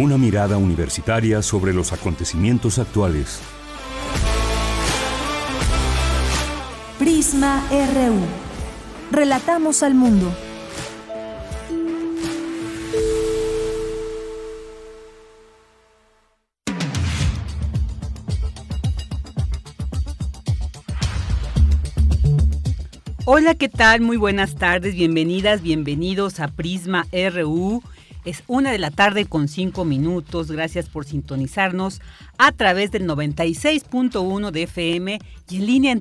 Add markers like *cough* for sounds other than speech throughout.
Una mirada universitaria sobre los acontecimientos actuales. Prisma RU. Relatamos al mundo. Hola, ¿qué tal? Muy buenas tardes, bienvenidas, bienvenidos a Prisma RU. Es una de la tarde con cinco minutos. Gracias por sintonizarnos a través del 96.1 de FM y en línea en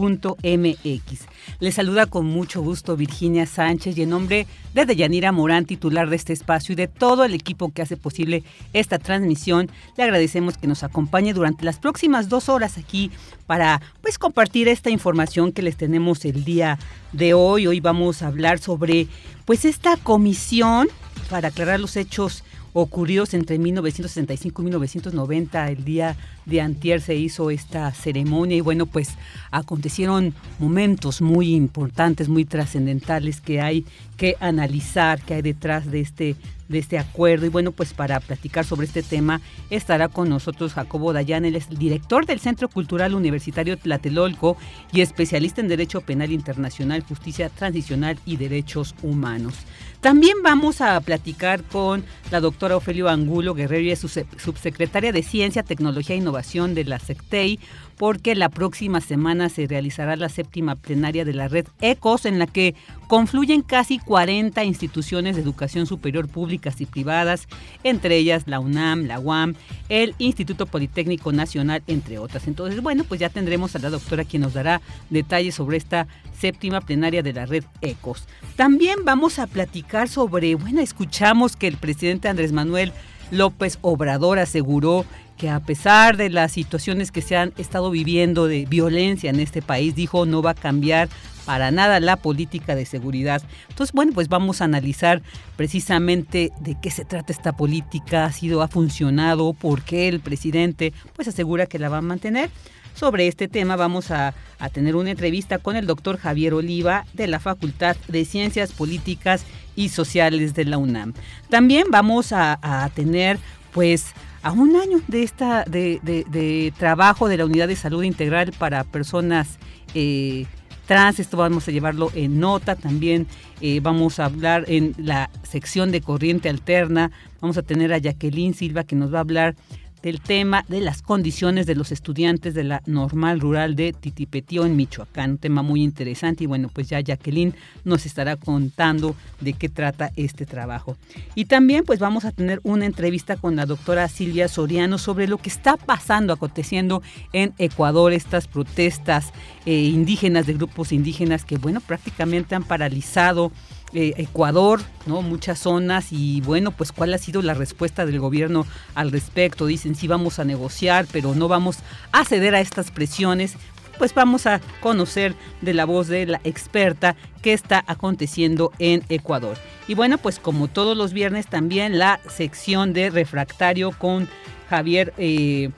www.radio.unam.mx. Les saluda con mucho gusto Virginia Sánchez y en nombre de Deyanira Morán, titular de este espacio y de todo el equipo que hace posible esta transmisión, le agradecemos que nos acompañe durante las próximas dos horas aquí para pues compartir esta información que les tenemos el día de hoy. Hoy vamos a hablar sobre pues esta comisión para aclarar los hechos ocurridos entre 1965 y 1990. El día de antier se hizo esta ceremonia y bueno, pues acontecieron momentos muy importantes, muy trascendentales que hay que analizar, que hay detrás de este de este acuerdo. Y bueno, pues para platicar sobre este tema estará con nosotros Jacobo Dayan, él es el director del Centro Cultural Universitario Tlatelolco y especialista en Derecho Penal Internacional, Justicia Transicional y Derechos Humanos. También vamos a platicar con la doctora Ofelio Angulo Guerrero, y es subsecretaria de Ciencia, Tecnología e Innovación de la SECTEI, porque la próxima semana se realizará la séptima plenaria de la red ECOS, en la que confluyen casi 40 instituciones de educación superior públicas y privadas, entre ellas la UNAM, la UAM, el Instituto Politécnico Nacional, entre otras. Entonces, bueno, pues ya tendremos a la doctora quien nos dará detalles sobre esta séptima plenaria de la red ECOS. También vamos a platicar sobre, bueno, escuchamos que el presidente Andrés Manuel López Obrador aseguró que a pesar de las situaciones que se han estado viviendo de violencia en este país, dijo no va a cambiar para nada la política de seguridad. Entonces, bueno, pues vamos a analizar precisamente de qué se trata esta política, ha sido, ha funcionado, por qué el presidente pues asegura que la va a mantener. Sobre este tema vamos a, tener una entrevista con el doctor Javier Oliva de la Facultad de Ciencias Políticas y Sociales de la UNAM. También vamos a, a tener pues a un año de esta de, trabajo de la unidad de salud integral para personas eh, trans. Esto vamos a llevarlo en nota. También eh, vamos a hablar en la sección de corriente alterna. Vamos a tener a Jacqueline Silva que nos va a hablar del tema de las condiciones de los estudiantes de la normal rural de Titipetío en Michoacán. Un tema muy interesante y bueno, pues ya Jacqueline nos estará contando de qué trata este trabajo. Y también pues vamos a tener una entrevista con la doctora Silvia Soriano sobre lo que está pasando, aconteciendo en Ecuador, estas protestas eh, indígenas de grupos indígenas que bueno, prácticamente han paralizado eh, Ecuador, ¿no? Muchas zonas y bueno, pues cuál ha sido la respuesta del gobierno al respecto. Dicen sí vamos a negociar, pero no vamos a ceder a estas presiones. Pues vamos a conocer de la voz de la experta qué está aconteciendo en Ecuador. Y bueno, pues como todos los viernes también la sección de refractario con Javier eh,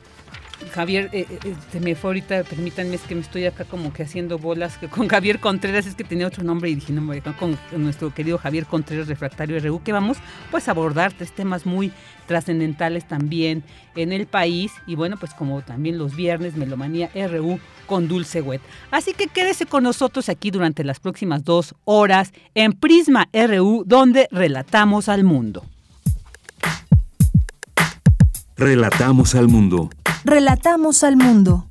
Javier, eh, eh, eh, se me fue ahorita, permítanme, es que me estoy acá como que haciendo bolas con Javier Contreras, es que tenía otro nombre y dije, no, con nuestro querido Javier Contreras, refractario RU, que vamos pues a abordar tres temas muy trascendentales también en el país y bueno, pues como también los viernes, Melomanía RU con Dulce Wet. Así que quédese con nosotros aquí durante las próximas dos horas en Prisma RU, donde relatamos al mundo. Relatamos al mundo. Relatamos al mundo.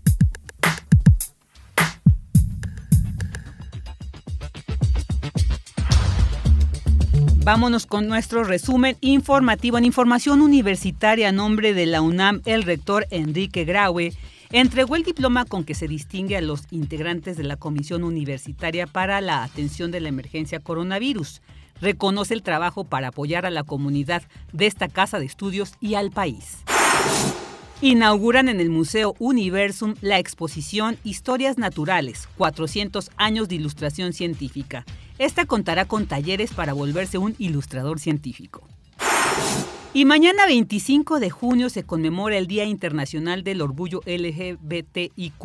Vámonos con nuestro resumen informativo. En información universitaria a nombre de la UNAM, el rector Enrique Graue entregó el diploma con que se distingue a los integrantes de la Comisión Universitaria para la Atención de la Emergencia Coronavirus. Reconoce el trabajo para apoyar a la comunidad de esta casa de estudios y al país. Inauguran en el Museo Universum la exposición Historias Naturales, 400 años de ilustración científica. Esta contará con talleres para volverse un ilustrador científico. Y mañana 25 de junio se conmemora el Día Internacional del Orgullo LGBTIQ.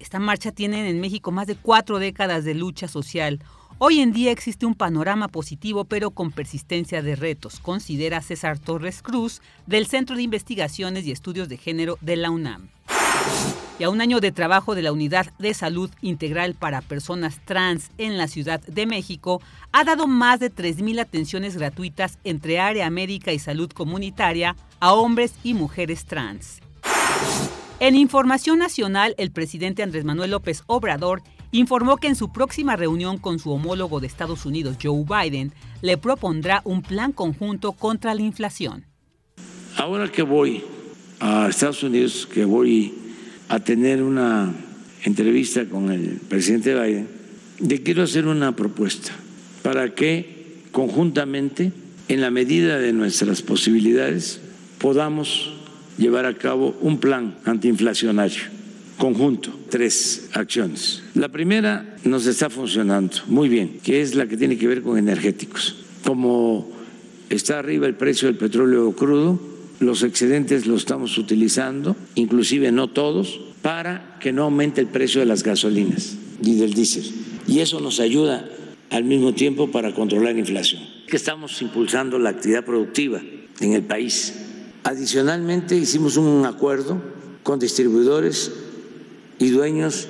Esta marcha tiene en México más de cuatro décadas de lucha social. Hoy en día existe un panorama positivo pero con persistencia de retos, considera César Torres Cruz del Centro de Investigaciones y Estudios de Género de la UNAM. Y a un año de trabajo de la Unidad de Salud Integral para Personas Trans en la Ciudad de México, ha dado más de 3.000 atenciones gratuitas entre área médica y salud comunitaria a hombres y mujeres trans. En Información Nacional, el presidente Andrés Manuel López Obrador informó que en su próxima reunión con su homólogo de Estados Unidos, Joe Biden, le propondrá un plan conjunto contra la inflación. Ahora que voy a Estados Unidos, que voy a tener una entrevista con el presidente Biden, le quiero hacer una propuesta. Para que conjuntamente, en la medida de nuestras posibilidades, podamos llevar a cabo un plan antiinflacionario conjunto, tres acciones. La primera nos está funcionando muy bien, que es la que tiene que ver con energéticos. Como está arriba el precio del petróleo crudo, los excedentes los estamos utilizando, inclusive no todos, para que no aumente el precio de las gasolinas y del diésel. Y eso nos ayuda al mismo tiempo para controlar la inflación. Que estamos impulsando la actividad productiva en el país. Adicionalmente hicimos un acuerdo con distribuidores y dueños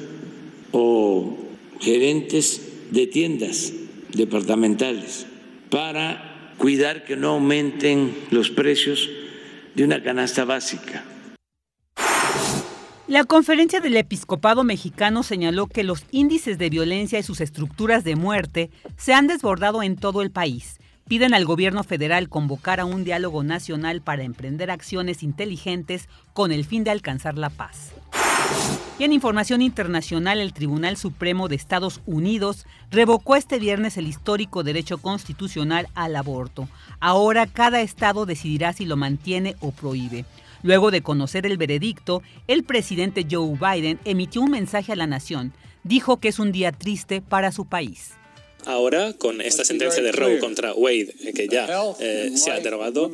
o gerentes de tiendas departamentales para cuidar que no aumenten los precios de una canasta básica. La conferencia del episcopado mexicano señaló que los índices de violencia y sus estructuras de muerte se han desbordado en todo el país. Piden al gobierno federal convocar a un diálogo nacional para emprender acciones inteligentes con el fin de alcanzar la paz. Y en información internacional, el Tribunal Supremo de Estados Unidos revocó este viernes el histórico derecho constitucional al aborto. Ahora cada estado decidirá si lo mantiene o prohíbe. Luego de conocer el veredicto, el presidente Joe Biden emitió un mensaje a la nación. Dijo que es un día triste para su país. Ahora, con esta sentencia de Roe contra Wade, eh, que ya eh, se ha derogado,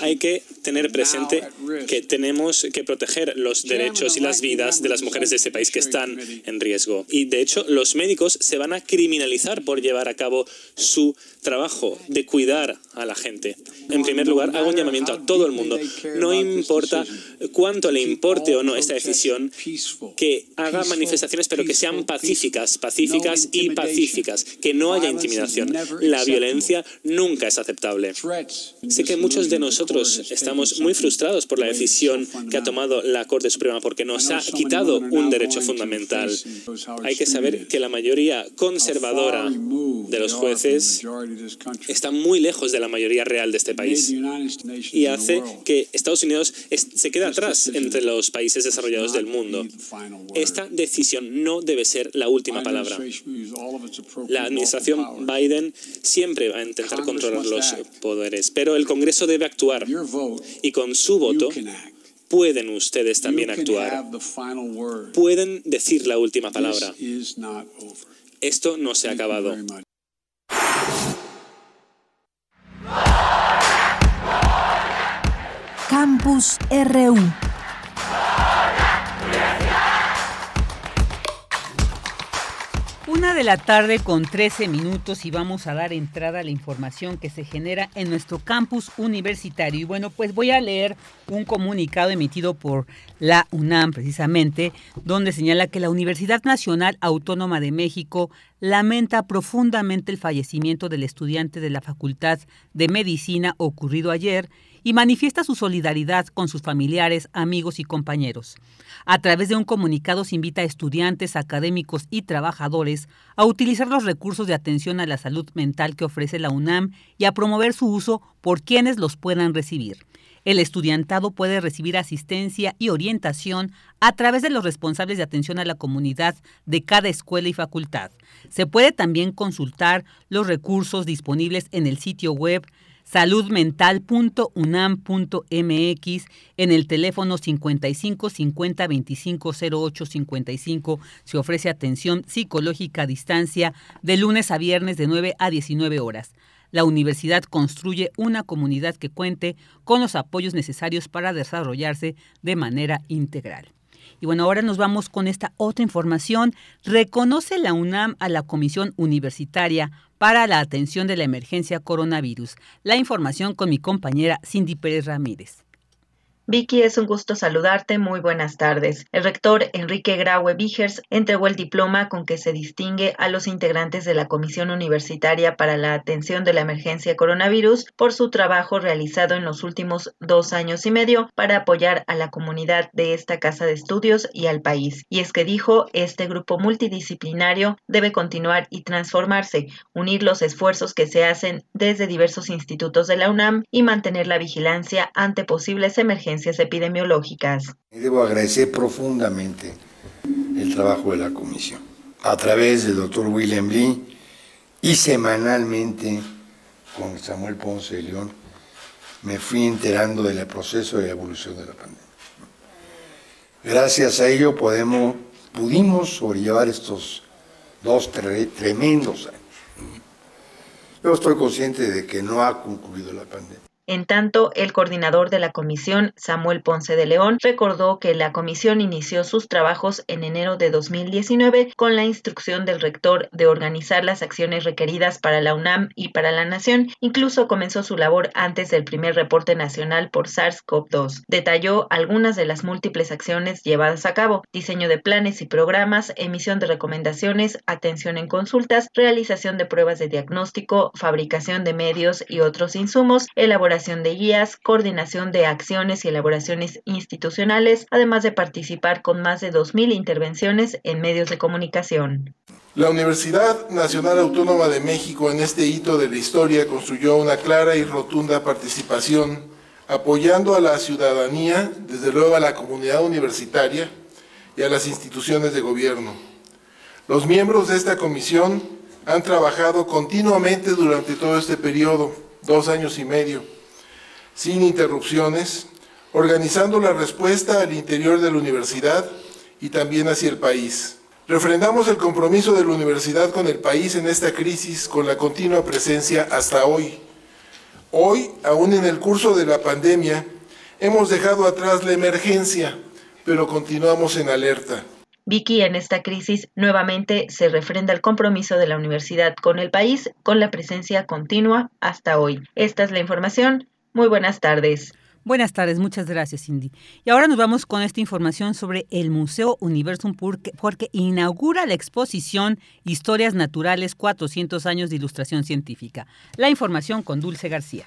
hay que tener presente que tenemos que proteger los derechos y las vidas de las mujeres de este país que están en riesgo. Y de hecho, los médicos se van a criminalizar por llevar a cabo su trabajo de cuidar a la gente. En primer lugar, hago un llamamiento a todo el mundo. No importa cuánto le importe o no esta decisión, que haga manifestaciones, pero que sean pacíficas, pacíficas y pacíficas, que no haya intimidación. La violencia nunca es aceptable. Sé que muchos de nosotros estamos muy frustrados por la decisión que ha tomado la Corte Suprema porque nos ha quitado un derecho fundamental. Hay que saber que la mayoría conservadora de los jueces está muy lejos de la mayoría real de este país y hace que Estados Unidos se quede atrás entre los países desarrollados del mundo. Esta decisión no debe ser la última palabra. La administración Biden siempre va a intentar controlar los poderes, pero el Congreso debe actuar y con su voto pueden ustedes también actuar. Pueden decir la última palabra. Esto no se ha acabado. Campus RU. Una de la tarde con 13 minutos y vamos a dar entrada a la información que se genera en nuestro campus universitario. Y bueno, pues voy a leer un comunicado emitido por la UNAM precisamente, donde señala que la Universidad Nacional Autónoma de México lamenta profundamente el fallecimiento del estudiante de la Facultad de Medicina ocurrido ayer y manifiesta su solidaridad con sus familiares, amigos y compañeros. A través de un comunicado se invita a estudiantes, académicos y trabajadores a utilizar los recursos de atención a la salud mental que ofrece la UNAM y a promover su uso por quienes los puedan recibir. El estudiantado puede recibir asistencia y orientación a través de los responsables de atención a la comunidad de cada escuela y facultad. Se puede también consultar los recursos disponibles en el sitio web saludmental.unam.mx en el teléfono 55 50 25 08 55 se ofrece atención psicológica a distancia de lunes a viernes de 9 a 19 horas. La universidad construye una comunidad que cuente con los apoyos necesarios para desarrollarse de manera integral. Y bueno, ahora nos vamos con esta otra información. Reconoce la UNAM a la Comisión Universitaria para la Atención de la Emergencia Coronavirus. La información con mi compañera Cindy Pérez Ramírez. Vicky, es un gusto saludarte. Muy buenas tardes. El rector Enrique Graue Vigers entregó el diploma con que se distingue a los integrantes de la Comisión Universitaria para la Atención de la Emergencia Coronavirus por su trabajo realizado en los últimos dos años y medio para apoyar a la comunidad de esta casa de estudios y al país. Y es que dijo, este grupo multidisciplinario debe continuar y transformarse, unir los esfuerzos que se hacen desde diversos institutos de la UNAM y mantener la vigilancia ante posibles emergencias epidemiológicas. Debo agradecer profundamente el trabajo de la comisión. A través del doctor William Lee y semanalmente con Samuel Ponce de León me fui enterando del proceso de evolución de la pandemia. Gracias a ello pudimos sobrellevar estos dos tremendos años. Yo estoy consciente de que no ha concluido la pandemia. En tanto, el coordinador de la comisión, Samuel Ponce de León, recordó que la comisión inició sus trabajos en enero de 2019 con la instrucción del rector de organizar las acciones requeridas para la UNAM y para la nación. Incluso comenzó su labor antes del primer reporte nacional por SARS-CoV-2. Detalló algunas de las múltiples acciones llevadas a cabo, diseño de planes y programas, emisión de recomendaciones, atención en consultas, realización de pruebas de diagnóstico, fabricación de medios y otros insumos, elaboración de guías, coordinación de acciones y elaboraciones institucionales, además de participar con más de 2.000 intervenciones en medios de comunicación. La Universidad Nacional Autónoma de México en este hito de la historia construyó una clara y rotunda participación apoyando a la ciudadanía, desde luego a la comunidad universitaria y a las instituciones de gobierno. Los miembros de esta comisión han trabajado continuamente durante todo este periodo, dos años y medio, sin interrupciones, organizando la respuesta al interior de la universidad y también hacia el país. Refrendamos el compromiso de la universidad con el país en esta crisis con la continua presencia hasta hoy. Hoy, aún en el curso de la pandemia, hemos dejado atrás la emergencia, pero continuamos en alerta. Vicky, en esta crisis nuevamente se refrenda el compromiso de la universidad con el país con la presencia continua hasta hoy. Esta es la información. Muy buenas tardes. Buenas tardes, muchas gracias Cindy. Y ahora nos vamos con esta información sobre el Museo Universum porque, porque, inaugura la exposición Historias Naturales 400 años de Ilustración Científica. La información con Dulce García.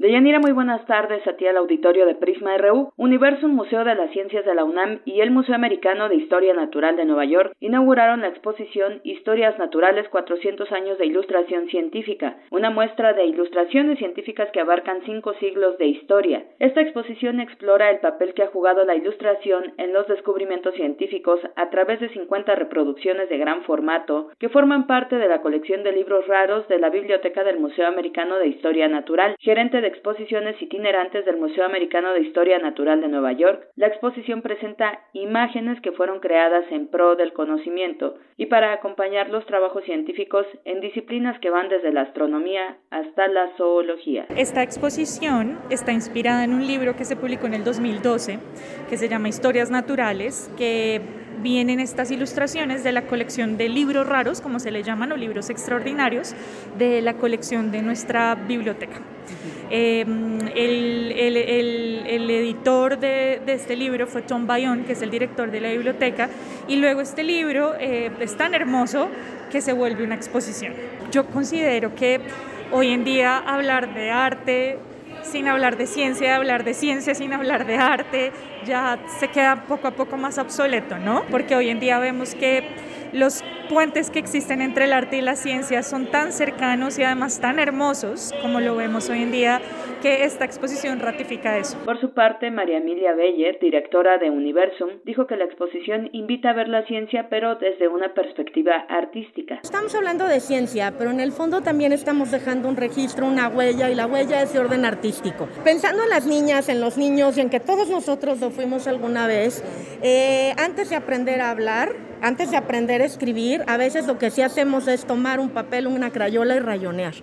Deyanira, muy buenas tardes a ti al auditorio de Prisma RU. Universum Museo de las Ciencias de la UNAM y el Museo Americano de Historia Natural de Nueva York inauguraron la exposición Historias Naturales 400 años de Ilustración Científica, una muestra de ilustraciones científicas que abarcan cinco siglos de historia. Esta exposición explora el papel que ha jugado la ilustración en los descubrimientos científicos a través de 50 reproducciones de gran formato que forman parte de la colección de libros raros de la Biblioteca del Museo Americano de Historia Natural. Gerente de exposiciones itinerantes del Museo Americano de Historia Natural de Nueva York, la exposición presenta imágenes que fueron creadas en pro del conocimiento y para acompañar los trabajos científicos en disciplinas que van desde la astronomía hasta la zoología. Esta exposición está inspirada en un libro que se publicó en el 2012 que se llama Historias Naturales, que vienen estas ilustraciones de la colección de libros raros, como se le llaman, o libros extraordinarios, de la colección de nuestra biblioteca. Em, el, el, editor de, de, este libro fue Tom Bayon, que es el director de la biblioteca, y luego este libro eh, es tan hermoso que se vuelve una exposición. Yo considero que hoy en día hablar de arte sin hablar de ciencia, hablar de ciencia sin hablar de arte, ya se queda poco a poco más obsoleto, ¿no? Porque hoy en día vemos que los puentes que existen entre el arte y la ciencia son tan cercanos y además tan hermosos como lo vemos hoy en día que esta exposición ratifica eso. Por su parte, María Emilia Beyer, directora de Universum, dijo que la exposición invita a ver la ciencia pero desde una perspectiva artística. Estamos hablando de ciencia, pero en el fondo también estamos dejando un registro, una huella y la huella es de orden artístico. Pensando en las niñas, en los niños y en que todos nosotros lo fuimos alguna vez, eh, antes de aprender a hablar, antes de aprender a escribir, a veces lo que sí hacemos es tomar un papel, una crayola y rayonear.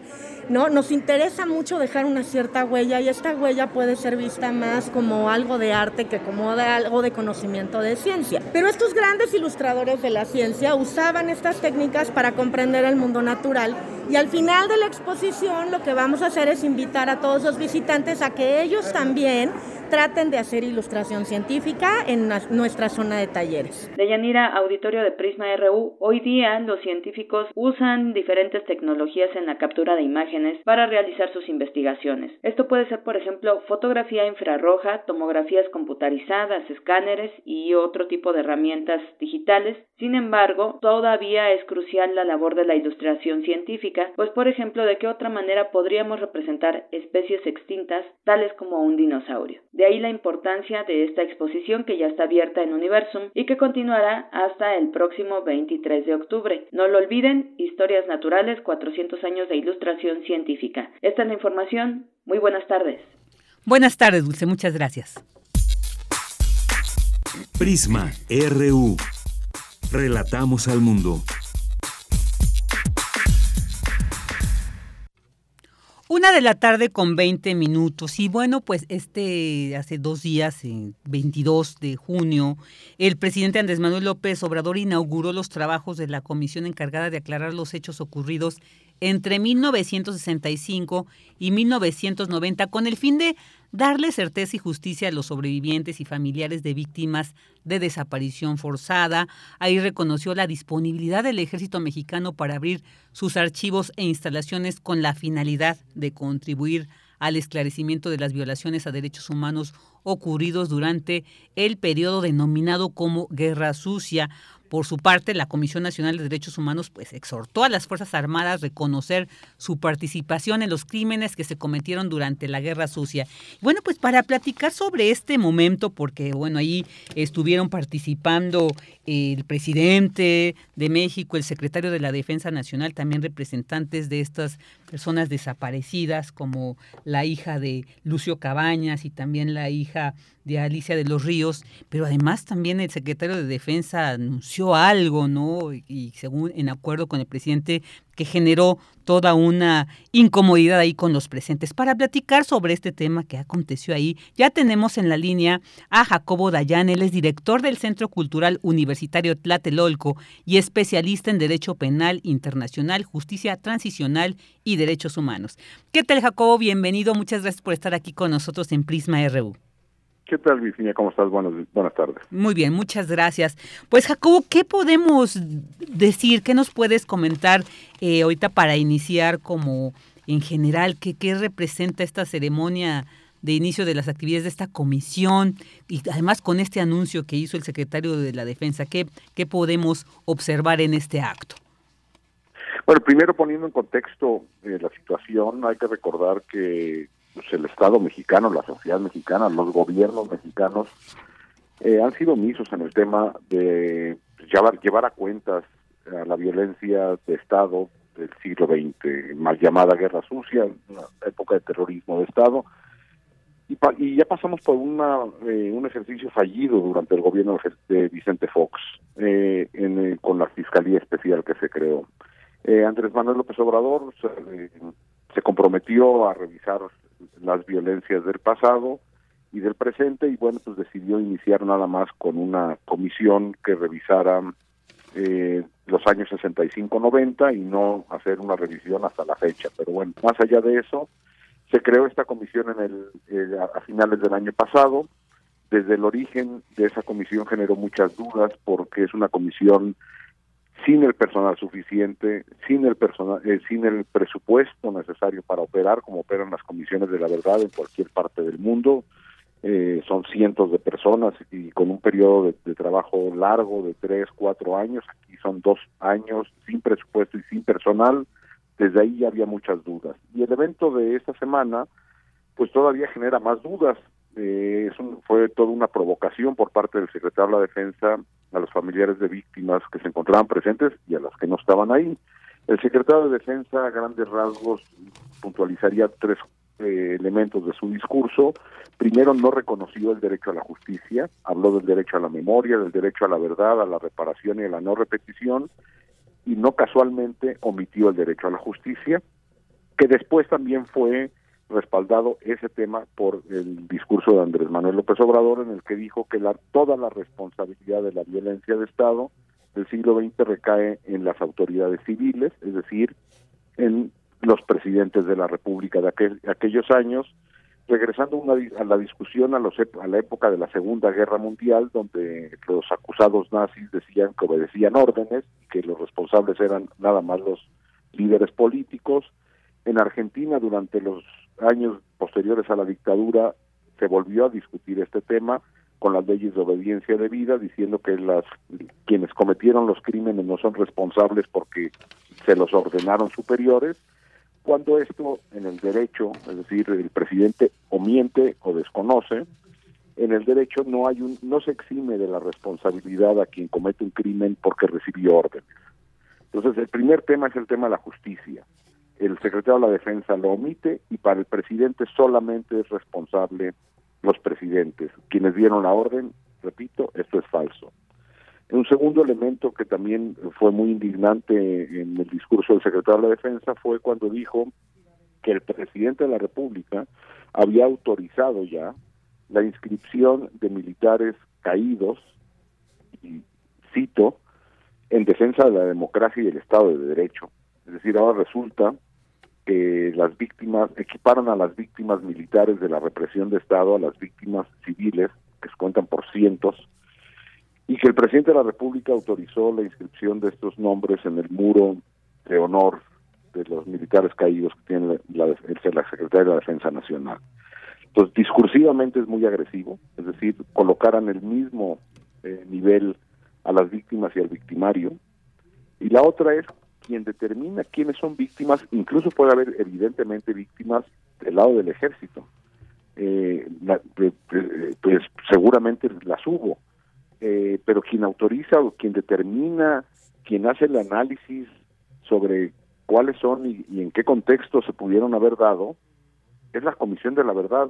¿no? Nos interesa mucho dejar una cierta huella y esta huella puede ser vista más como algo de arte que como de algo de conocimiento de ciencia. Pero estos grandes ilustradores de la ciencia usaban estas técnicas para comprender el mundo natural y al final de la exposición lo que vamos a hacer es invitar a todos los visitantes a que ellos también traten de hacer ilustración científica en nuestra zona de talleres. De Yanira, auditorio de Prisma RU, hoy día los científicos usan diferentes tecnologías en la captura de imágenes para realizar sus investigaciones. Esto puede ser, por ejemplo, fotografía infrarroja, tomografías computarizadas, escáneres y otro tipo de herramientas digitales. Sin embargo, todavía es crucial la labor de la ilustración científica, pues por ejemplo, de qué otra manera podríamos representar especies extintas, tales como un dinosaurio. De ahí la importancia de esta exposición que ya está abierta en Universum y que continuará hasta el próximo 23 de octubre. No lo olviden, Historias Naturales, 400 años de ilustración científica. Esta es la información. Muy buenas tardes. Buenas tardes, Dulce. Muchas gracias. Prisma RU. Relatamos al mundo. Una de la tarde con 20 minutos. Y bueno, pues este, hace dos días, en 22 de junio, el presidente Andrés Manuel López Obrador inauguró los trabajos de la comisión encargada de aclarar los hechos ocurridos entre 1965 y 1990 con el fin de darle certeza y justicia a los sobrevivientes y familiares de víctimas de desaparición forzada. Ahí reconoció la disponibilidad del ejército mexicano para abrir sus archivos e instalaciones con la finalidad de contribuir al esclarecimiento de las violaciones a derechos humanos ocurridos durante el periodo denominado como Guerra Sucia. Por su parte, la Comisión Nacional de Derechos Humanos pues exhortó a las Fuerzas Armadas a reconocer su participación en los crímenes que se cometieron durante la Guerra Sucia. Bueno, pues para platicar sobre este momento, porque bueno, ahí estuvieron participando el presidente de México, el secretario de la Defensa Nacional, también representantes de estas personas desaparecidas, como la hija de Lucio Cabañas y también la hija de Alicia de los Ríos, pero además también el secretario de Defensa anunció algo, ¿no? Y según en acuerdo con el presidente, que generó toda una incomodidad ahí con los presentes. Para platicar sobre este tema que aconteció ahí, ya tenemos en la línea a Jacobo Dayan, él es director del Centro Cultural Universitario Tlatelolco y especialista en Derecho Penal Internacional, Justicia Transicional y Derechos Humanos. ¿Qué tal, Jacobo? Bienvenido, muchas gracias por estar aquí con nosotros en Prisma RU. ¿Qué tal, Virginia? ¿Cómo estás? Buenas, buenas tardes. Muy bien, muchas gracias. Pues, Jacobo, ¿qué podemos decir? ¿Qué nos puedes comentar eh, ahorita para iniciar como en general? ¿qué, ¿Qué representa esta ceremonia de inicio de las actividades de esta comisión y además con este anuncio que hizo el secretario de la Defensa? ¿Qué, qué podemos observar en este acto? Bueno, primero poniendo en contexto eh, la situación, hay que recordar que pues, el Estado mexicano, la sociedad mexicana, los gobiernos mexicanos eh, han sido omisos en el tema de llevar, llevar a cuentas a la violencia de Estado del siglo XX, más llamada Guerra Sucia, una época de terrorismo de Estado, y, y ya pasamos por una, eh, un ejercicio fallido durante el gobierno de Vicente Fox, eh, en, con la Fiscalía Especial que se creó. Andrés Manuel López Obrador se, se comprometió a revisar las violencias del pasado y del presente y bueno pues decidió iniciar nada más con una comisión que revisara eh, los años 65-90 y no hacer una revisión hasta la fecha. Pero bueno más allá de eso se creó esta comisión en el a finales del año pasado. Desde el origen de esa comisión generó muchas dudas porque es una comisión sin el personal suficiente, sin el personal, eh, sin el presupuesto necesario para operar, como operan las comisiones de la verdad en cualquier parte del mundo. Eh, son cientos de personas y con un periodo de, trabajo largo de tres, cuatro años. Aquí aquí son dos años sin presupuesto y sin personal, desde ahí ya había muchas dudas. Y el evento de esta semana, pues todavía genera más dudas. Eh, fue toda una provocación por parte del secretario de la Defensa a los familiares de víctimas que se encontraban presentes y a los que no estaban ahí. El secretario de Defensa, a grandes rasgos, puntualizaría tres eh, elementos de su discurso. Primero, no reconoció el derecho a la justicia, habló del derecho a la memoria, del derecho a la verdad, a la reparación y a la no repetición, y no casualmente omitió el derecho a la justicia, que después también fue respaldado ese tema por el discurso de Andrés Manuel López Obrador en el que dijo que la, toda la responsabilidad de la violencia de Estado del siglo XX recae en las autoridades civiles, es decir, en los presidentes de la República de aquellos años, regresando a la discusión a, los, a la época de la Segunda Guerra Mundial, donde los acusados nazis decían que obedecían órdenes, que los responsables eran nada más los líderes políticos. En Argentina, durante los años posteriores a la dictadura, se volvió a discutir este tema con las leyes de obediencia debida, diciendo que las quienes cometieron los crímenes no son responsables porque se los ordenaron superiores, cuando esto en el derecho, es decir, el presidente o miente o desconoce, en el derecho no hay un no se exime de la responsabilidad a quien comete un crimen porque recibió órdenes. Entonces, el primer tema es el tema de la justicia. El secretario de la Defensa lo omite y para el presidente solamente es responsable los presidentes. Quienes dieron la orden, repito, esto es falso. Un segundo elemento que también fue muy indignante en el discurso del secretario de la Defensa fue cuando dijo que el presidente de la República había autorizado ya la inscripción de militares caídos, y cito, en defensa de la democracia y el Estado de Derecho. Es decir, ahora resulta que las víctimas equiparon a las víctimas militares de la represión de Estado a las víctimas civiles, que se cuentan por cientos, y que el presidente de la República autorizó la inscripción de estos nombres en el muro de honor de los militares caídos que tiene la, la Secretaría de la Defensa Nacional. Entonces, discursivamente es muy agresivo, es decir, colocaran el mismo eh, nivel a las víctimas y al victimario. Y la otra es quien determina quiénes son víctimas, incluso puede haber evidentemente víctimas del lado del ejército. Eh, pues seguramente las hubo, eh, pero quien autoriza o quien determina, quien hace el análisis sobre cuáles son y, en qué contexto se pudieron haber dado, es la Comisión de la Verdad.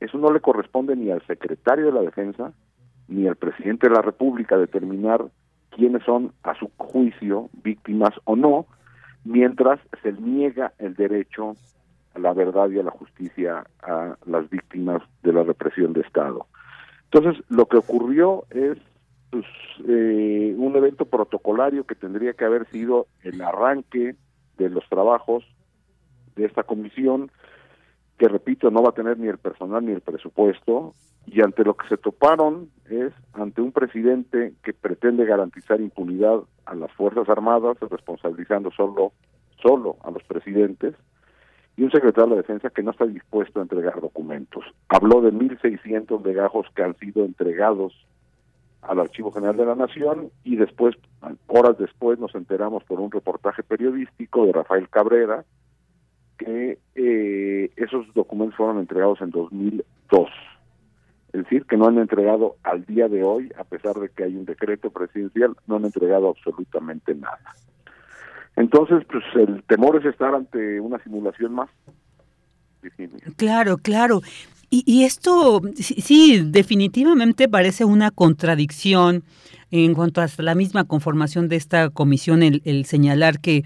Eso no le corresponde ni al secretario de la Defensa ni al presidente de la República determinar quiénes son, a su juicio, víctimas o no, mientras se niega el derecho a la verdad y a la justicia a las víctimas de la represión de Estado. Entonces, lo que ocurrió es pues, eh, un evento protocolario que tendría que haber sido el arranque de los trabajos de esta comisión, que repito, no va a tener ni el personal ni el presupuesto, y ante lo que se toparon es ante un presidente que pretende garantizar impunidad a las Fuerzas Armadas, responsabilizando solo, solo a los presidentes, y un secretario de la Defensa que no está dispuesto a entregar documentos. Habló de 1.600 legajos que han sido entregados al Archivo General de la Nación y después, horas después, nos enteramos por un reportaje periodístico de Rafael Cabrera que eh, esos documentos fueron entregados en 2002. Es decir, que no han entregado al día de hoy, a pesar de que hay un decreto presidencial, no han entregado absolutamente nada. Entonces, pues el temor es estar ante una simulación más. Claro, claro. Y, esto, sí, definitivamente parece una contradicción en cuanto a la misma conformación de esta comisión, el, señalar que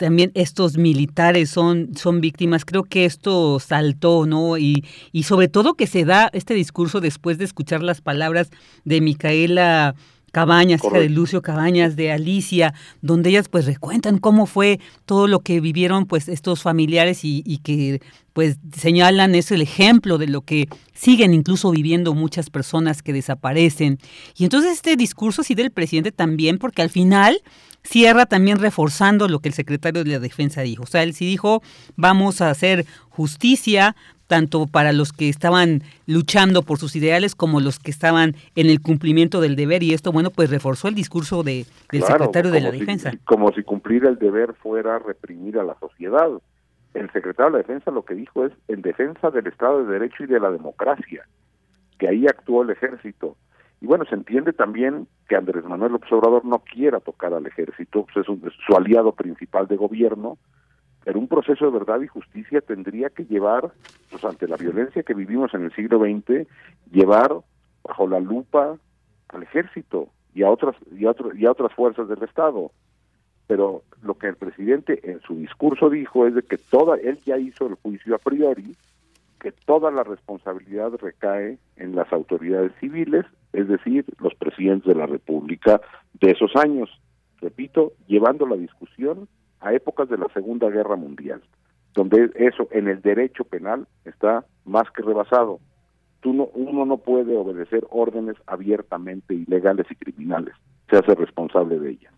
también estos militares son, son víctimas. Creo que esto saltó, ¿no? Y, y sobre todo que se da este discurso después de escuchar las palabras de Micaela Cabañas, hija de Lucio Cabañas, de Alicia, donde ellas pues recuentan cómo fue todo lo que vivieron pues estos familiares y, y que pues señalan es el ejemplo de lo que siguen incluso viviendo muchas personas que desaparecen. Y entonces este discurso sí del presidente también, porque al final cierra también reforzando lo que el secretario de la Defensa dijo. O sea, él sí dijo, vamos a hacer justicia, tanto para los que estaban luchando por sus ideales como los que estaban en el cumplimiento del deber y esto, bueno, pues reforzó el discurso de, del secretario de la Defensa. Como si cumplir el deber fuera reprimir a la sociedad. El secretario de la Defensa lo que dijo es en defensa del Estado de Derecho y de la democracia, que ahí actuó el ejército. Y bueno, se entiende también que Andrés Manuel López Obrador no quiera tocar al ejército, pues es, su aliado principal de gobierno, pero un proceso de verdad y justicia tendría que llevar, pues ante la violencia que vivimos en el siglo XX, llevar bajo la lupa al ejército y a otras y a, y a otras fuerzas del Estado. Pero lo que el presidente en su discurso dijo es de que toda él ya hizo el juicio a priori que toda la responsabilidad recae en las autoridades civiles, es decir, los presidentes de la República de esos años. Repito, llevando la discusión a épocas de la Segunda Guerra Mundial, donde eso en el derecho penal está más que rebasado. Tú no, uno no puede obedecer órdenes abiertamente ilegales y criminales, se hace responsable de ellas.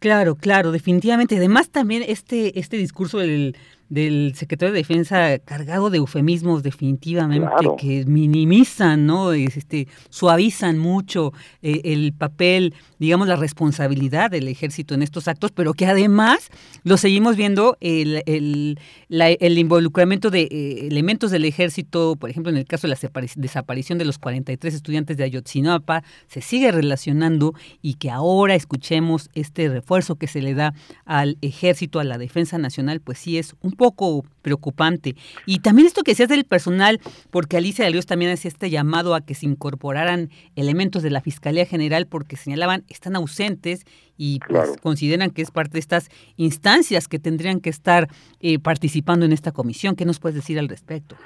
Claro, claro, definitivamente. Además, también este, este discurso del, del secretario de Defensa cargado de eufemismos definitivamente que minimizan, ¿no? Este, suavizan mucho eh, el papel, digamos, la responsabilidad del ejército en estos actos, pero que además lo seguimos viendo el, el, el involucramiento de eh, elementos del ejército, por ejemplo, en el caso de la desaparición de los 43 estudiantes de Ayotzinapa, se sigue relacionando y que ahora escuchemos este refuerzo que se le da al ejército, a la defensa nacional, pues sí es un poco preocupante. Y también esto que decías del personal, porque Alicia de Dios también hacía este llamado a que se incorporaran elementos de la Fiscalía General porque señalaban están ausentes y pues, consideran que es parte de estas instancias que tendrían que estar eh, participando en esta comisión. ¿Qué nos puedes decir al respecto?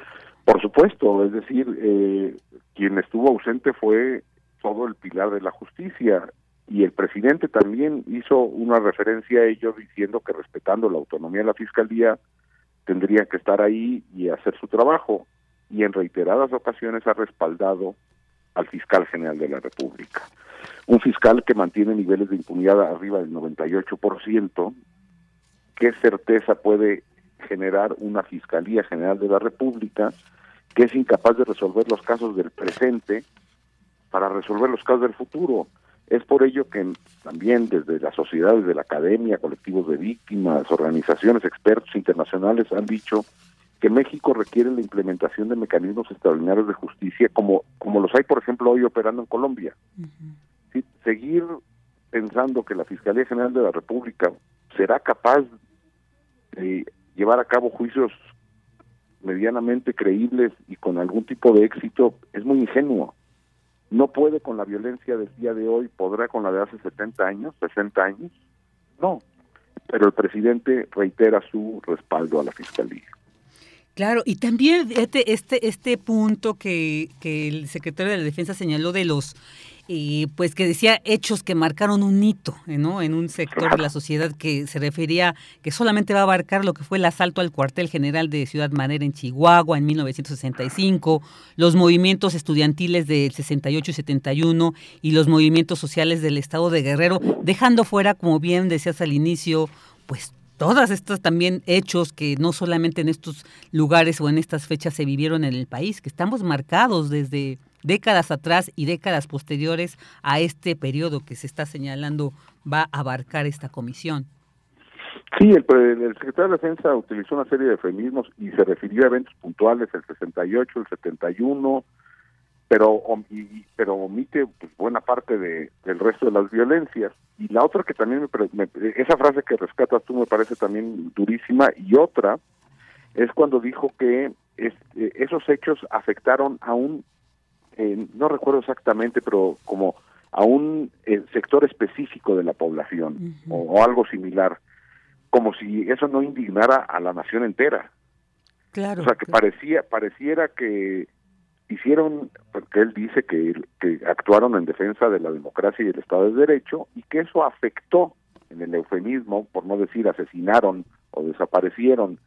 Por supuesto, es decir, eh, quien estuvo ausente fue todo el pilar de la justicia y el presidente también hizo una referencia a ello diciendo que respetando la autonomía de la fiscalía tendría que estar ahí y hacer su trabajo. Y en reiteradas ocasiones ha respaldado al fiscal general de la República. Un fiscal que mantiene niveles de impunidad arriba del 98%, ¿qué certeza puede generar una Fiscalía General de la República que es incapaz de resolver los casos del presente para resolver los casos del futuro? Es por ello que también desde la sociedad, desde la academia, colectivos de víctimas, organizaciones, expertos internacionales han dicho que México requiere la implementación de mecanismos extraordinarios de justicia como, como los hay, por ejemplo, hoy operando en Colombia. Seguir pensando que la Fiscalía General de la República será capaz de llevar a cabo juicios medianamente creíbles y con algún tipo de éxito es muy ingenuo no puede con la violencia del día de hoy, podrá con la de hace 70 años, 60 años, no. Pero el presidente reitera su respaldo a la fiscalía. Claro, y también este, este, este punto que, que el secretario de la Defensa señaló de los y pues que decía hechos que marcaron un hito ¿no? en un sector de la sociedad que se refería que solamente va a abarcar lo que fue el asalto al cuartel general de Ciudad Manera en Chihuahua en 1965, los movimientos estudiantiles del 68 y 71 y los movimientos sociales del estado de Guerrero, dejando fuera, como bien decías al inicio, pues todas estas también hechos que no solamente en estos lugares o en estas fechas se vivieron en el país, que estamos marcados desde décadas atrás y décadas posteriores a este periodo que se está señalando va a abarcar esta comisión. Sí, el, el, secretario de Defensa utilizó una serie de eufemismos y se refirió a eventos puntuales, el 68, el 71, pero, pero omite pues, buena parte de, del resto de las violencias. Y la otra que también, me, esa frase que rescatas tú me parece también durísima, y otra es cuando dijo que es, eh, esos hechos afectaron a un eh, no recuerdo exactamente, pero como a un eh, sector específico de la población o, algo similar, como si eso no indignara a la nación entera. Claro. O sea, que parecía pareciera que hicieron, porque él dice que, que actuaron en defensa de la democracia y el Estado de Derecho y que eso afectó, en el eufemismo, por no decir asesinaron o desaparecieron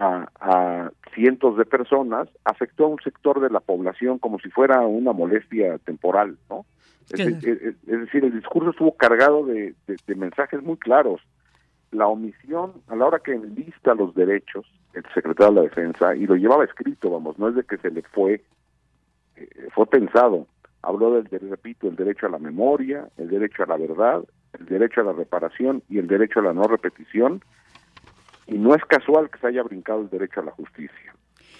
a, cientos de personas, afectó a un sector de la población como si fuera una molestia temporal, ¿no? Es, decir, el discurso estuvo cargado de, mensajes muy claros. La omisión, a la hora que enlista los derechos, el secretario de la Defensa, y lo llevaba escrito, vamos, no es de que se le fue, eh, fue pensado, habló del, repito, el derecho a la memoria, el derecho a la verdad, el derecho a la reparación y el derecho a la no repetición, y no es casual que se haya brincado el derecho a la justicia.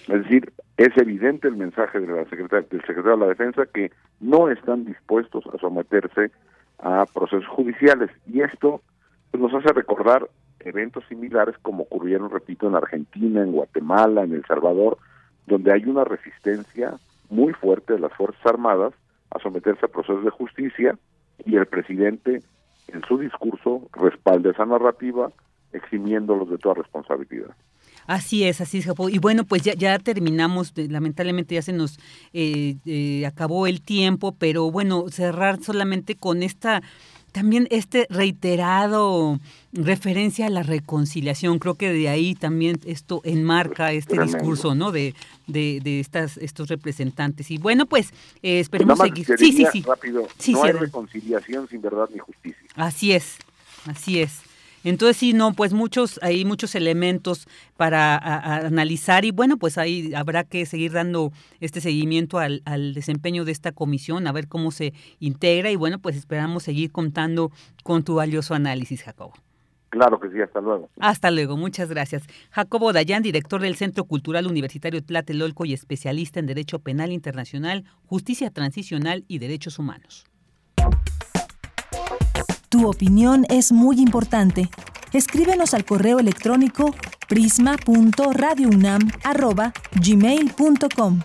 Es decir, es evidente el mensaje de la del secretario de la Defensa que no están dispuestos a someterse a procesos judiciales y esto pues, nos hace recordar eventos similares como ocurrieron, repito, en Argentina, en Guatemala, en El Salvador, donde hay una resistencia muy fuerte de las Fuerzas Armadas a someterse a procesos de justicia y el presidente en su discurso respalda esa narrativa eximiéndolos de toda responsabilidad. Así es, así es, Y bueno, pues ya, ya terminamos, lamentablemente ya se nos eh, eh, acabó el tiempo, pero bueno, cerrar solamente con esta también este reiterado referencia a la reconciliación, creo que de ahí también esto enmarca este discurso, ¿no? De, de, estas estos representantes. Y bueno, pues eh, esperemos seguir. Sí, sí, sí. Rápido. no hay reconciliación sin verdad ni justicia. Así es, así es. Entonces sí, no, pues muchos, hay muchos elementos para analizar y bueno, pues ahí habrá que seguir dando este seguimiento al, al, desempeño de esta comisión, a ver cómo se integra y bueno, pues esperamos seguir contando con tu valioso análisis, Jacobo. Claro que sí, hasta luego. Hasta luego, muchas gracias. Jacobo Dayan, director del Centro Cultural Universitario Tlatelolco y especialista en Derecho Penal Internacional, Justicia Transicional y Derechos Humanos. Tu opinión es muy importante. Escríbenos al correo electrónico prisma.radiounam@gmail.com.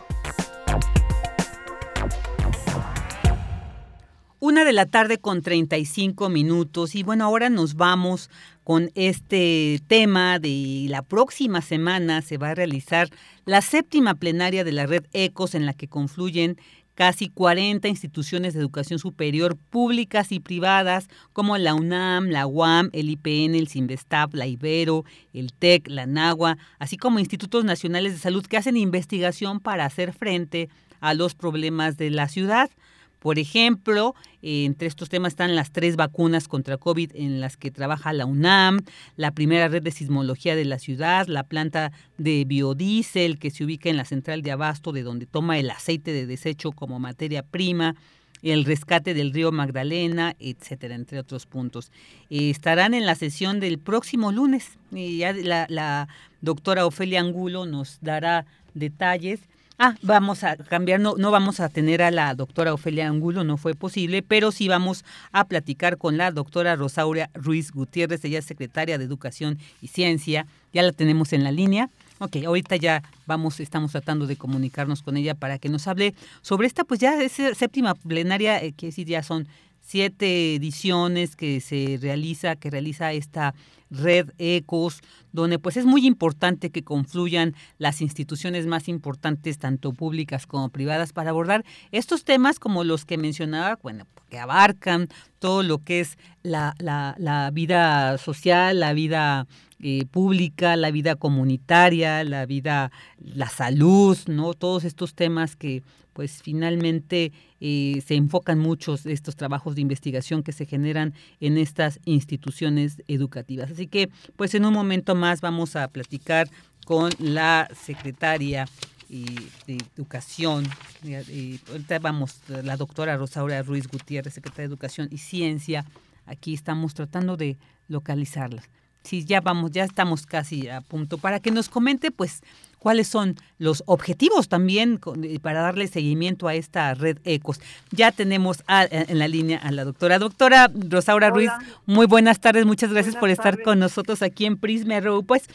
Una de la tarde con 35 minutos y bueno, ahora nos vamos con este tema de la próxima semana se va a realizar la séptima plenaria de la red ECOS en la que confluyen casi 40 instituciones de educación superior públicas y privadas como la UNAM, la UAM, el IPN, el CINVESTAP, la Ibero, el TEC, la NAGUA, así como institutos nacionales de salud que hacen investigación para hacer frente a los problemas de la ciudad. Por ejemplo, entre estos temas están las tres vacunas contra COVID en las que trabaja la UNAM, la primera red de sismología de la ciudad, la planta de biodiesel que se ubica en la central de abasto de donde toma el aceite de desecho como materia prima, el rescate del río Magdalena, etcétera, entre otros puntos. Eh, estarán en la sesión del próximo lunes. y ya la, la doctora Ofelia Angulo nos dará detalles Ah, vamos a cambiar, no, no vamos a tener a la doctora Ofelia Angulo, no fue posible, pero sí vamos a platicar con la doctora Rosaura Ruiz Gutiérrez, ella es secretaria de Educación y Ciencia, ya la tenemos en la línea. Ok, ahorita ya vamos, estamos tratando de comunicarnos con ella para que nos hable sobre esta, pues ya es séptima plenaria, eh, que sí ya son siete ediciones que se realiza, que realiza esta red ECOS, donde pues es muy importante que confluyan las instituciones más importantes, tanto públicas como privadas, para abordar estos temas como los que mencionaba, bueno, que abarcan todo lo que es la, la, la vida social, la vida eh, pública, la vida comunitaria, la vida, la salud, ¿no? Todos estos temas que pues finalmente eh, se enfocan muchos de estos trabajos de investigación que se generan en estas instituciones educativas. Así que pues en un momento más vamos a platicar con la secretaria de Educación, y ahorita vamos, la doctora Rosaura Ruiz Gutiérrez, secretaria de Educación y Ciencia, aquí estamos tratando de localizarla sí, ya vamos, ya estamos casi a punto, para que nos comente, pues, cuáles son los objetivos también eh, para darle seguimiento a esta red ECOS. Ya tenemos en la línea a la doctora. Doctora Rosaura Ruiz, muy buenas tardes, muchas gracias por estar con nosotros aquí en Prisma RU. Pues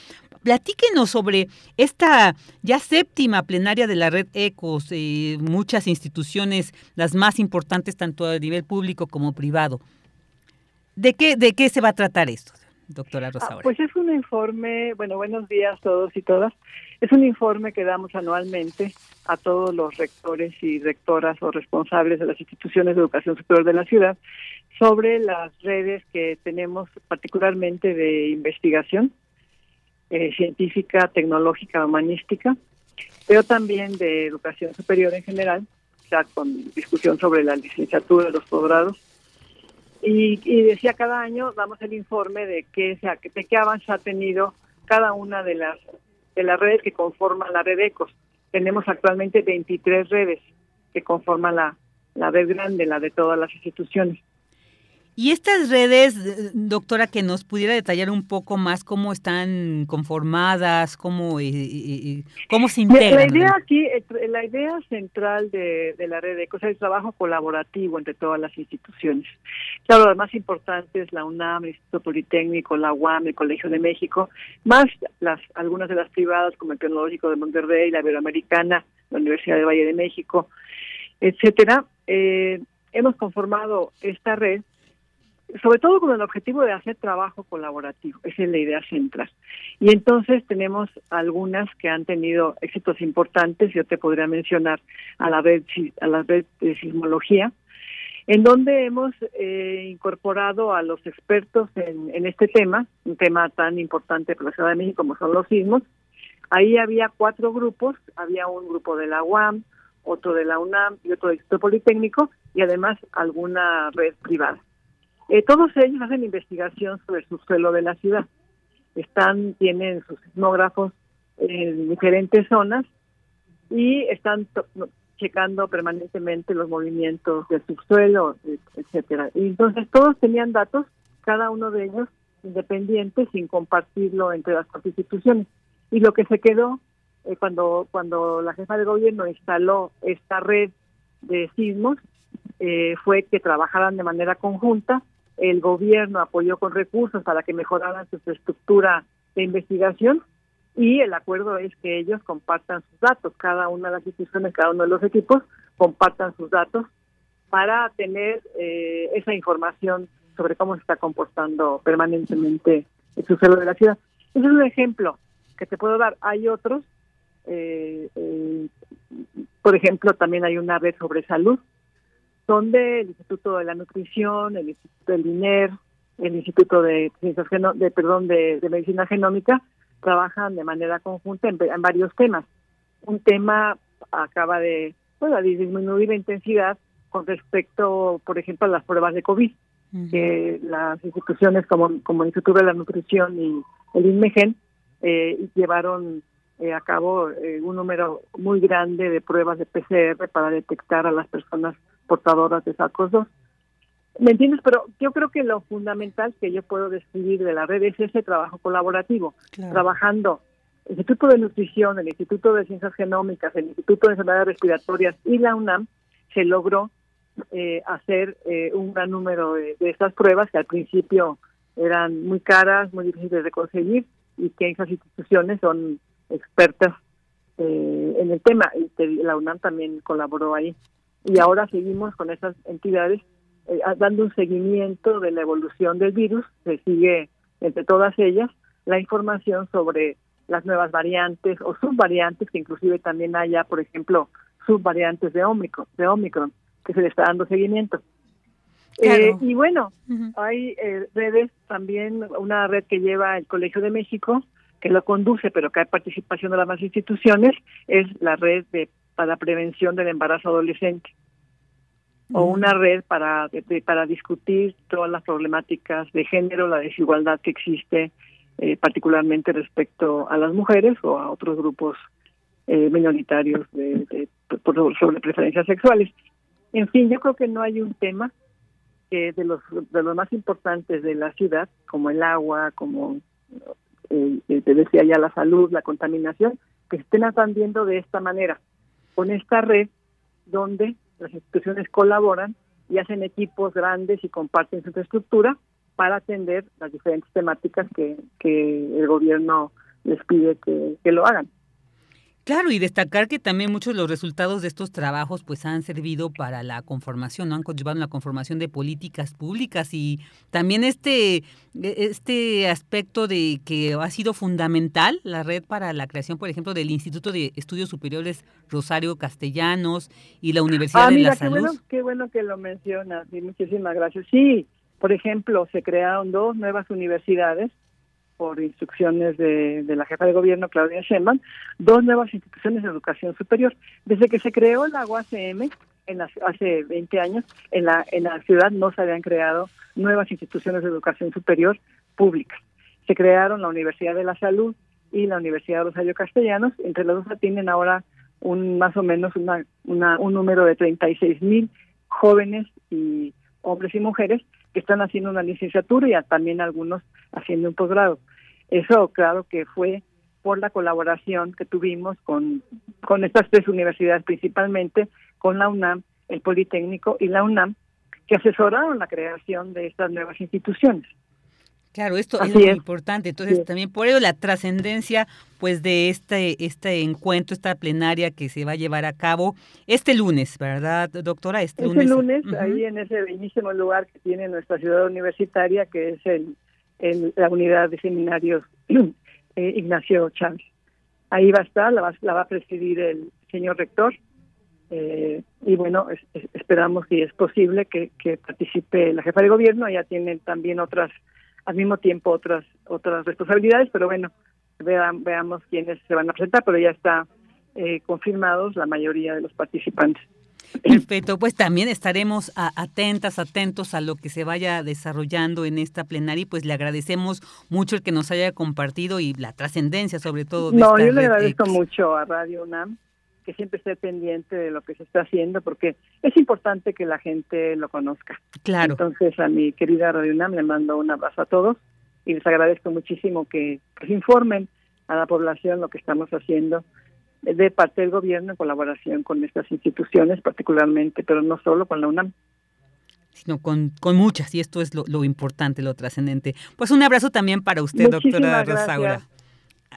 platíquenos sobre esta ya séptima plenaria de la red ECOS, eh, muchas instituciones, las más importantes tanto a nivel público como privado. ¿De qué, de qué se va a tratar esto? Doctora ah, Rosaura? pues es un informe, bueno, buenos días todos y todas. Es un informe que damos anualmente a todos los rectores y rectoras o responsables de las instituciones de educación superior de la ciudad sobre las redes que tenemos particularmente de investigación eh, científica, tecnológica, humanística, pero también de educación superior en general, ya con discusión sobre la licenciatura, los posgrados y, decía cada año damos el informe de qué, de qué avance ha tenido cada una de las de las redes que conforman la red ECOS. Tenemos actualmente 23 redes que conforman la, la red grande, la de todas las instituciones. Y estas redes, eh, doctora, que nos pudiera detallar un poco más cómo están conformadas, cómo, eh, eh, cómo se integran. La idea aquí, la idea central de, la red ECO es el trabajo colaborativo entre todas las instituciones. Claro, las más importantes, la UNAM, el Instituto Politécnico, la UAM, el Colegio de México, más las algunas de las privadas como el Tecnológico de Monterrey, la Iberoamericana, la Universidad de Valle de México, etcétera. hemos conformado esta red sobre todo con el objetivo de hacer trabajo colaborativo, esa es la idea central. Y entonces tenemos algunas que han tenido éxitos importantes, yo te podría mencionar a la red, a la red de sismología, en donde hemos eh, incorporado a los expertos en, en, este tema, un tema tan importante para la Ciudad de México como son los sismos. Ahí había cuatro grupos, había un grupo de la UAM, otro de la UNAM y otro del Instituto Politécnico y además alguna red privada. Eh, todos ellos hacen investigación sobre su suelo de la ciudad. Están, tienen sus sismógrafos en diferentes zonas y están checando permanentemente los movimientos del subsuelo, etcétera. Y entonces todos tenían datos, cada uno de ellos independiente, sin compartirlo entre las instituciones. Y lo que se quedó eh, cuando cuando la jefa de gobierno instaló esta red de sismos eh, fue que trabajaran de manera conjunta el gobierno apoyó con recursos para que mejoraran su estructura de investigación y el acuerdo es que ellos compartan sus datos, cada una de las instituciones, cada uno de los equipos compartan sus datos para tener eh, esa información sobre cómo se está comportando permanentemente el suelo de la ciudad. Ese es un ejemplo que te puedo dar. Hay otros, eh, eh, por ejemplo, también hay una red sobre salud son del Instituto de la Nutrición, el Instituto del INER, el Instituto de Ciencias de perdón de, Medicina Genómica trabajan de manera conjunta en, varios temas. Un tema acaba de bueno, disminuir la intensidad con respecto, por ejemplo, a las pruebas de COVID, que las instituciones como, como el Instituto de la Nutrición y el INMEGEN eh, llevaron eh, a cabo eh, un número muy grande de pruebas de PCR para detectar a las personas portadoras de SARS-CoV-2. ¿Me entiendes? Pero yo creo que lo fundamental que yo puedo describir de la red es ese trabajo colaborativo, trabajando el Instituto de Nutrición, el Instituto de Ciencias Genómicas, el Instituto de Enfermedades Respiratorias y la UNAM, se logró eh, hacer eh, un gran número de, estas pruebas que al principio eran muy caras, muy difíciles de conseguir y que esas instituciones son expertas eh, en el tema y la UNAM también colaboró ahí y ahora seguimos con esas entidades eh, dando un seguimiento de la evolución del virus, se sigue entre todas ellas la información sobre las nuevas variantes o subvariantes, que inclusive también haya, por ejemplo, subvariantes de Omicron, de Omicron que se le está dando seguimiento. Eh, y bueno, hay eh, redes también, una red que lleva el Colegio de México, que lo conduce, pero que hay participación de las más instituciones, es la red de para prevención del embarazo adolescente. O una red para para discutir todas las problemáticas de género, la desigualdad que existe eh, particularmente respecto a las mujeres o a otros grupos eh, minoritarios de, sobre preferencias sexuales. En fin, yo creo que no hay un tema que de los de los más importantes de la ciudad, como el agua, como eh, te decía ya la salud, la contaminación, que estén atendiendo de esta manera con esta red donde las instituciones colaboran y hacen equipos grandes y comparten su infraestructura para atender las diferentes temáticas que, el gobierno les pide que lo hagan. Claro, y destacar que también muchos de los resultados de estos trabajos pues han servido para la conformación, ¿no? Han conllevado la conformación de políticas públicas y también este, e, este aspecto de que ha sido fundamental la red para la creación, por ejemplo, del Instituto de Estudios Superiores Rosario Castellanos y la Universidad ah, de la qué Salud. Bueno, qué bueno que lo mencionas y muchísimas gracias. Sí, por ejemplo, se crearon dos nuevas universidades por instrucciones de, la jefa de gobierno, Claudia Sheinbaum, dos nuevas instituciones de educación superior. Desde que se creó la UACM, en hace 20 años, en la, en la ciudad no se habían creado nuevas instituciones de educación superior públicas. Se crearon la Universidad de la Salud y la Universidad de Rosario Castellanos. Entre las dos tienen ahora un más o menos una, una, un número de 36 mil jóvenes y hombres y mujeres que están haciendo una licenciatura y también algunos haciendo un posgrado. Eso, claro, que fue por la colaboración que tuvimos con, con estas tres universidades principalmente, con la UNAM, el Politécnico y la UNAM, que asesoraron la creación de estas nuevas instituciones. Claro, esto es muy importante. Entonces, también por ello la trascendencia pues de este este encuentro, esta plenaria que se va a llevar a cabo este lunes, ¿verdad, doctora? Este, este lunes, ahí en ese bellísimo lugar que tiene nuestra ciudad universitaria, que es el, la unidad de seminarios *clears throat* eh, Ignacio Chávez. Ahí va a estar, la va, la va a presidir el señor rector. Eh, y bueno, esperamos si es posible que, que participe la jefa de gobierno. Ella tiene también otras al mismo tiempo otras otras responsabilidades, pero bueno, veamos quiénes se van a presentar, pero ya está eh, confirmados la mayoría de los participantes. Perfecto, pues también estaremos atentas, atentos a lo que se vaya desarrollando en esta plenaria y pues le agradecemos mucho el que nos haya compartido y la trascendencia sobre todo. De no, yo le agradezco mucho a Radio UNAM que siempre esté pendiente de lo que se está haciendo, porque es importante que la gente lo conozca. Claro. Entonces, a mi querida Radio UNAM le mando un abrazo a todos y les agradezco muchísimo que, informen a la población lo que estamos haciendo de parte del gobierno en colaboración con estas instituciones particularmente, pero no solo con la UNAM sino con, con muchas, y esto es lo, lo importante, lo trascendente. Pues un abrazo también para usted, doctora Rosaura.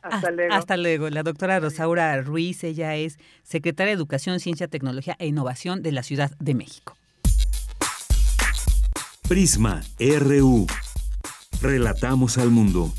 Hasta luego. Hasta luego. La doctora Rosaura Ruiz, ella es secretaria de Educación, Ciencia, Tecnología e Innovación de la Ciudad de México. Prisma RU. Relatamos al mundo.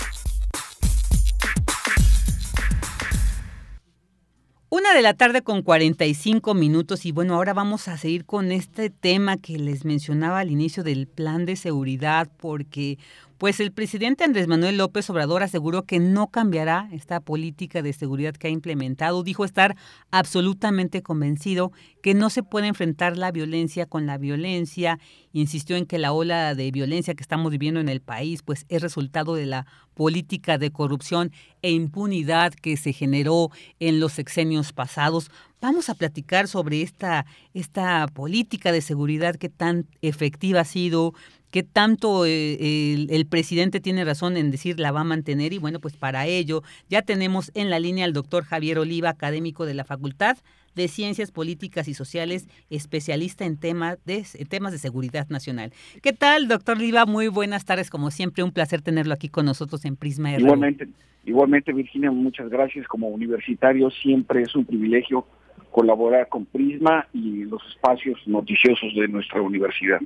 Una de la tarde con 45 minutos y bueno, ahora vamos a seguir con este tema que les mencionaba al inicio del plan de seguridad porque pues el presidente Andrés Manuel López Obrador aseguró que no cambiará esta política de seguridad que ha implementado. Dijo estar absolutamente convencido que no se puede enfrentar la violencia con la violencia. Insistió en que la ola de violencia que estamos viviendo en el país pues es resultado de la política de corrupción e impunidad que se generó en los sexenios pasados. Vamos a platicar sobre esta, esta política de seguridad que tan efectiva ha sido, qué tanto eh, el, presidente tiene razón en decir la va a mantener y bueno, pues para ello ya tenemos en la línea al doctor Javier Oliva, académico de la Facultad de Ciencias Políticas y Sociales, especialista en, tema de, temas de seguridad nacional. ¿Qué tal, doctor Oliva? Muy buenas tardes, como siempre, un placer tenerlo aquí con nosotros en Prisma. Igualmente, igualmente Virginia, muchas gracias. Como universitario siempre es un privilegio colaborar con Prisma y los espacios noticiosos de nuestra universidad.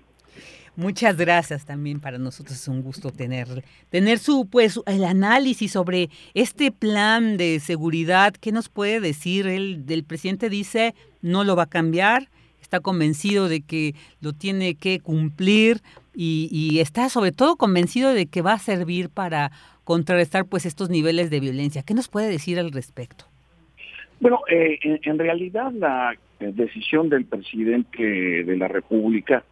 Muchas gracias también para nosotros es un gusto tener tener su pues el análisis sobre este plan de seguridad. ¿Qué nos puede decir el del presidente dice no lo va a cambiar? Está convencido de que lo tiene que cumplir y, y está sobre todo convencido de que va a servir para contrarrestar pues estos niveles de violencia. ¿Qué nos puede decir al respecto? Bueno, eh, en realidad la decisión del presidente de la República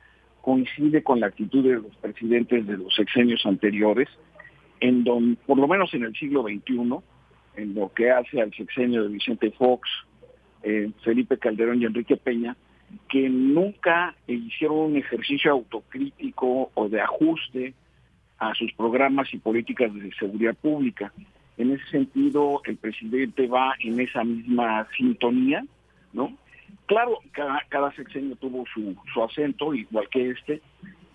coincide con la actitud de los presidentes de los sexenios anteriores, en por lo menos en el siglo XXI, en lo que hace al sexenio de Vicente Fox, eh, Felipe Calderón y Enrique Peña, que nunca hicieron un ejercicio autocrítico o de ajuste a sus programas y políticas de seguridad pública. En ese sentido, el presidente va en esa misma sintonía, ¿no? Claro, cada, sexenio tuvo su, su acento, igual que este,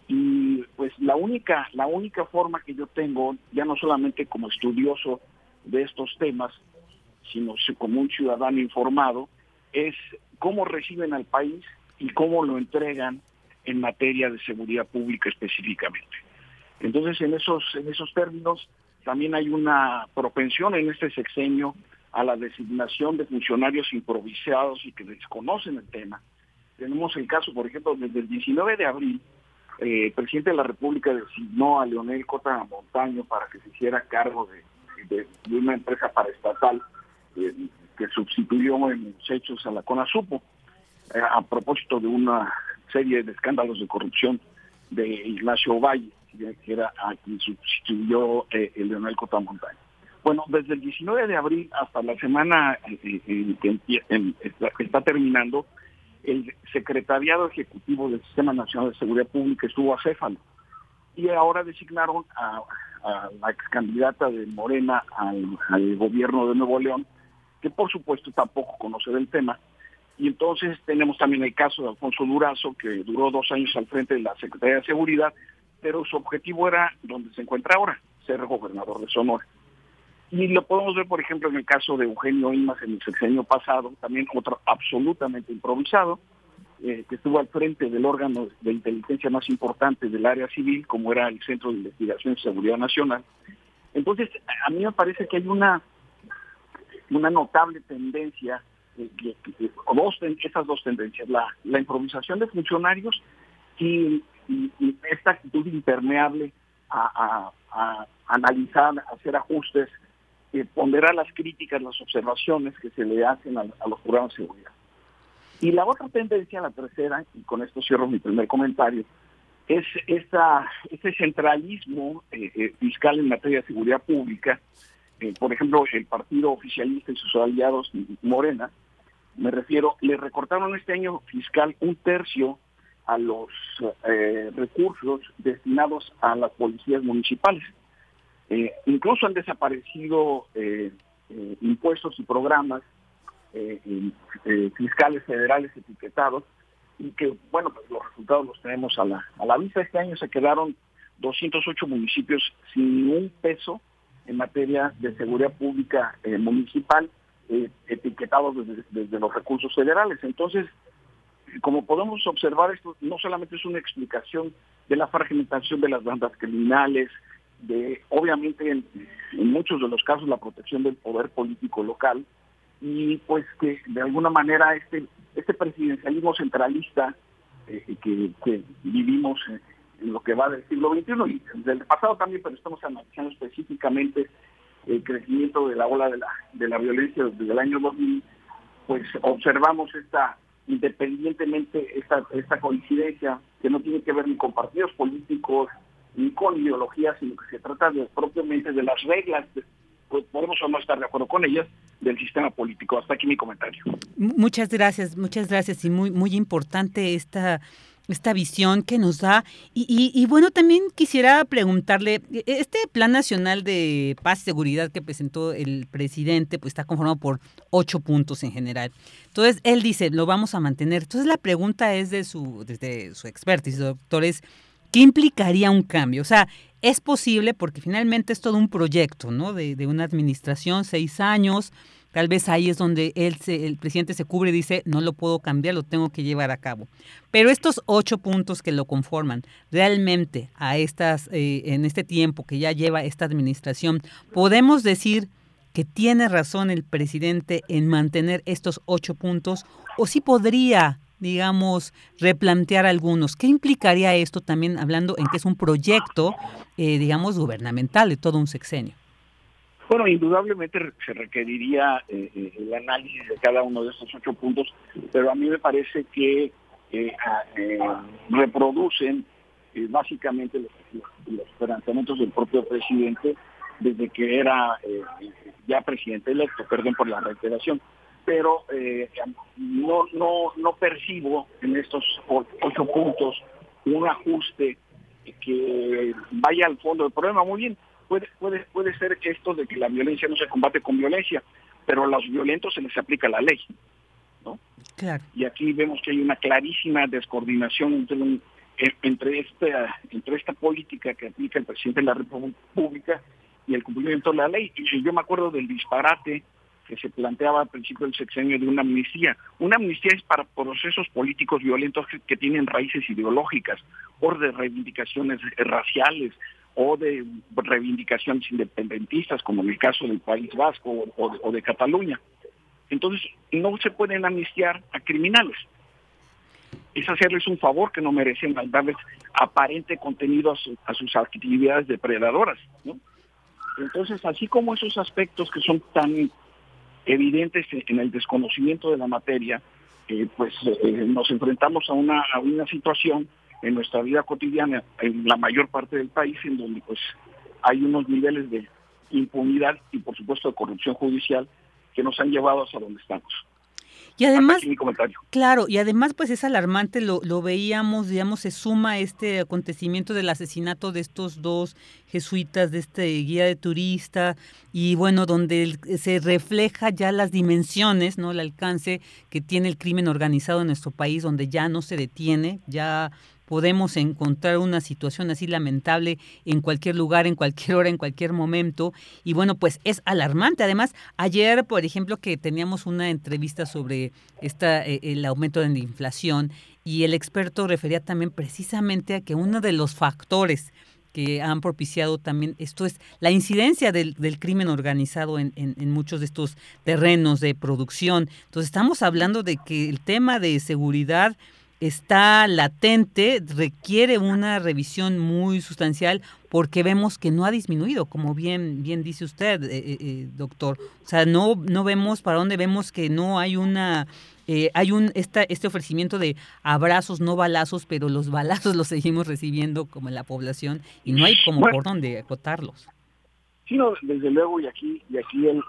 y pues la única, la única forma que yo tengo, ya no solamente como estudioso de estos temas, sino como un ciudadano informado, es cómo reciben al país y cómo lo entregan en materia de seguridad pública específicamente. Entonces, en esos, en esos términos, también hay una propensión en este sexenio a la designación de funcionarios improvisados y que desconocen el tema. Tenemos el caso, por ejemplo, desde el 19 de abril, eh, el presidente de la República designó a Leonel Cota Montaño para que se hiciera cargo de, una empresa paraestatal eh, que sustituyó en los hechos a la CONASUPO. eh, a propósito de una serie de escándalos de corrupción de Ignacio Valle, que era a quien sustituyó el Leonel Cotamontaño. Bueno, desde el 19 de abril hasta la semana eh, que está terminando, el Secretariado Ejecutivo del Sistema Nacional de Seguridad Pública estuvo acéfalo y ahora designaron a, la ex candidata de Morena al, gobierno de Nuevo León, que por supuesto tampoco conoce del tema. Y entonces tenemos también el caso de Alfonso Durazo, que duró dos años al frente de la Secretaría de Seguridad, pero su objetivo era donde se encuentra ahora, ser gobernador de Sonora. Y lo podemos ver, por ejemplo, en el caso de Eugenio Imas en el sexenio pasado, también otro absolutamente improvisado, eh, que estuvo al frente del órgano de inteligencia más importante del área civil, como era el Centro de Investigación y Seguridad Nacional. Entonces, a mí me parece que hay una, una notable tendencia, eh, o dos, esas dos tendencias, la, la improvisación de funcionarios y, esta actitud impermeable a, a, analizar, a hacer ajustes, eh, las críticas, las observaciones que se le hacen a los programas de seguridad. Y la otra tendencia, la tercera, y con esto cierro mi primer comentario, es esta, este centralismo eh, eh, fiscal en materia de seguridad pública. Eh, por ejemplo, el partido oficialista y sus aliados Morena, me refiero, le recortaron este año fiscal un tercio a los recursos destinados a las policías municipales. Incluso han desaparecido impuestos y programas eh, eh, fiscales federales etiquetados y que, bueno, pues los resultados los tenemos a la, a la vista. Este año se quedaron 208 municipios sin un peso en materia de seguridad pública eh, municipal eh, etiquetados desde, desde, los recursos federales. Entonces, como podemos observar, esto no solamente es una explicación de la fragmentación de las bandas criminales, de obviamente en, muchos de los casos la protección del poder político local, y pues que de alguna manera este este presidencialismo centralista eh, que, vivimos en lo que va del siglo XXI y del pasado también, pero estamos analizando específicamente el crecimiento de la ola de la, de la violencia desde el año 2000, pues observamos esta independientemente esta, esta coincidencia que no tiene que ver ni con partidos políticos ni con ideologías, sino que se trata de, propiamente de las reglas pues, podemos o no estar de acuerdo con ellas, del sistema político. Hasta aquí mi comentario. Muchas gracias, muchas gracias y muy, muy importante esta esta visión que nos da. Y, bueno, también quisiera preguntarle, este Plan Nacional de Paz y Seguridad que presentó el presidente, pues está conformado por ocho puntos en general. Entonces, él dice, lo vamos a mantener. Entonces, la pregunta es de su, desde su expertise, doctor, es, ¿qué implicaría un cambio? O sea, es posible porque finalmente es todo un proyecto, ¿no? De, de una administración, seis años. Tal vez ahí es donde él el presidente se cubre y dice, no lo puedo cambiar, lo tengo que llevar a cabo. Pero estos ocho puntos que lo conforman, realmente a estas, eh, en este tiempo que ya lleva esta administración, podemos decir que tiene razón el presidente en mantener estos ocho puntos o si podría digamos, replantear algunos. ¿Qué implicaría esto también hablando en que es un proyecto, eh, digamos, gubernamental de todo un sexenio? Bueno, indudablemente se requeriría eh, eh, el análisis de cada uno de estos ocho puntos, pero a mí me parece que reproducen básicamente los, los, planteamientos del propio presidente desde que era ya presidente electo, perdón por la reiteración pero eh, no, no, no percibo en estos ocho puntos un ajuste que vaya al fondo del problema. Muy bien, puede, puede, puede ser esto de que la violencia no se combate con violencia, pero a los violentos se les aplica la ley. ¿no? Claro. Y aquí vemos que hay una clarísima descoordinación entre, entre, esta, entre esta política que aplica el presidente de la República y el cumplimiento de la ley. Y yo me acuerdo del disparate que se planteaba al principio del sexenio de una amnistía. Una amnistía es para procesos políticos violentos que, tienen raíces ideológicas o de reivindicaciones raciales o de reivindicaciones independentistas, como en el caso del País Vasco o de, Cataluña. Entonces, no se pueden amnistiar a criminales. Es hacerles un favor que no merecen darles aparente contenido a, a sus actividades depredadoras. Entonces, así como esos aspectos que son tan evidentes en el desconocimiento de la materia, pues nos enfrentamos a una, a una situación en nuestra vida cotidiana en la mayor parte del país en donde pues hay unos niveles de impunidad y por supuesto de corrupción judicial que nos han llevado hasta donde estamos. Y además, claro, y además pues es alarmante, lo, lo veíamos, digamos, se suma este acontecimiento del asesinato de estos dos jesuitas, de este guía de turista, y bueno, donde se refleja ya las dimensiones, ¿no? El alcance que tiene el crimen organizado en nuestro país, donde ya no se detiene, ya podemos encontrar una situación así lamentable en cualquier lugar, en cualquier hora, en cualquier momento. Y bueno, pues es alarmante. Además, ayer, por ejemplo, que teníamos una entrevista sobre esta, eh, el aumento de la inflación y el experto refería también precisamente a que uno de los factores que han propiciado también esto es la incidencia del, crimen organizado en, en, muchos de estos terrenos de producción. Entonces estamos hablando de que el tema de seguridad está latente, requiere una revisión muy sustancial porque vemos que no ha disminuido, como bien bien dice usted, eh, eh, eh, doctor. O sea, no no vemos para dónde vemos que no hay una hay un esta, este ofrecimiento de abrazos, no balazos, pero los balazos *laughs* los seguimos recibiendo como en la población y no hay como por dónde acotarlos. Sí, desde luego y aquí y aquí el,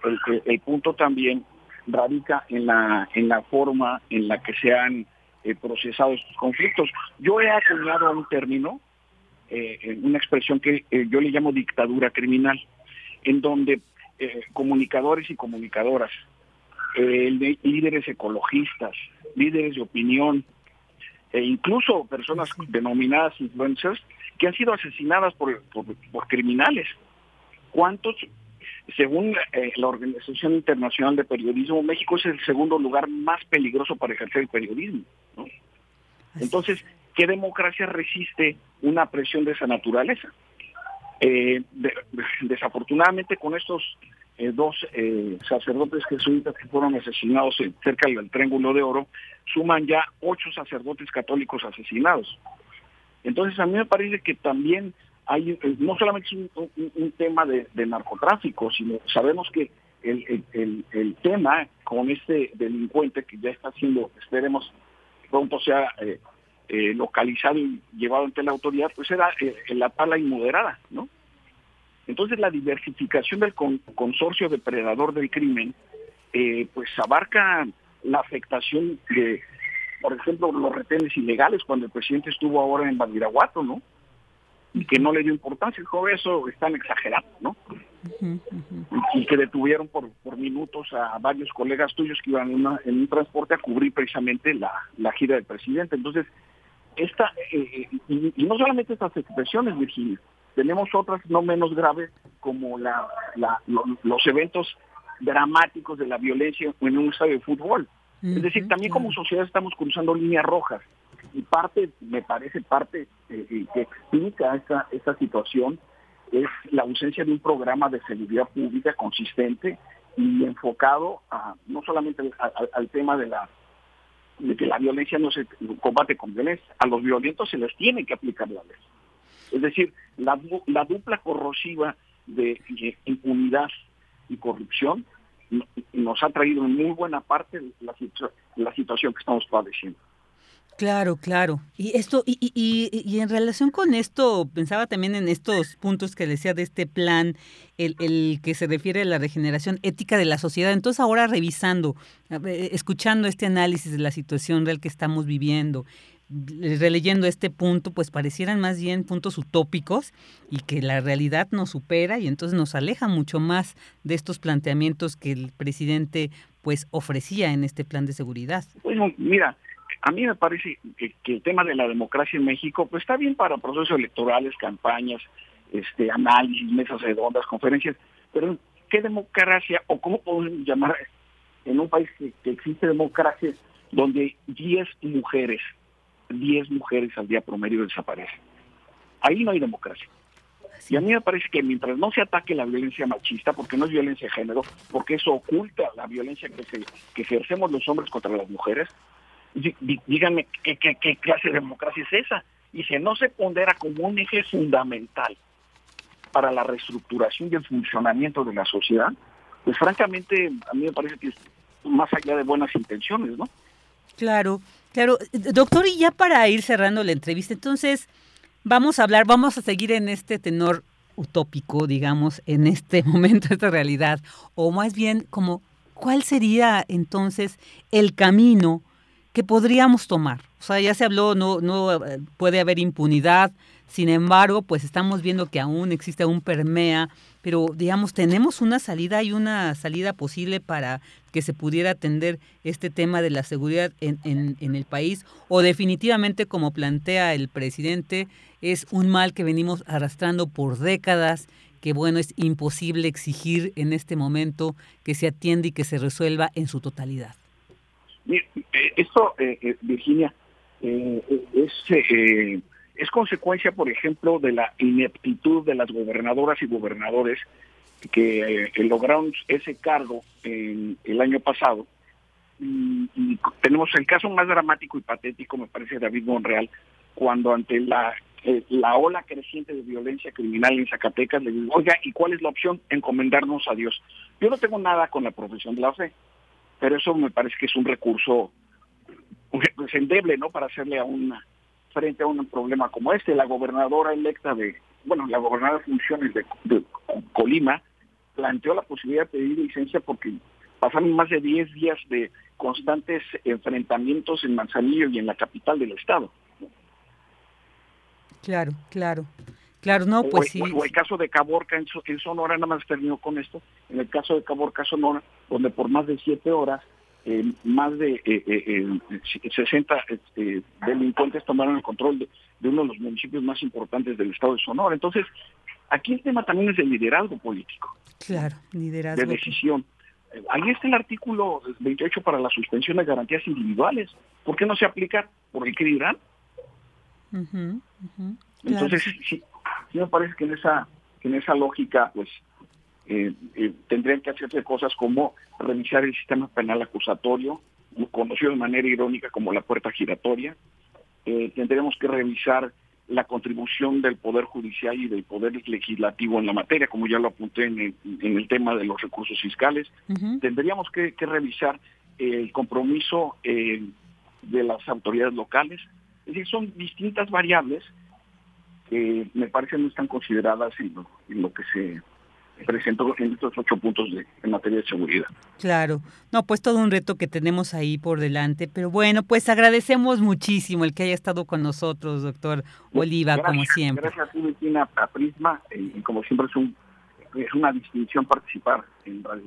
el, punto también radica en la en la forma en la que se han eh, procesado estos conflictos. Yo he acuñado un término, eh, una expresión que eh, yo le llamo dictadura criminal, en donde comunicadores y comunicadoras, líderes ecologistas, líderes de opinión, e incluso personas denominadas influencers, que han sido asesinadas por, por criminales. ¿Cuántos según eh, la Organización Internacional de Periodismo, México es el segundo lugar más peligroso para ejercer el periodismo. Entonces, ¿qué democracia resiste una presión de esa naturaleza? Eh, desafortunadamente, con estos eh, dos sacerdotes jesuitas que fueron asesinados cerca del Triángulo de Oro, suman ya ocho sacerdotes católicos asesinados. Entonces, a mí me parece que también hay eh, no solamente es un, tema de, narcotráfico, sino sabemos que el, tema con este delincuente que ya está siendo, esperemos, pronto sea eh, eh, localizado y llevado ante la autoridad, pues era la pala inmoderada, ¿no? Entonces la diversificación del consorcio depredador del crimen, pues abarca la afectación de, por ejemplo, los retenes ilegales cuando el presidente estuvo ahora en Badiraguato, ¿no? Y que no le dio importancia. Joven eso están exagerando, ¿no? Y que detuvieron por, por minutos a varios colegas tuyos que iban en, un transporte a cubrir precisamente la, la gira del presidente. Entonces, esta, eh, y, no solamente estas expresiones, Virginia, tenemos otras no menos graves como la, la los eventos dramáticos de la violencia en un estadio de fútbol. Es decir, también como sociedad estamos cruzando líneas rojas y parte, me parece parte eh, eh, que explica esta, esta situación es la ausencia de un programa de seguridad pública consistente y enfocado a, no solamente al, tema de la de que la violencia no se combate con violencia, a los violentos se les tiene que aplicar la ley. Es decir, la, la dupla corrosiva de, impunidad y corrupción nos ha traído en muy buena parte la, la situación que estamos padeciendo. Claro, claro. Y esto, y, y, y, en relación con esto, pensaba también en estos puntos que decía de este plan, el, el, que se refiere a la regeneración ética de la sociedad. Entonces, ahora revisando, escuchando este análisis de la situación real que estamos viviendo, releyendo este punto, pues parecieran más bien puntos utópicos y que la realidad nos supera y entonces nos aleja mucho más de estos planteamientos que el presidente pues ofrecía en este plan de seguridad. Bueno, mira, a mí me parece que, el tema de la democracia en México pues está bien para procesos electorales, campañas, este análisis, mesas redondas, conferencias, pero ¿qué democracia o cómo podemos llamar en un país que, existe democracia donde 10 mujeres, 10 mujeres al día promedio desaparecen? Ahí no hay democracia. Y a mí me parece que mientras no se ataque la violencia machista, porque no es violencia de género, porque eso oculta la violencia que, que ejercemos los hombres contra las mujeres, díganme ¿qué, clase de democracia es esa. Y si no se pondera como un eje fundamental para la reestructuración y el funcionamiento de la sociedad, pues francamente a mí me parece que es más allá de buenas intenciones, ¿no? Claro, claro. Doctor, y ya para ir cerrando la entrevista, entonces vamos a hablar, vamos a seguir en este tenor utópico, digamos, en este *laughs* momento, esta realidad, o más bien como, ¿cuál sería entonces el camino que podríamos tomar? O sea, ya se habló, no, no eh, puede haber impunidad, sin embargo, pues estamos viendo que aún existe un permea, pero digamos, tenemos una salida y una salida posible para que se pudiera atender este tema de la seguridad en, en, en el país, o definitivamente, como plantea el presidente, es un mal que venimos arrastrando por décadas, que bueno, es imposible exigir en este momento que se atienda y que se resuelva en su totalidad. Eh, esto, eh, eh, Virginia, es, es consecuencia, por ejemplo, de la ineptitud de las gobernadoras y gobernadores que lograron ese cargo en, el año pasado. Y, tenemos el caso más dramático y patético, me parece, David Monreal, cuando ante la eh, la ola creciente de violencia criminal en Zacatecas, le digo, oiga, ¿y cuál es la opción? Encomendarnos a Dios. Yo no tengo nada con la profesión de la fe, pero eso me parece que es un recurso endeble, ¿no? Para hacerle a una frente a un problema como este. La gobernadora electa de, bueno, la gobernadora de funciones de, de Colima planteó la posibilidad de pedir licencia porque pasaron más de 10 días de constantes enfrentamientos en Manzanillo y en la capital del estado. Claro, claro. Claro, no, pues sí. O, el caso de Caborca en, Sonora, nada más terminó con esto, en el caso de Caborca, Sonora, donde por más de siete horas, eh, más de eh, eh, 60 eh, este, delincuentes tomaron el control de, uno de los municipios más importantes del estado de Sonora. Entonces, aquí el tema también es de liderazgo político. Claro, liderazgo. De decisión. Ahí está el artículo 28 para la suspensión de garantías individuales. ¿Por qué no se aplica? ¿Por el que dirán? Entonces, sí, me parece que en esa, en esa lógica, pues, eh, eh, tendrían que hacerse cosas como revisar el sistema penal acusatorio, conocido de manera irónica como la puerta giratoria. Eh, tendríamos que revisar la contribución del Poder Judicial y del Poder Legislativo en la materia, como ya lo apunté en el, en el tema de los recursos fiscales. Tendríamos que, que, revisar el compromiso de las autoridades locales, es decir, son distintas variables que me parece no están consideradas en lo, que se presentó en estos ocho puntos de, en materia de seguridad. Claro, no, pues todo un reto que tenemos ahí por delante, pero bueno, pues agradecemos muchísimo el que haya estado con nosotros, doctor Oliva, como siempre. Gracias a ti, Martina, a Prisma, y como siempre es, un, es una distinción participar en Radio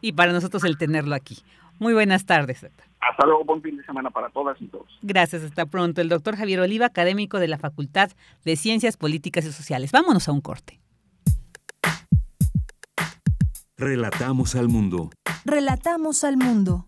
Y para nosotros el tenerlo aquí. Muy buenas tardes, doctor. Hasta luego, buen fin de semana para todas y todos. Gracias, hasta pronto. El doctor Javier Oliva, académico de la Facultad de Ciencias Políticas y Sociales. Vámonos a un corte. Relatamos al mundo. Relatamos al mundo.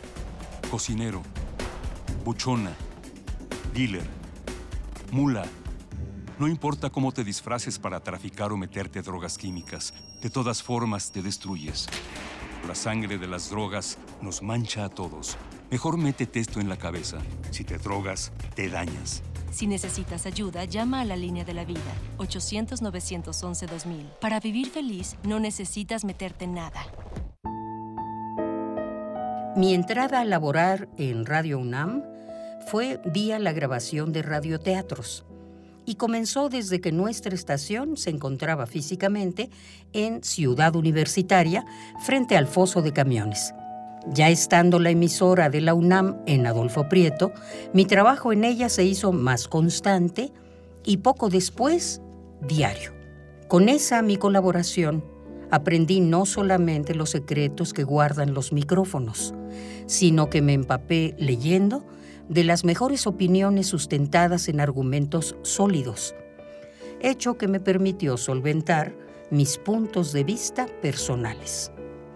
cocinero, buchona, dealer, mula. No importa cómo te disfraces para traficar o meterte drogas químicas, De todas formas, te destruyes. La sangre de las drogas nos mancha a todos. Mejor métete esto en la cabeza. Si te drogas, te dañas. Si necesitas ayuda, llama a la línea de la vida, 800-911-2000. Para vivir feliz, no necesitas meterte en nada. Mi entrada a laborar en Radio UNAM fue vía la grabación de radioteatros y comenzó desde que nuestra estación se encontraba físicamente en Ciudad Universitaria frente al foso de camiones. Ya estando la emisora de la UNAM en Adolfo Prieto, mi trabajo en ella se hizo más constante y poco después diario. Con esa mi colaboración aprendí no solamente los secretos que guardan los micrófonos, sino que me empapé leyendo de las mejores opiniones sustentadas en argumentos sólidos, hecho que me permitió solventar mis puntos de vista personales.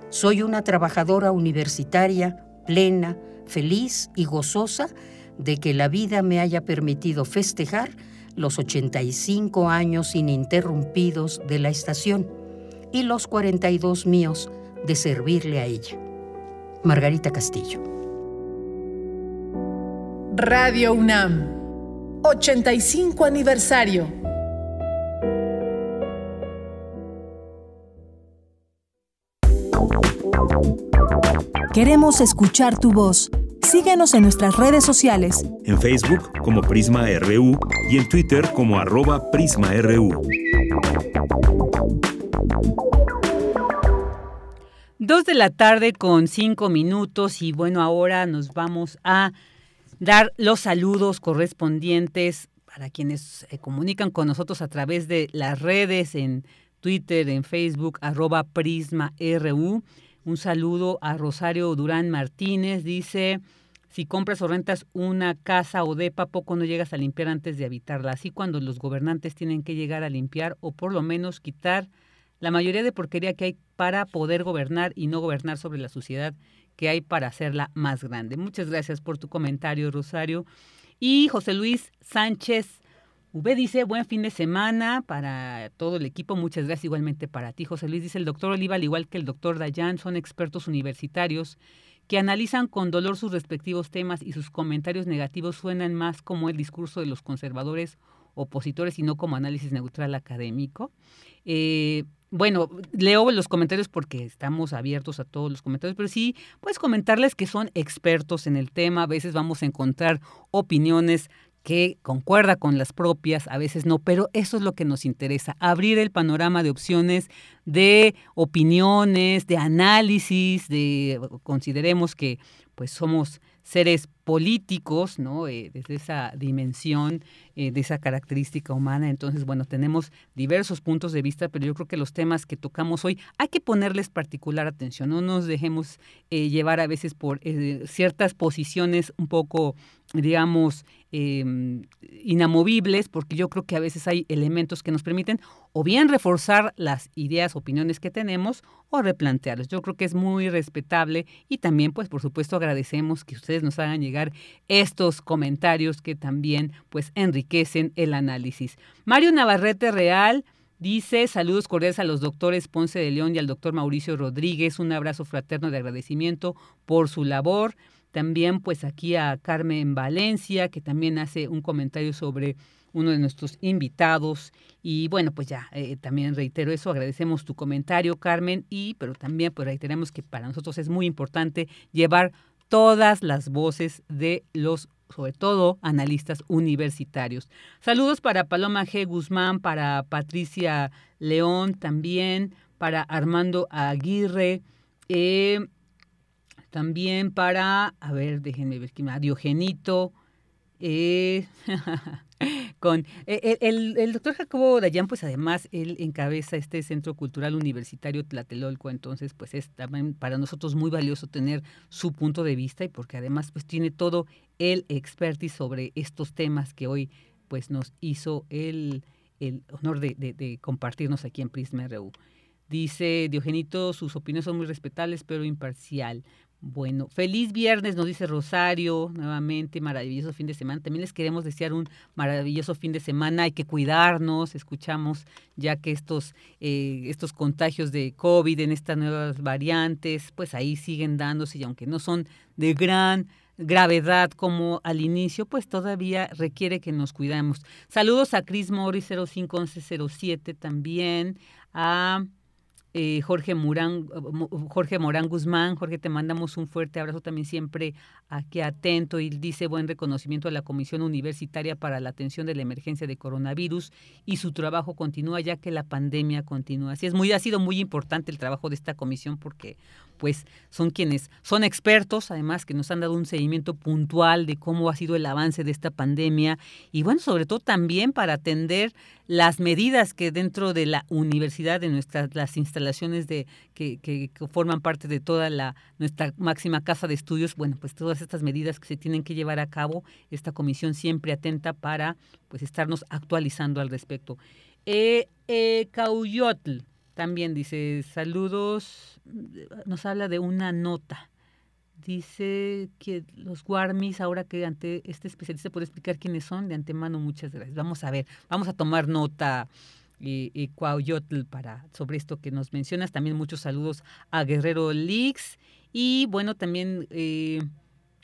Soy una trabajadora universitaria plena, feliz y gozosa de que la vida me haya permitido festejar los 85 años ininterrumpidos de la estación y los 42 míos de servirle a ella. Margarita Castillo. Radio UNAM, 85 aniversario. Queremos escuchar tu voz. Síguenos en nuestras redes sociales. En Facebook como Prisma RU y en Twitter como arroba PrismaRU. Dos de la tarde con cinco minutos y bueno, ahora nos vamos a dar los saludos correspondientes para quienes se comunican con nosotros a través de las redes en Twitter, en Facebook, arroba Prisma RU. Un saludo a Rosario Durán Martínez. Dice, si compras o rentas una casa o depa, poco no llegas a limpiar antes de habitarla. Así cuando los gobernantes tienen que llegar a limpiar o por lo menos quitar la mayoría de porquería que hay para poder gobernar y no gobernar sobre la sociedad que hay para hacerla más grande. Muchas gracias por tu comentario, Rosario. Y José Luis Sánchez V dice, buen fin de semana para todo el equipo. Muchas gracias igualmente para ti, José Luis. Dice, el doctor Oliva, al igual que el doctor Dayan, son expertos universitarios que analizan con dolor sus respectivos temas y sus comentarios negativos suenan más como el discurso de los conservadores opositores y no como análisis neutral académico. Eh, bueno, leo los comentarios porque estamos abiertos a todos los comentarios, pero sí, puedes comentarles que son expertos en el tema, a veces vamos a encontrar opiniones que concuerda con las propias, a veces no, pero eso es lo que nos interesa, abrir el panorama de opciones, de opiniones, de análisis, de consideremos que pues somos seres políticos, ¿no? Eh, desde esa dimensión, eh, de esa característica humana. Entonces, bueno, tenemos diversos puntos de vista, pero yo creo que los temas que tocamos hoy hay que ponerles particular atención. No nos dejemos eh, llevar a veces por ciertas posiciones un poco, digamos, em, inamovibles, porque yo creo que a veces hay elementos que nos permiten o bien reforzar las ideas, opiniones que tenemos o replantearlas. Yo creo que es muy respetable y también, pues, por supuesto, agradecemos que ustedes nos hagan llegar estos comentarios que también, pues, enriquecen el análisis. Mario Navarrete Real. Dice, saludos cordiales a los doctores Ponce de León y al doctor Mauricio Rodríguez, un abrazo fraterno de agradecimiento por su labor. También pues aquí a Carmen Valencia, que también hace un comentario sobre uno de nuestros invitados. Y bueno, pues ya, eh, también reitero eso, agradecemos tu comentario, Carmen, y pero también pues reiteramos que para nosotros es muy importante llevar todas las voces de los sobre todo analistas universitarios. Saludos para Paloma G. Guzmán, para Patricia León también, para Armando Aguirre, eh, también para, a ver, déjenme ver más, Diogenito, eh, *laughs* con eh, el, el, doctor Jacobo Dayan, pues además él encabeza este Centro Cultural Universitario Tlatelolco, entonces pues es también para nosotros muy valioso tener su punto de vista y porque además pues tiene todo el expertise sobre estos temas que hoy pues nos hizo el, el honor de, de, de compartirnos aquí en Prisma RU. Dice Diogenito, sus opiniones son muy respetables pero imparcial. Bueno, feliz viernes, nos dice Rosario, nuevamente, maravilloso fin de semana. También les queremos desear un maravilloso fin de semana. Hay que cuidarnos, escuchamos ya que estos, eh, estos contagios de COVID en estas nuevas variantes, pues ahí siguen dándose y aunque no son de gran gravedad como al inicio, pues todavía requiere que nos cuidemos. Saludos a Chris Mori 051107 también, a eh, Jorge, Morán, Jorge Morán Guzmán. Jorge, te mandamos un fuerte abrazo también siempre aquí atento y dice buen reconocimiento a la Comisión Universitaria para la Atención de la Emergencia de Coronavirus y su trabajo continúa ya que la pandemia continúa. Así es, muy, ha sido muy importante el trabajo de esta comisión porque pues son quienes son expertos, además que nos han dado un seguimiento puntual de cómo ha sido el avance de esta pandemia y bueno, sobre todo también para atender las medidas que dentro de la universidad, de nuestras las instalaciones de que, que, forman parte de toda la nuestra máxima casa de estudios, bueno, pues todas estas medidas que se tienen que llevar a cabo, esta comisión siempre atenta para pues estarnos actualizando al respecto. Eh, eh, Cauyotl, también dice, saludos, nos habla de una nota. Dice que los Guarmis, ahora que ante este especialista puede explicar quiénes son, de antemano muchas gracias. Vamos a ver, vamos a tomar nota y, y para sobre esto que nos mencionas. También muchos saludos a Guerrero Leaks y bueno, también eh,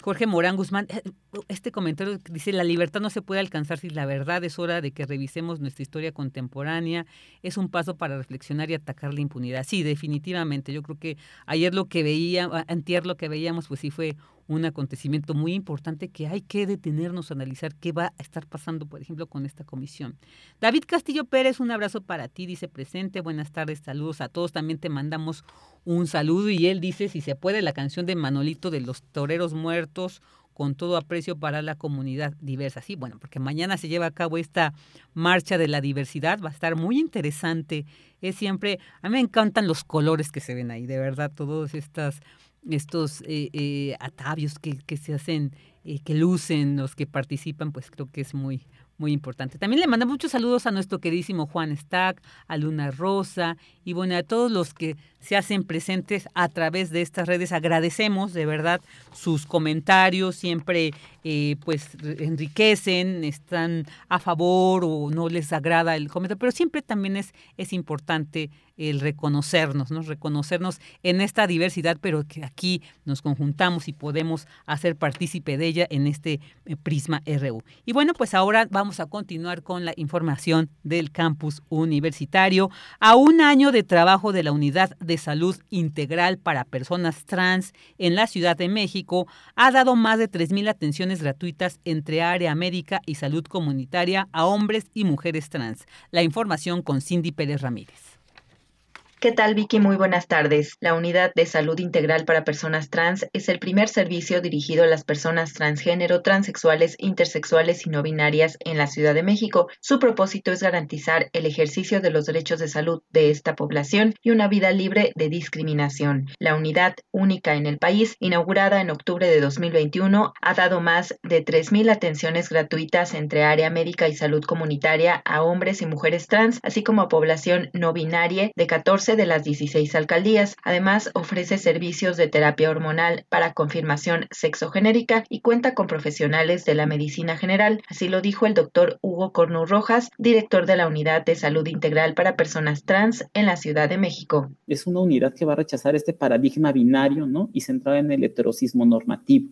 Jorge Morán Guzmán, eh, este comentario dice, la libertad no se puede alcanzar si la verdad es hora de que revisemos nuestra historia contemporánea, es un paso para reflexionar y atacar la impunidad. Sí, definitivamente, yo creo que ayer lo que veía, antier lo que veíamos, pues sí fue un acontecimiento muy importante que hay que detenernos a analizar qué va a estar pasando, por ejemplo, con esta comisión. David Castillo Pérez, un abrazo para ti, dice presente, buenas tardes, saludos a todos, también te mandamos un saludo y él dice, si se puede, la canción de Manolito de los Toreros Muertos, con todo aprecio para la comunidad diversa. Sí, bueno, porque mañana se lleva a cabo esta marcha de la diversidad, va a estar muy interesante. Es siempre, a mí me encantan los colores que se ven ahí, de verdad, todos estas estos eh, eh, atavios que, que, se hacen, eh, que lucen los que participan, pues creo que es muy, muy importante. También le mandamos muchos saludos a nuestro queridísimo Juan Stack, a Luna Rosa y bueno, a todos los que se hacen presentes a través de estas redes. Agradecemos de verdad sus comentarios, siempre eh, pues enriquecen, están a favor o no les agrada el comentario, pero siempre también es, es importante el reconocernos, ¿no? reconocernos en esta diversidad, pero que aquí nos conjuntamos y podemos hacer partícipe de ella en este eh, Prisma RU. Y bueno, pues ahora vamos a continuar con la información del campus universitario. A un año de trabajo de la unidad de de Salud Integral para Personas Trans en la Ciudad de México ha dado más de 3.000 atenciones gratuitas entre área médica y salud comunitaria a hombres y mujeres trans. La información con Cindy Pérez Ramírez. ¿Qué tal Vicky? Muy buenas tardes. La Unidad de Salud Integral para Personas Trans es el primer servicio dirigido a las personas transgénero, transexuales, intersexuales y no binarias en la Ciudad de México. Su propósito es garantizar el ejercicio de los derechos de salud de esta población y una vida libre de discriminación. La unidad, única en el país, inaugurada en octubre de 2021, ha dado más de 3.000 atenciones gratuitas entre área médica y salud comunitaria a hombres y mujeres trans, así como a población no binaria de 14 de las 16 alcaldías. Además, ofrece servicios de terapia hormonal para confirmación sexogenérica y cuenta con profesionales de la medicina general. Así lo dijo el doctor Hugo Cornu Rojas, director de la Unidad de Salud Integral para Personas Trans en la Ciudad de México. Es una unidad que va a rechazar este paradigma binario ¿no? y centrado en el heterocismo normativo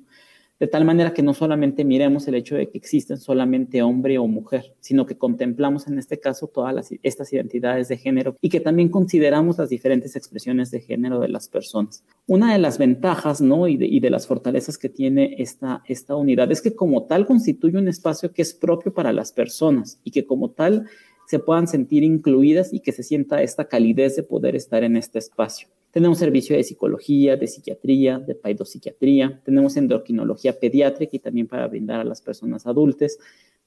de tal manera que no solamente miremos el hecho de que existen solamente hombre o mujer, sino que contemplamos en este caso todas estas identidades de género y que también consideramos las diferentes expresiones de género de las personas. Una de las ventajas ¿no? y, de, las fortalezas que tiene esta, esta unidad es que como tal constituye un espacio que es propio para las personas y que como tal se puedan sentir incluidas y que se sienta esta calidez de poder estar en este espacio. Tenemos servicio de psicología, de psiquiatría, de paidopsiquiatría, tenemos endocrinología pediátrica y también para brindar a las personas adultas.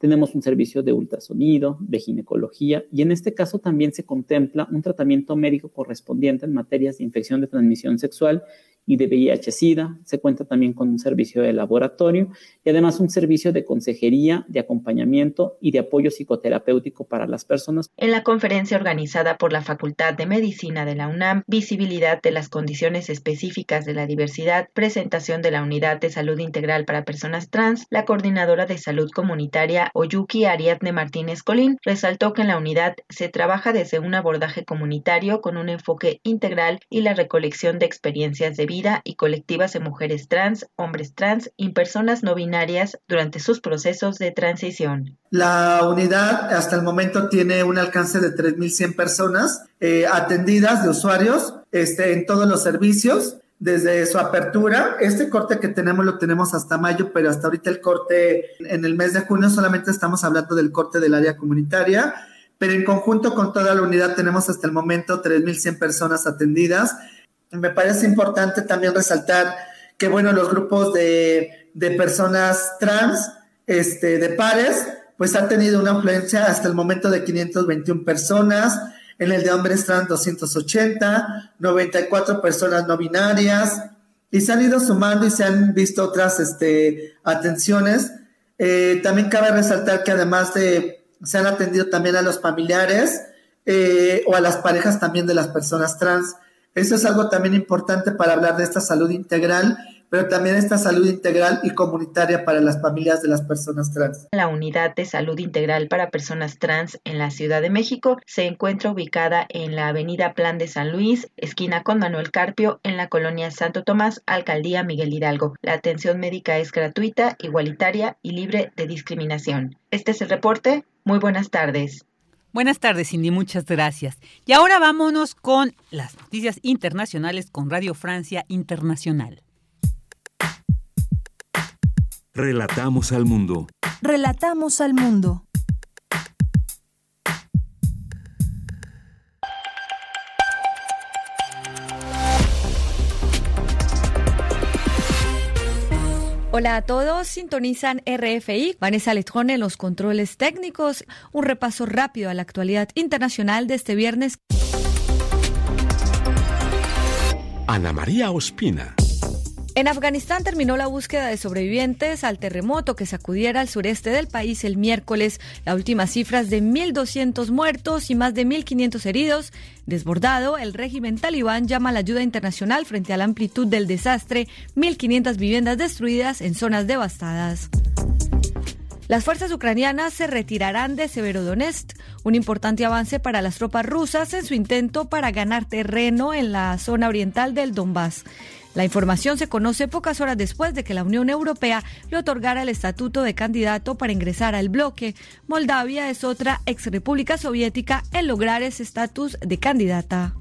Tenemos un servicio de ultrasonido, de ginecología y en este caso también se contempla un tratamiento médico correspondiente en materias de infección de transmisión sexual y de VIH-Sida. Se cuenta también con un servicio de laboratorio y además un servicio de consejería, de acompañamiento y de apoyo psicoterapéutico para las personas. En la conferencia organizada por la Facultad de Medicina de la UNAM, Visibilidad de las condiciones específicas de la diversidad, presentación de la Unidad de Salud Integral para Personas Trans, la coordinadora de salud comunitaria Oyuki Ariadne Martínez Colín resaltó que en la unidad se trabaja desde un abordaje comunitario con un enfoque integral y la recolección de experiencias de vida y colectivas de mujeres trans, hombres trans y personas no binarias durante sus procesos de transición. La unidad hasta el momento tiene un alcance de 3.100 personas eh, atendidas de usuarios este, en todos los servicios desde su apertura. Este corte que tenemos lo tenemos hasta mayo, pero hasta ahorita el corte en el mes de junio solamente estamos hablando del corte del área comunitaria, pero en conjunto con toda la unidad tenemos hasta el momento 3.100 personas atendidas me parece importante también resaltar que, bueno, los grupos de, de personas trans, este, de pares, pues han tenido una influencia hasta el momento de 521 personas, en el de hombres trans 280, 94 personas no binarias, y se han ido sumando y se han visto otras este, atenciones. Eh, también cabe resaltar que además de, se han atendido también a los familiares eh, o a las parejas también de las personas trans. Eso es algo también importante para hablar de esta salud integral, pero también esta salud integral y comunitaria para las familias de las personas trans. La unidad de salud integral para personas trans en la Ciudad de México se encuentra ubicada en la avenida Plan de San Luis, esquina con Manuel Carpio, en la colonia Santo Tomás, alcaldía Miguel Hidalgo. La atención médica es gratuita, igualitaria y libre de discriminación. Este es el reporte. Muy buenas tardes. Buenas tardes, Cindy, muchas gracias. Y ahora vámonos con las noticias internacionales con Radio Francia Internacional. Relatamos al mundo. Relatamos al mundo. Hola a todos, sintonizan RFI, Vanessa Letrón en los controles técnicos, un repaso rápido a la actualidad internacional de este viernes. Ana María Ospina. En Afganistán terminó la búsqueda de sobrevivientes al terremoto que sacudiera al sureste del país el miércoles. La última cifra es de 1.200 muertos y más de 1.500 heridos. Desbordado, el régimen talibán llama a la ayuda internacional frente a la amplitud del desastre, 1.500 viviendas destruidas en zonas devastadas. Las fuerzas ucranianas se retirarán de Severodonetsk, un importante avance para las tropas rusas en su intento para ganar terreno en la zona oriental del Donbass. La información se conoce pocas horas después de que la Unión Europea le otorgara el estatuto de candidato para ingresar al bloque. Moldavia es otra ex república soviética en lograr ese estatus de candidata.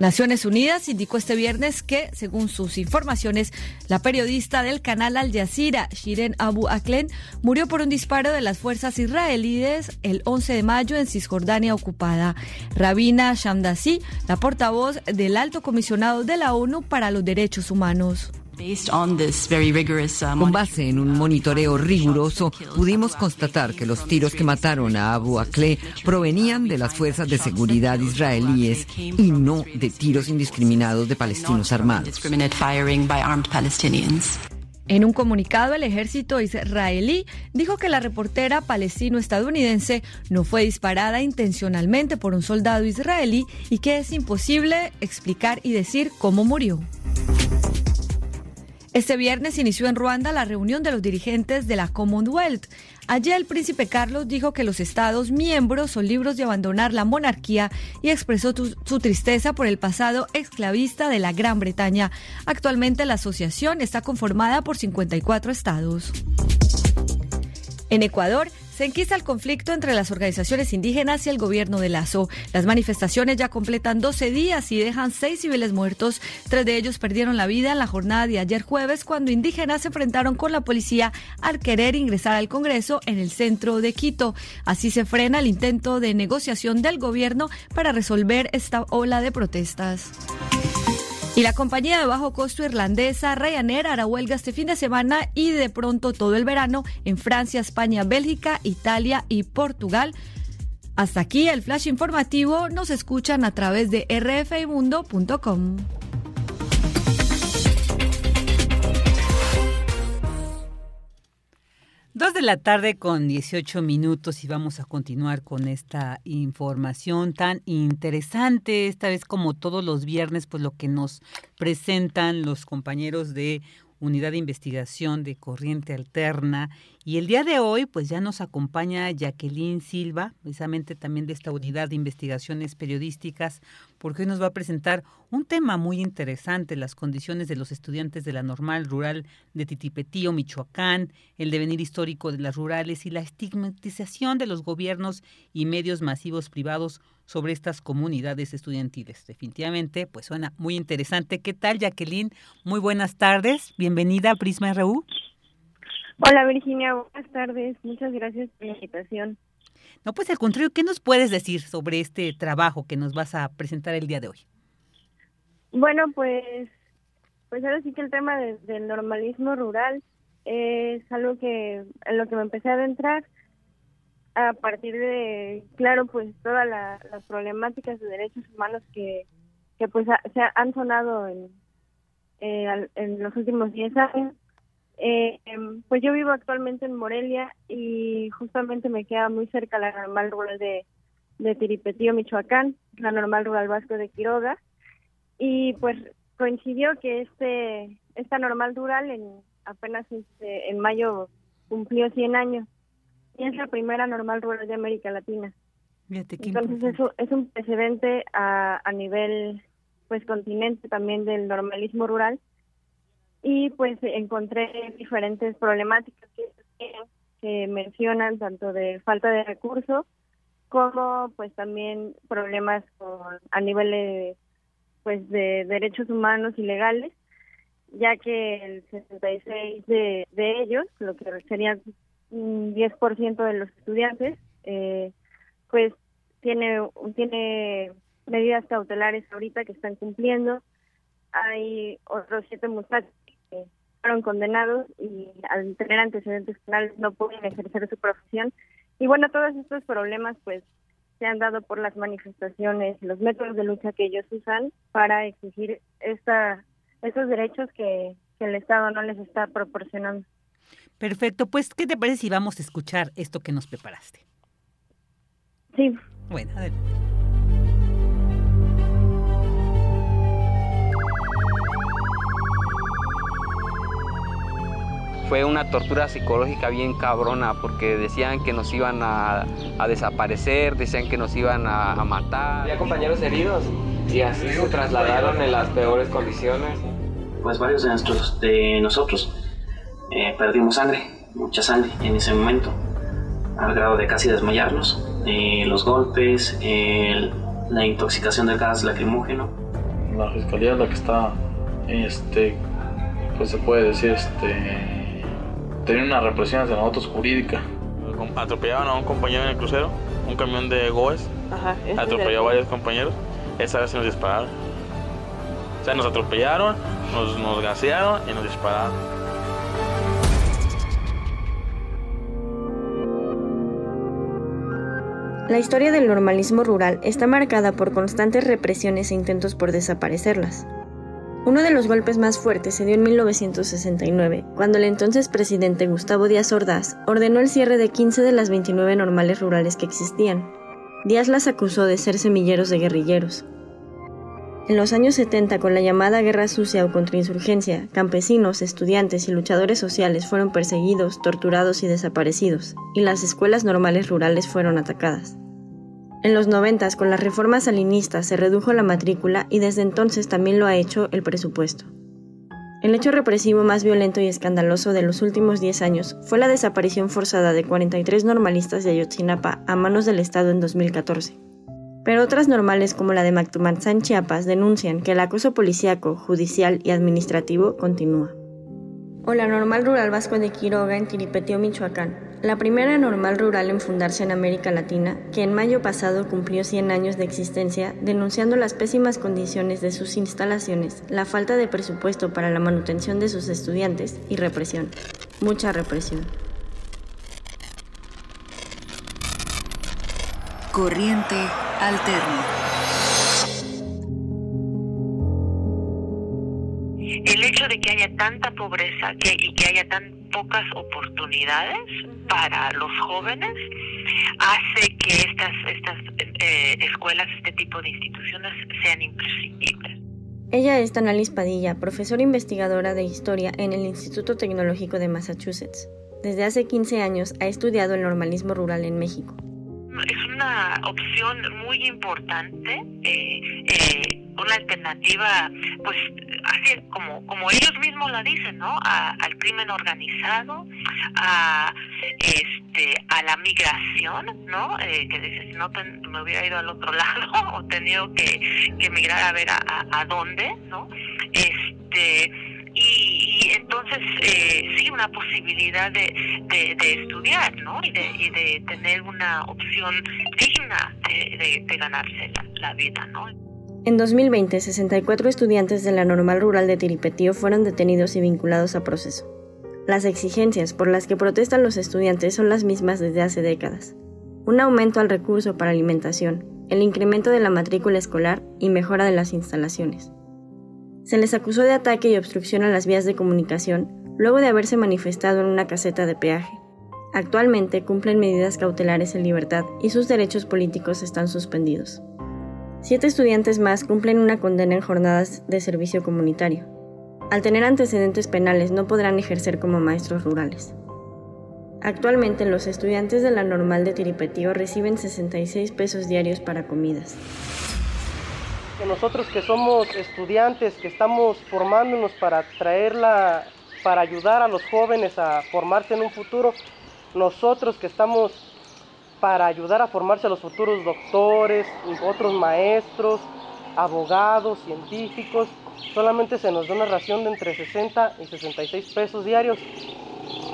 Naciones Unidas indicó este viernes que, según sus informaciones, la periodista del canal Al Jazeera, Shiren Abu Aklen, murió por un disparo de las fuerzas israelíes el 11 de mayo en Cisjordania ocupada. Rabina Shamdassi, la portavoz del alto comisionado de la ONU para los Derechos Humanos. Uh, Con base en un monitoreo riguroso, pudimos constatar que los tiros que mataron a Abu Akleh provenían de las fuerzas de seguridad israelíes y no de tiros indiscriminados de palestinos armados. En un comunicado, el ejército israelí dijo que la reportera palestino-estadounidense no fue disparada intencionalmente por un soldado israelí y que es imposible explicar y decir cómo murió. Este viernes inició en Ruanda la reunión de los dirigentes de la Commonwealth. Allí el príncipe Carlos dijo que los Estados miembros son libres de abandonar la monarquía y expresó su tristeza por el pasado esclavista de la Gran Bretaña. Actualmente la asociación está conformada por 54 estados. En Ecuador, se enquista el conflicto entre las organizaciones indígenas y el gobierno de Lazo. Las manifestaciones ya completan 12 días y dejan seis civiles muertos. Tres de ellos perdieron la vida en la jornada de ayer jueves cuando indígenas se enfrentaron con la policía al querer ingresar al Congreso en el centro de Quito. Así se frena el intento de negociación del gobierno para resolver esta ola de protestas. Y la compañía de bajo costo irlandesa Ryanair hará huelga este fin de semana y de pronto todo el verano en Francia, España, Bélgica, Italia y Portugal. Hasta aquí el flash informativo. Nos escuchan a través de rfimundo.com. Dos de la tarde con 18 minutos y vamos a continuar con esta información tan interesante, esta vez como todos los viernes, pues lo que nos presentan los compañeros de Unidad de Investigación de Corriente Alterna. Y el día de hoy, pues ya nos acompaña Jacqueline Silva, precisamente también de esta Unidad de Investigaciones Periodísticas, porque hoy nos va a presentar un tema muy interesante, las condiciones de los estudiantes de la normal rural de Titipetío, Michoacán, el devenir histórico de las rurales y la estigmatización de los gobiernos y medios masivos privados sobre estas comunidades estudiantiles. Definitivamente, pues suena muy interesante. ¿Qué tal, Jacqueline? Muy buenas tardes. Bienvenida a Prisma RU. Hola, Virginia. Buenas tardes. Muchas gracias por la invitación. No, pues al contrario, ¿qué nos puedes decir sobre este trabajo que nos vas a presentar el día de hoy? Bueno, pues, pues ahora sí que el tema del normalismo rural es algo que en lo que me empecé a adentrar a partir de, claro, pues todas las problemáticas de derechos humanos que, que pues se han sonado en, eh, en los últimos 10 años. Eh, em, pues yo vivo actualmente en Morelia y justamente me queda muy cerca la normal rural de, de Tiripetío, Michoacán, la normal rural vasco de Quiroga. Y pues coincidió que este esta normal rural en apenas este, en mayo cumplió 100 años es la primera normal rural de América Latina. Entonces eso es un precedente a, a nivel pues continente también del normalismo rural y pues encontré diferentes problemáticas que, que mencionan tanto de falta de recursos como pues también problemas con a nivel de, pues de derechos humanos y legales ya que el 66 de, de ellos lo que serían un 10% de los estudiantes, eh, pues tiene, tiene medidas cautelares ahorita que están cumpliendo. Hay otros siete muchachos que fueron condenados y al tener antecedentes penales no pueden ejercer su profesión. Y bueno, todos estos problemas pues se han dado por las manifestaciones, los métodos de lucha que ellos usan para exigir esta, estos derechos que el Estado no les está proporcionando. Perfecto, pues, ¿qué te parece si vamos a escuchar esto que nos preparaste? Sí. Bueno, adelante. Fue una tortura psicológica bien cabrona porque decían que nos iban a, desaparecer, decían que nos iban a, a, matar. Había compañeros heridos y así se trasladaron en las peores condiciones. Pues varios de, nuestros, de nosotros eh, perdimos sangre, mucha sangre en ese momento, al grado de casi desmayarnos. Eh, los golpes, la intoxicación del gas lacrimógeno. La fiscalía es la que está, este, pues se puede decir, este, tener una represión hacia nosotros jurídica. Atropellaron a un compañero en el crucero, un camión de Goes, atropelló a varios compañeros, esa vez se nos dispararon. O sea, nos atropellaron, nos, nos gasearon y nos dispararon. La historia del normalismo rural está marcada por constantes represiones e intentos por desaparecerlas. Uno de los golpes más fuertes se dio en 1969, cuando el entonces presidente Gustavo Díaz Ordaz ordenó el cierre de 15 de las 29 normales rurales que existían. Díaz las acusó de ser semilleros de guerrilleros. En los años 70, con la llamada guerra sucia o contrainsurgencia, campesinos, estudiantes y luchadores sociales fueron perseguidos, torturados y desaparecidos, y las escuelas normales rurales fueron atacadas. En los 90, con las reformas salinistas, se redujo la matrícula y desde entonces también lo ha hecho el presupuesto. El hecho represivo más violento y escandaloso de los últimos 10 años fue la desaparición forzada de 43 normalistas de Ayotzinapa a manos del Estado en 2014. Pero otras normales como la de Mactumanzán, Chiapas, denuncian que el acoso policíaco, judicial y administrativo continúa. O la normal rural vasco de Quiroga en Tiripeteo, Michoacán. la primera normal rural en fundarse en América Latina, que en mayo pasado cumplió 100 años de existencia, denunciando las pésimas condiciones de sus instalaciones, la falta de presupuesto para la manutención de sus estudiantes y represión. Mucha represión. Corriente alterna. El hecho de que haya tanta pobreza que, y que haya tan pocas oportunidades para los jóvenes hace que estas, estas eh, escuelas, este tipo de instituciones sean imprescindibles. Ella es Tanalis Padilla, profesora investigadora de historia en el Instituto Tecnológico de Massachusetts. Desde hace 15 años ha estudiado el normalismo rural en México. Es una opción muy importante, eh, eh, una alternativa, pues así como, como ellos mismos la dicen, ¿no? al crimen organizado, a, este, a la migración, ¿no? Eh, que dices, no me hubiera ido al otro *laughs* lado o tenido que, que migrar a ver a, a, dónde, ¿no? Este, y, entonces eh, sí una posibilidad de, estudiar ¿no? y, de, y de tener una opción digna de, de ganarse la, la vida ¿no? En 2020, 64 estudiantes de la Normal Rural de Tiripetío fueron detenidos y vinculados a proceso. Las exigencias por las que protestan los estudiantes son las mismas desde hace décadas. Un aumento al recurso para alimentación, el incremento de la matrícula escolar y mejora de las instalaciones. Se les acusó de ataque y obstrucción a las vías de comunicación luego de haberse manifestado en una caseta de peaje. Actualmente cumplen medidas cautelares en libertad y sus derechos políticos están suspendidos. Siete estudiantes más cumplen una condena en jornadas de servicio comunitario. Al tener antecedentes penales no podrán ejercer como maestros rurales. Actualmente los estudiantes de la normal de Tiripetío reciben 66 pesos diarios para comidas. Nosotros que somos estudiantes, que estamos formándonos para traerla, para ayudar a los jóvenes a formarse en un futuro, nosotros que estamos para ayudar a formarse a los futuros doctores, otros maestros, abogados, científicos. Solamente se nos da una ración de entre 60 y 66 pesos diarios,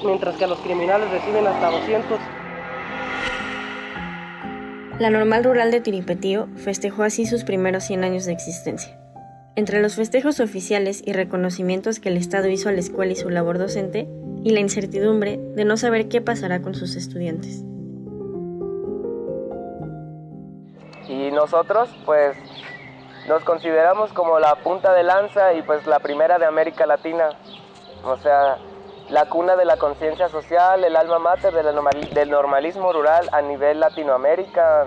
mientras que a los criminales reciben hasta 200. La normal rural de Tiripetío festejó así sus primeros 100 años de existencia. Entre los festejos oficiales y reconocimientos que el Estado hizo a la escuela y su labor docente, y la incertidumbre de no saber qué pasará con sus estudiantes. y nosotros pues nos consideramos como la punta de lanza y pues la primera de América Latina, o sea, la cuna de la conciencia social, el alma mater del normalismo rural a nivel Latinoamérica.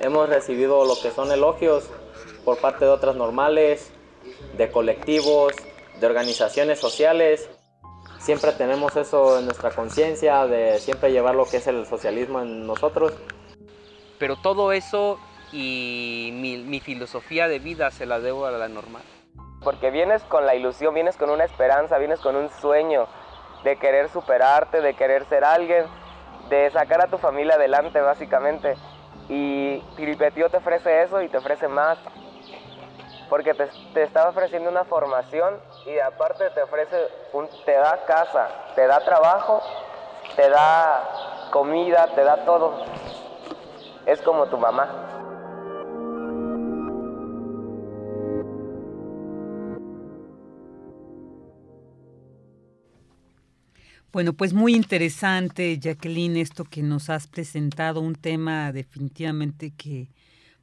Hemos recibido lo que son elogios por parte de otras normales, de colectivos, de organizaciones sociales. Siempre tenemos eso en nuestra conciencia, de siempre llevar lo que es el socialismo en nosotros. Pero todo eso y mi, filosofía de vida se la debo a la normal. Porque vienes con la ilusión, vienes con una esperanza, vienes con un sueño de querer superarte, de querer ser alguien, de sacar a tu familia adelante básicamente. Y Piripetío te ofrece eso y te ofrece más. Porque te, te está ofreciendo una formación y aparte te ofrece, un, te da casa, te da trabajo, te da comida, te da todo. Es como tu mamá. Bueno, pues muy interesante, Jacqueline, esto que nos has presentado, un tema definitivamente que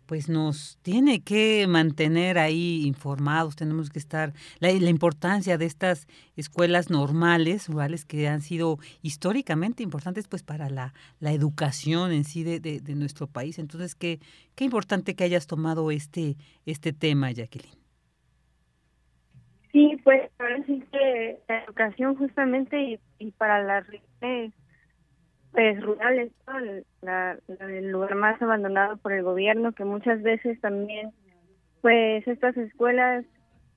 pues nos tiene que mantener ahí informados, tenemos que estar, la, importancia de estas escuelas normales, rurales, que han sido históricamente importantes pues para la, la educación en sí de, de, de nuestro país. Entonces, qué, qué importante que hayas tomado este, este tema, Jacqueline. Sí, pues ahora sí que la educación justamente y, para las regiones pues, rurales, el lugar más abandonado por el gobierno, que muchas veces también, pues estas escuelas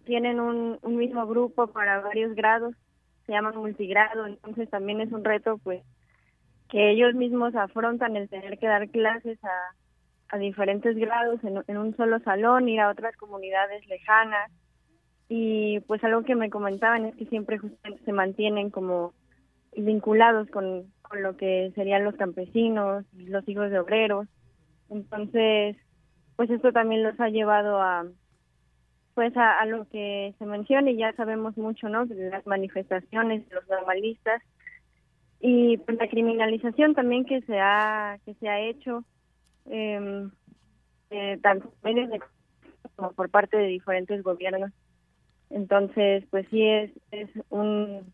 tienen un, mismo grupo para varios grados, se llaman multigrado, entonces también es un reto pues que ellos mismos afrontan el tener que dar clases a, a diferentes grados en, en un solo salón, ir a otras comunidades lejanas y pues algo que me comentaban es que siempre se mantienen como vinculados con, lo que serían los campesinos, los hijos de obreros. Entonces, pues esto también los ha llevado a pues a, lo que se menciona y ya sabemos mucho, ¿no? De las manifestaciones de los normalistas y pues la criminalización también que se ha que se ha hecho eh, tanto medios de como por parte de diferentes gobiernos. Entonces, pues sí es es un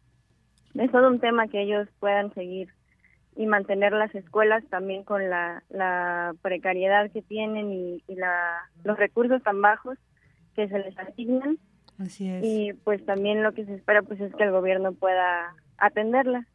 es todo un tema que ellos puedan seguir y mantener las escuelas también con la, la precariedad que tienen y, la, los recursos tan bajos que se les asignan. Así es. Y pues también lo que se espera pues es que el gobierno pueda atenderla.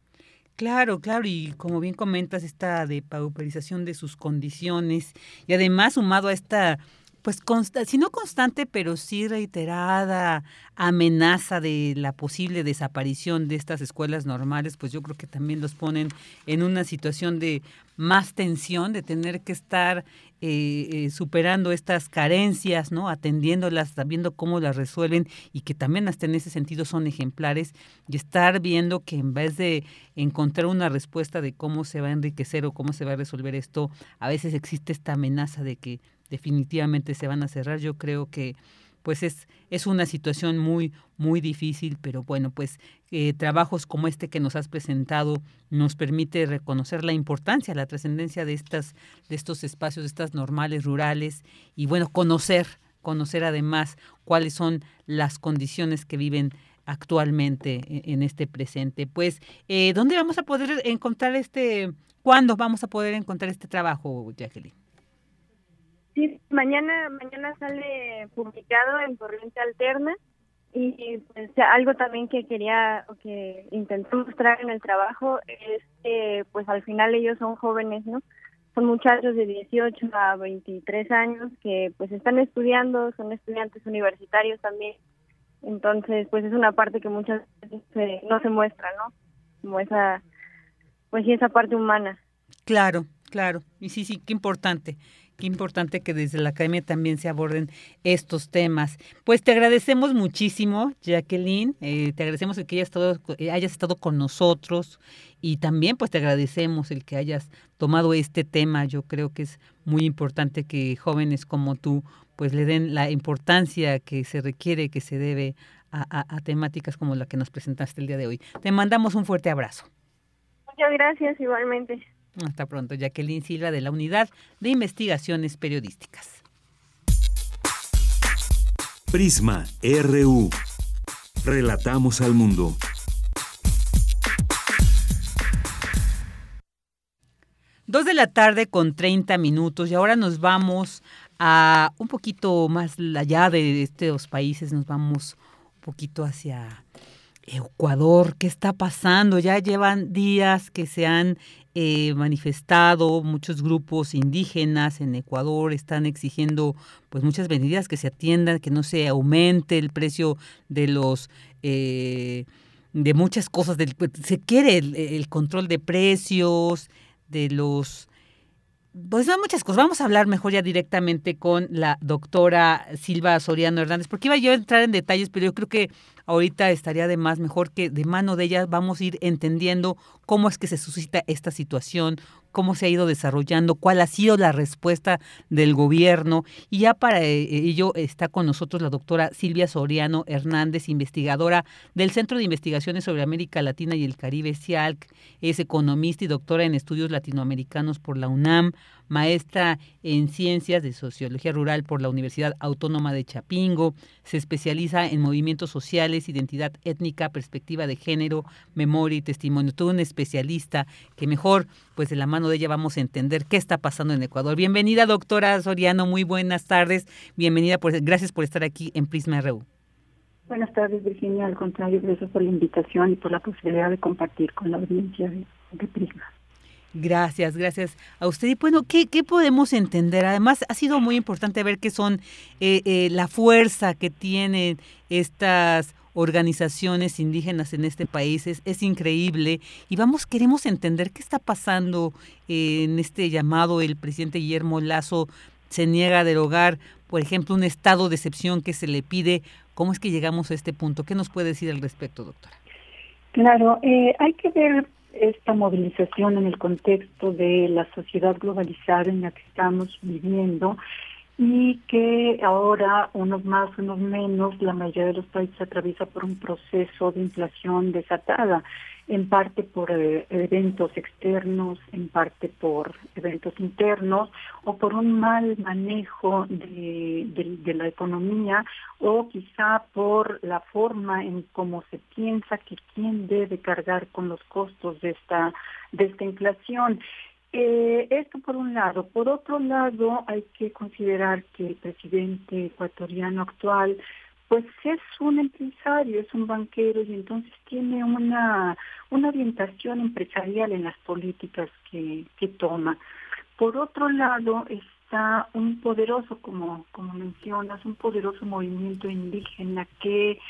Claro, claro, y como bien comentas, esta de pauperización de sus condiciones y además sumado a esta pues si no constante, pero sí reiterada amenaza de la posible desaparición de estas escuelas normales, pues yo creo que también los ponen en una situación de más tensión, de tener que estar eh, eh, superando estas carencias, ¿no? Atendiéndolas, viendo cómo las resuelven y que también hasta en ese sentido son ejemplares y estar viendo que en vez de encontrar una respuesta de cómo se va a enriquecer o cómo se va a resolver esto, a veces existe esta amenaza de que definitivamente se van a cerrar. Yo creo que pues es, es una situación muy, muy difícil, pero bueno, pues eh, trabajos como este que nos has presentado nos permite reconocer la importancia, la trascendencia de estas, de estos espacios, de estas normales rurales, y bueno, conocer, conocer además cuáles son las condiciones que viven actualmente e, en este presente. Pues, eh, ¿dónde vamos a poder encontrar este, cuándo vamos a poder encontrar este trabajo, Jacqueline? Sí, mañana, mañana sale publicado en Corriente Alterna y pues, algo también que quería o que intenté mostrar en el trabajo es que pues al final ellos son jóvenes, ¿no? Son muchachos de 18 a 23 años que pues están estudiando, son estudiantes universitarios también. Entonces, pues es una parte que muchas veces no se muestra, ¿no? Como esa, pues sí, esa parte humana. Claro, claro. Y sí, sí, qué importante Qué importante que desde la academia también se aborden estos temas. Pues te agradecemos muchísimo, Jacqueline. Eh, te agradecemos el que hayas estado, eh, hayas estado con nosotros y también pues te agradecemos el que hayas tomado este tema. Yo creo que es muy importante que jóvenes como tú pues le den la importancia que se requiere, que se debe a, a temáticas como la que nos presentaste el día de hoy. Te mandamos un fuerte abrazo. Muchas gracias, igualmente. Hasta pronto, Jacqueline Silva de la Unidad de Investigaciones Periodísticas. Prisma RU. Relatamos al mundo. Dos de la tarde con 30 minutos y ahora nos vamos a un poquito más allá de estos países, nos vamos un poquito hacia Ecuador, ¿qué está pasando? Ya llevan días que se han eh, manifestado muchos grupos indígenas en Ecuador, están exigiendo pues muchas medidas que se atiendan, que no se aumente el precio de los eh, de muchas cosas, del, se quiere el control de precios, de los pues no muchas cosas. Vamos a hablar mejor ya directamente con la doctora Silva Soriano Hernández, porque iba yo a entrar en detalles, pero yo creo que ahorita estaría de más mejor que de mano de ella vamos a ir entendiendo cómo es que se suscita esta situación, cómo se ha ido desarrollando, cuál ha sido la respuesta del gobierno. Y ya para eh, ello está con nosotros la doctora Silvia Soriano Hernández, investigadora del Centro de Investigaciones sobre América Latina y el Caribe, CIALC. Es economista y doctora en estudios latinoamericanos por la UNAM maestra en Ciencias de Sociología Rural por la Universidad Autónoma de Chapingo, se especializa en movimientos sociales, identidad étnica, perspectiva de género, memoria y testimonio. Todo un especialista que mejor, pues de la mano de ella vamos a entender qué está pasando en Ecuador. Bienvenida, doctora Soriano, muy buenas tardes. Bienvenida, por, gracias por estar aquí en Prisma RU. Buenas tardes, Virginia. Al contrario, gracias por la invitación y por la posibilidad de compartir con la audiencia de Prisma. Gracias, gracias a usted. Y bueno, ¿qué, ¿qué, podemos entender? Además, ha sido muy importante ver qué son eh, eh, la fuerza que tienen estas organizaciones indígenas en este país. Es, es, increíble. Y vamos, queremos entender qué está pasando en este llamado. El presidente Guillermo Lazo se niega a derogar, por ejemplo, un estado de excepción que se le pide. ¿Cómo es que llegamos a este punto? ¿Qué nos puede decir al respecto, doctora? Claro, eh, hay que ver esta movilización en el contexto de la sociedad globalizada en la que estamos viviendo y que ahora, unos más, unos menos, la mayoría de los países atraviesa por un proceso de inflación desatada, en parte por eh, eventos externos, en parte por eventos internos, o por un mal manejo de, la economía, o quizá por la forma en cómo se piensa que quién debe cargar con los costos de esta, de esta inflación. Eh, esto por un lado. Por otro lado, hay que considerar que el presidente ecuatoriano actual, pues es un empresario, es un banquero y entonces tiene una, una orientación empresarial en las políticas que, que toma. Por otro lado, está un poderoso, como, como mencionas, un poderoso movimiento indígena que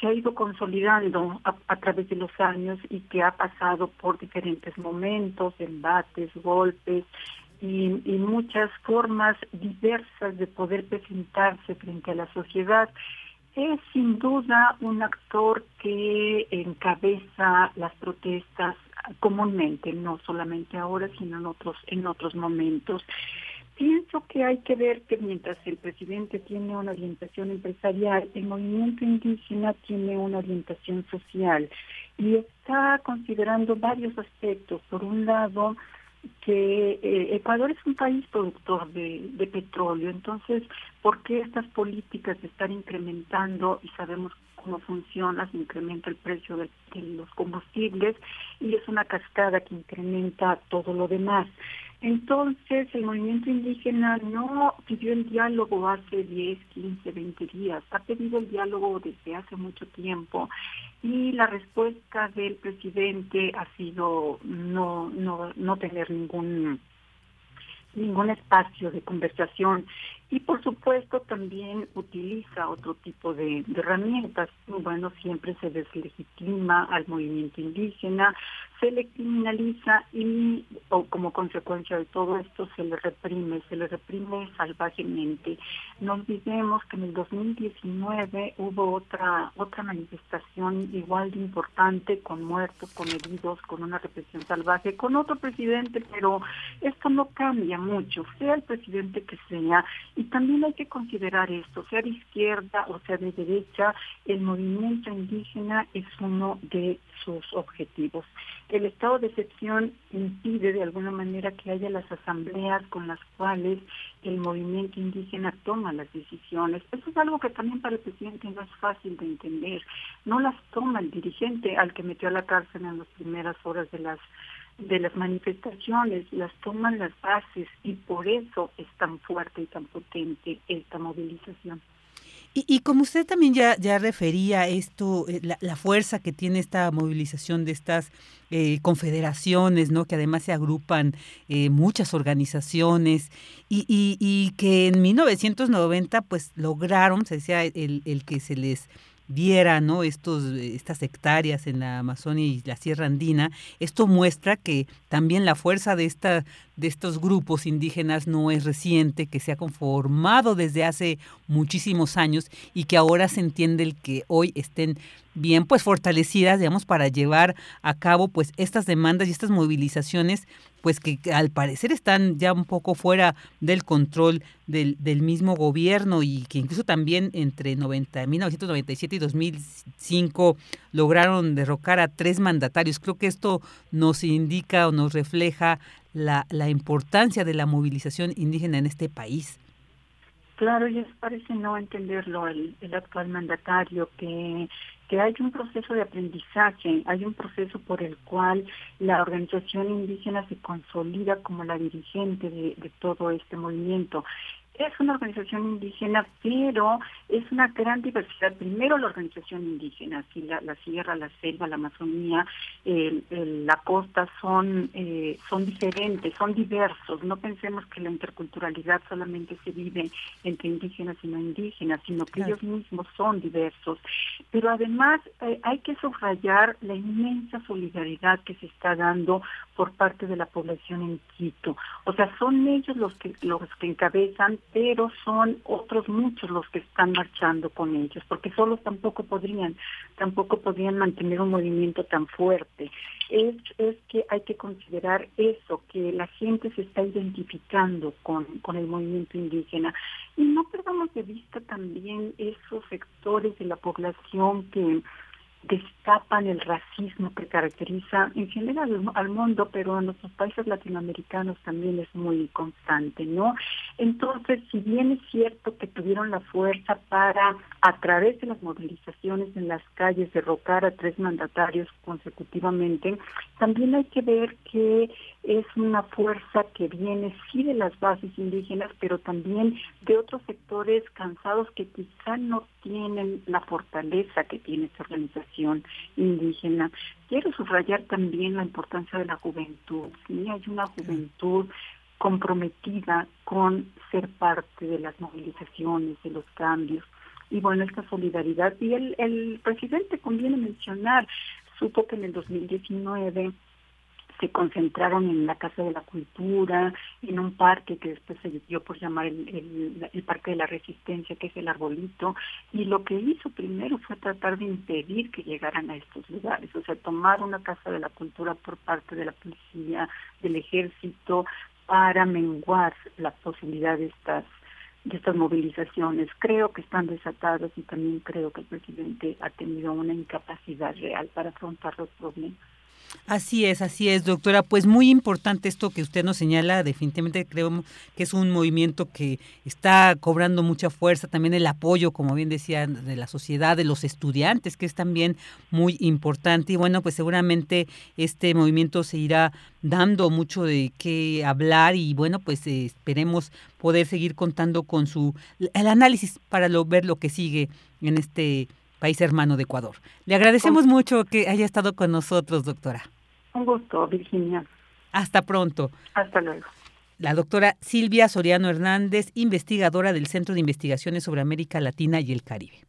se ha ido consolidando a, través de los años y que ha pasado por diferentes momentos, embates, golpes y, muchas formas diversas de poder presentarse frente a la sociedad. Es sin duda un actor que encabeza las protestas comúnmente, no solamente ahora, sino en otros, en otros momentos. Pienso que hay que ver que mientras el presidente tiene una orientación empresarial, el movimiento indígena tiene una orientación social y está considerando varios aspectos. Por un lado, que eh, Ecuador es un país productor de, de, petróleo, entonces, ¿por qué estas políticas de estar incrementando y sabemos cómo funciona, se incrementa el precio de, de los combustibles y es una cascada que incrementa todo lo demás? Entonces, el movimiento indígena no pidió el diálogo hace 10, 15, 20 días, ha pedido el diálogo desde hace mucho tiempo y la respuesta del presidente ha sido no, no, no tener ningún ningún espacio de conversación y por supuesto también utiliza otro tipo de, herramientas. Bueno, siempre se deslegitima al movimiento indígena, se le criminaliza y o como consecuencia de todo esto se le reprime, se le reprime salvajemente. No olvidemos que en el 2019 hubo otra otra manifestación igual de importante con muertos, con heridos, con una represión salvaje, con otro presidente, pero esto no cambia mucho, sea el presidente que sea y también hay que considerar esto, sea de izquierda o sea de derecha, el movimiento indígena es uno de sus objetivos. El estado de excepción impide de alguna manera que haya las asambleas con las cuales el movimiento indígena toma las decisiones. Eso es algo que también para el presidente no es fácil de entender. No las toma el dirigente al que metió a la cárcel en las primeras horas de las de las manifestaciones, las toman las bases y por eso es tan fuerte y tan potente esta movilización. Y, como usted también ya, ya refería esto, eh, la, fuerza que tiene esta movilización de estas eh, confederaciones, ¿no? que además se agrupan eh, muchas organizaciones y, y, y, que en 1990 pues lograron, se decía, el, el que se les viera ¿no? Estos, estas hectáreas en la Amazonia y la Sierra Andina, esto muestra que también la fuerza de, esta, de estos grupos indígenas no es reciente, que se ha conformado desde hace muchísimos años y que ahora se entiende el que hoy estén bien pues fortalecidas, digamos, para llevar a cabo pues estas demandas y estas movilizaciones pues que al parecer están ya un poco fuera del control del, del mismo gobierno y que incluso también entre 90, 1997 y 2005 lograron derrocar a tres mandatarios. Creo que esto nos indica o nos refleja la, la importancia de la movilización indígena en este país. Claro, y parece no entenderlo el, el actual mandatario que que hay un proceso de aprendizaje, hay un proceso por el cual la organización indígena se consolida como la dirigente de todo este movimiento es una organización indígena, pero es una gran diversidad. Primero la organización indígena, aquí la, sierra, la selva, la Amazonía, la costa son, eh, son diferentes, son diversos. No pensemos que la interculturalidad solamente se vive entre indígenas y no indígenas, sino que ellos mismos son diversos. Pero además eh, hay que subrayar la inmensa solidaridad que se está dando por parte de la población en Quito. O sea, son ellos los que los que encabezan pero son otros muchos los que están marchando con ellos, porque solos tampoco podrían, tampoco podrían mantener un movimiento tan fuerte. es, es que hay que considerar eso, que la gente se está identificando con, con el movimiento indígena. Y no perdamos de vista también esos sectores de la población que destapan el racismo que caracteriza en general al mundo, pero en nuestros países latinoamericanos también es muy constante, ¿no? Entonces, si bien es cierto que tuvieron la fuerza para, a través de las movilizaciones en las calles, derrocar a tres mandatarios consecutivamente, también hay que ver que es una fuerza que viene sí de las bases indígenas, pero también de otros sectores cansados que quizá no tienen la fortaleza que tiene esta organización indígena. Quiero subrayar también la importancia de la juventud. ¿sí? Hay una juventud comprometida con ser parte de las movilizaciones, de los cambios. Y bueno, esta solidaridad. Y el, el presidente, conviene mencionar, supo que en el 2019 se concentraron en la Casa de la Cultura, en un parque que después se dio por llamar el, Parque de la Resistencia, que es el Arbolito, y lo que hizo primero fue tratar de impedir que llegaran a estos lugares, o sea, tomar una Casa de la Cultura por parte de la policía, del ejército, para menguar la posibilidad de estas de estas movilizaciones. Creo que están desatadas y también creo que el presidente ha tenido una incapacidad real para afrontar los problemas. Así es, así es, doctora. Pues muy importante esto que usted nos señala. Definitivamente creo que es un movimiento que está cobrando mucha fuerza. También el apoyo, como bien decía, de la sociedad, de los estudiantes, que es también muy importante. Y bueno, pues seguramente este movimiento se irá dando mucho de qué hablar y bueno, pues eh, esperemos poder seguir contando con su el análisis para lo, ver lo que sigue en este país hermano de Ecuador. Le agradecemos mucho que haya estado con nosotros, doctora. Un gusto, Virginia. Hasta pronto. Hasta luego. La doctora Silvia Soriano Hernández, investigadora del Centro de Investigaciones sobre América Latina y el Caribe.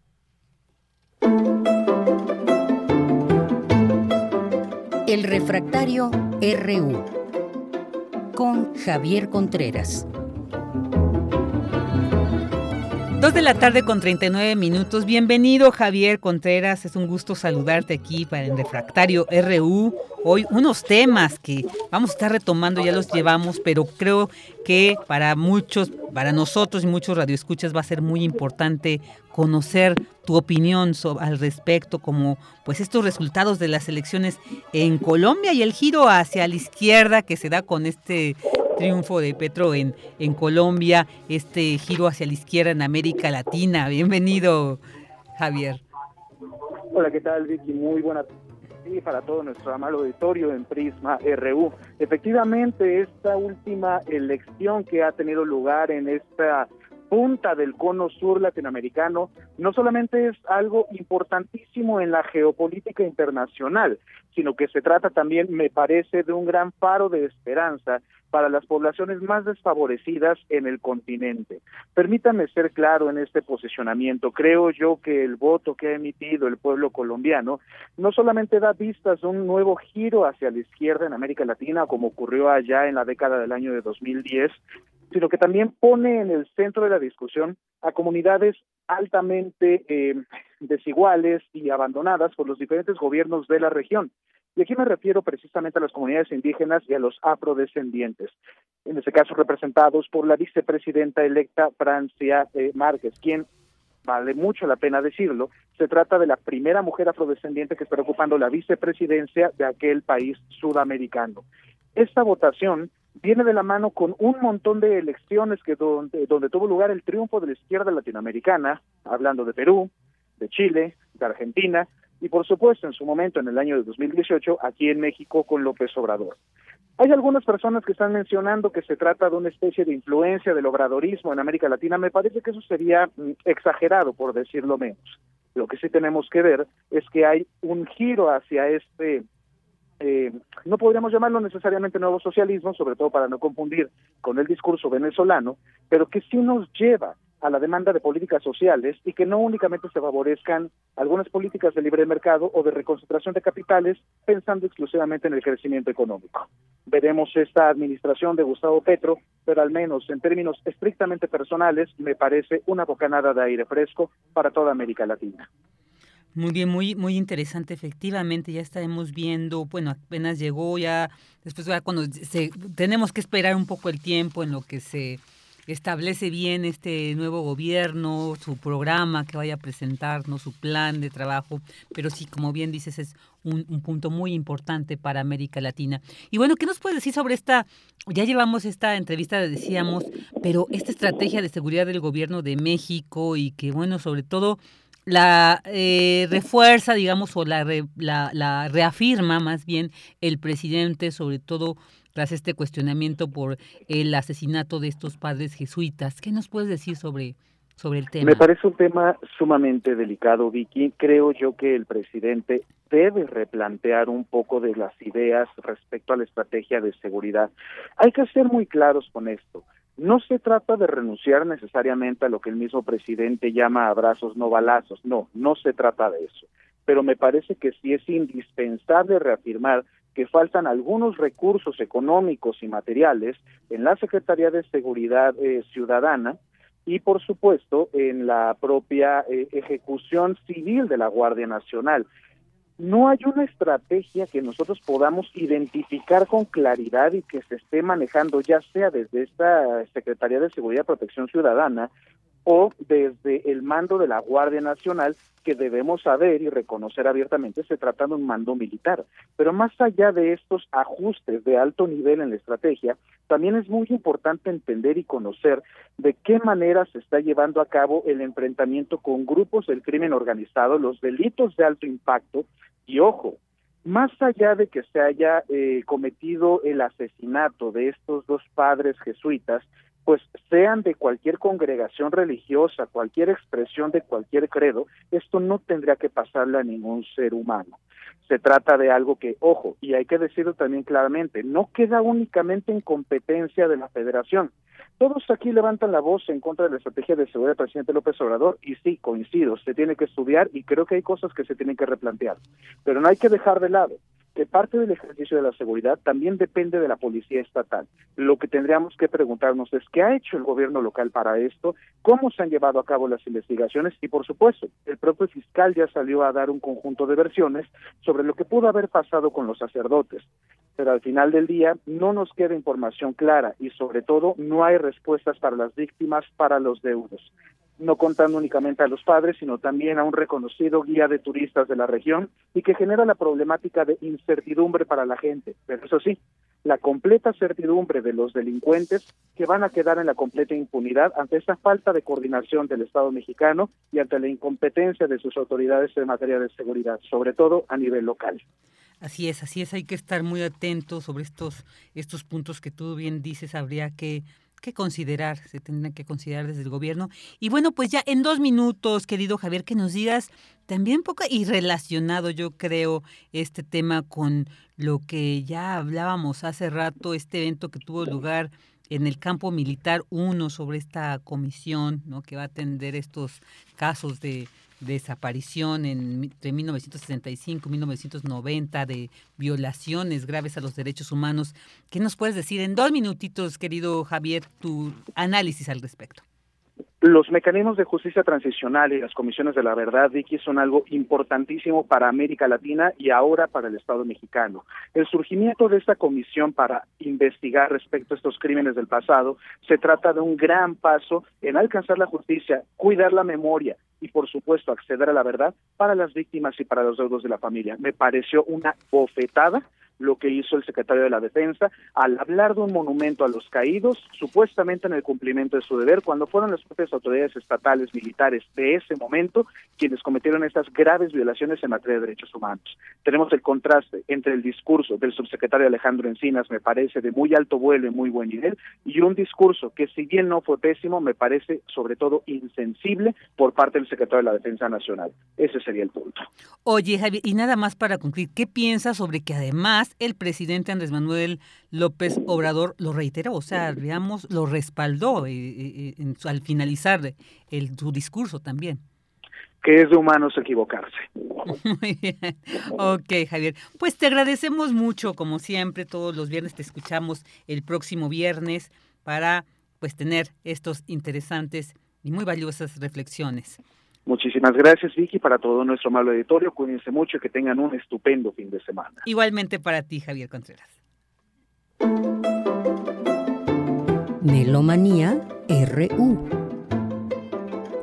El refractario RU con Javier Contreras. Dos de la tarde con 39 minutos. Bienvenido Javier Contreras, es un gusto saludarte aquí para el Refractario RU. Hoy unos temas que vamos a estar retomando, ya los llevamos, pero creo que para muchos, para nosotros y muchos radioescuchas va a ser muy importante conocer tu opinión al respecto, como pues estos resultados de las elecciones en Colombia y el giro hacia la izquierda que se da con este triunfo de Petro en, en Colombia, este giro hacia la izquierda en América Latina. Bienvenido, Javier. Hola, ¿qué tal, Vicky? Muy buena tarde para todo nuestro amado auditorio en Prisma RU. Efectivamente, esta última elección que ha tenido lugar en esta punta del cono sur latinoamericano no solamente es algo importantísimo en la geopolítica internacional, sino que se trata también, me parece, de un gran faro de esperanza para las poblaciones más desfavorecidas en el continente. Permítanme ser claro en este posicionamiento. Creo yo que el voto que ha emitido el pueblo colombiano no solamente da vistas de un nuevo giro hacia la izquierda en América Latina, como ocurrió allá en la década del año de 2010, sino que también pone en el centro de la discusión a comunidades altamente eh, desiguales y abandonadas por los diferentes gobiernos de la región. Y aquí me refiero precisamente a las comunidades indígenas y a los afrodescendientes, en este caso representados por la vicepresidenta electa Francia eh, Márquez, quien vale mucho la pena decirlo, se trata de la primera mujer afrodescendiente que está ocupando la vicepresidencia de aquel país sudamericano. Esta votación viene de la mano con un montón de elecciones que donde, donde tuvo lugar el triunfo de la izquierda latinoamericana, hablando de Perú, de Chile, de Argentina, y por supuesto en su momento en el año de 2018 aquí en México con López Obrador. Hay algunas personas que están mencionando que se trata de una especie de influencia del obradorismo en América Latina. Me parece que eso sería mm, exagerado, por decirlo menos. Lo que sí tenemos que ver es que hay un giro hacia este, eh, no podríamos llamarlo necesariamente nuevo socialismo, sobre todo para no confundir con el discurso venezolano, pero que sí nos lleva a la demanda de políticas sociales y que no únicamente se favorezcan algunas políticas de libre mercado o de reconcentración de capitales pensando exclusivamente en el crecimiento económico. Veremos esta administración de Gustavo Petro, pero al menos en términos estrictamente personales me parece una bocanada de aire fresco para toda América Latina. Muy bien, muy, muy interesante, efectivamente, ya estaremos viendo, bueno, apenas llegó ya, después ya cuando se, tenemos que esperar un poco el tiempo en lo que se establece bien este nuevo gobierno, su programa que vaya a presentarnos, su plan de trabajo, pero sí, como bien dices, es un, punto muy importante para América Latina. Y bueno, ¿qué nos puedes decir sobre esta, ya llevamos esta entrevista, decíamos, pero esta estrategia de seguridad del gobierno de México y que, bueno, sobre todo la eh, refuerza, digamos, o la, la, la, reafirma más bien el presidente, sobre todo tras este cuestionamiento por el asesinato de estos padres jesuitas. ¿Qué nos puedes decir sobre, sobre el tema? Me parece un tema sumamente delicado, Vicky. Creo yo que el presidente debe replantear un poco de las ideas respecto a la estrategia de seguridad. Hay que ser muy claros con esto. No se trata de renunciar necesariamente a lo que el mismo presidente llama abrazos no balazos, no, no se trata de eso. Pero me parece que sí es indispensable reafirmar que faltan algunos recursos económicos y materiales en la Secretaría de Seguridad eh, Ciudadana y, por supuesto, en la propia eh, ejecución civil de la Guardia Nacional no hay una estrategia que nosotros podamos identificar con claridad y que se esté manejando ya sea desde esta Secretaría de Seguridad y Protección Ciudadana o desde el mando de la Guardia Nacional, que debemos saber y reconocer abiertamente se trata de un mando militar. Pero más allá de estos ajustes de alto nivel en la estrategia, también es muy importante entender y conocer de qué manera se está llevando a cabo el enfrentamiento con grupos del crimen organizado, los delitos de alto impacto, y ojo, más allá de que se haya eh, cometido el asesinato de estos dos padres jesuitas, pues sean de cualquier congregación religiosa, cualquier expresión de cualquier credo, esto no tendría que pasarle a ningún ser humano. Se trata de algo que, ojo, y hay que decirlo también claramente, no queda únicamente en competencia de la federación. Todos aquí levantan la voz en contra de la estrategia de seguridad del presidente López Obrador y sí, coincido, se tiene que estudiar y creo que hay cosas que se tienen que replantear, pero no hay que dejar de lado que parte del ejercicio de la seguridad también depende de la policía estatal. Lo que tendríamos que preguntarnos es qué ha hecho el gobierno local para esto, cómo se han llevado a cabo las investigaciones y, por supuesto, el propio fiscal ya salió a dar un conjunto de versiones sobre lo que pudo haber pasado con los sacerdotes. Pero al final del día no nos queda información clara y, sobre todo, no hay respuestas para las víctimas, para los deudos no contando únicamente a los padres, sino también a un reconocido guía de turistas de la región y que genera la problemática de incertidumbre para la gente. Pero eso sí, la completa certidumbre de los delincuentes que van a quedar en la completa impunidad ante esa falta de coordinación del Estado mexicano y ante la incompetencia de sus autoridades en materia de seguridad, sobre todo a nivel local. Así es, así es, hay que estar muy atentos sobre estos, estos puntos que tú bien dices, habría que que considerar, se tendrán que considerar desde el gobierno. Y bueno, pues ya en dos minutos, querido Javier, que nos digas también un poco y relacionado, yo creo, este tema con lo que ya hablábamos hace rato, este evento que tuvo lugar en el campo militar 1 sobre esta comisión ¿no? que va a atender estos casos de desaparición en, entre 1965 y 1990, de violaciones graves a los derechos humanos. ¿Qué nos puedes decir en dos minutitos, querido Javier, tu análisis al respecto? Los mecanismos de justicia transicional y las comisiones de la verdad, Vicky, son algo importantísimo para América Latina y ahora para el Estado mexicano. El surgimiento de esta comisión para investigar respecto a estos crímenes del pasado se trata de un gran paso en alcanzar la justicia, cuidar la memoria y, por supuesto, acceder a la verdad para las víctimas y para los deudos de la familia. Me pareció una bofetada lo que hizo el secretario de la Defensa al hablar de un monumento a los caídos, supuestamente en el cumplimiento de su deber, cuando fueron las propias autoridades estatales militares de ese momento quienes cometieron estas graves violaciones en materia de derechos humanos. Tenemos el contraste entre el discurso del subsecretario Alejandro Encinas, me parece de muy alto vuelo y muy buen nivel, y un discurso que si bien no fue pésimo, me parece sobre todo insensible por parte del secretario de la Defensa Nacional. Ese sería el punto. Oye, Javier, y nada más para concluir, ¿qué piensas sobre que además el presidente Andrés Manuel López Obrador lo reiteró, o sea, digamos, lo respaldó eh, eh, eh, al finalizar el, su discurso también. Que es de humanos equivocarse. *laughs* Muy bien. Ok, Javier. Pues te agradecemos mucho, como siempre, todos los viernes te escuchamos el próximo viernes para pues tener estos interesantes y muy valiosas reflexiones. Muchísimas gracias, Vicky, para todo nuestro amable auditorio. Cuídense mucho y que tengan un estupendo fin de semana. Igualmente para ti, Javier Contreras. Melomanía RU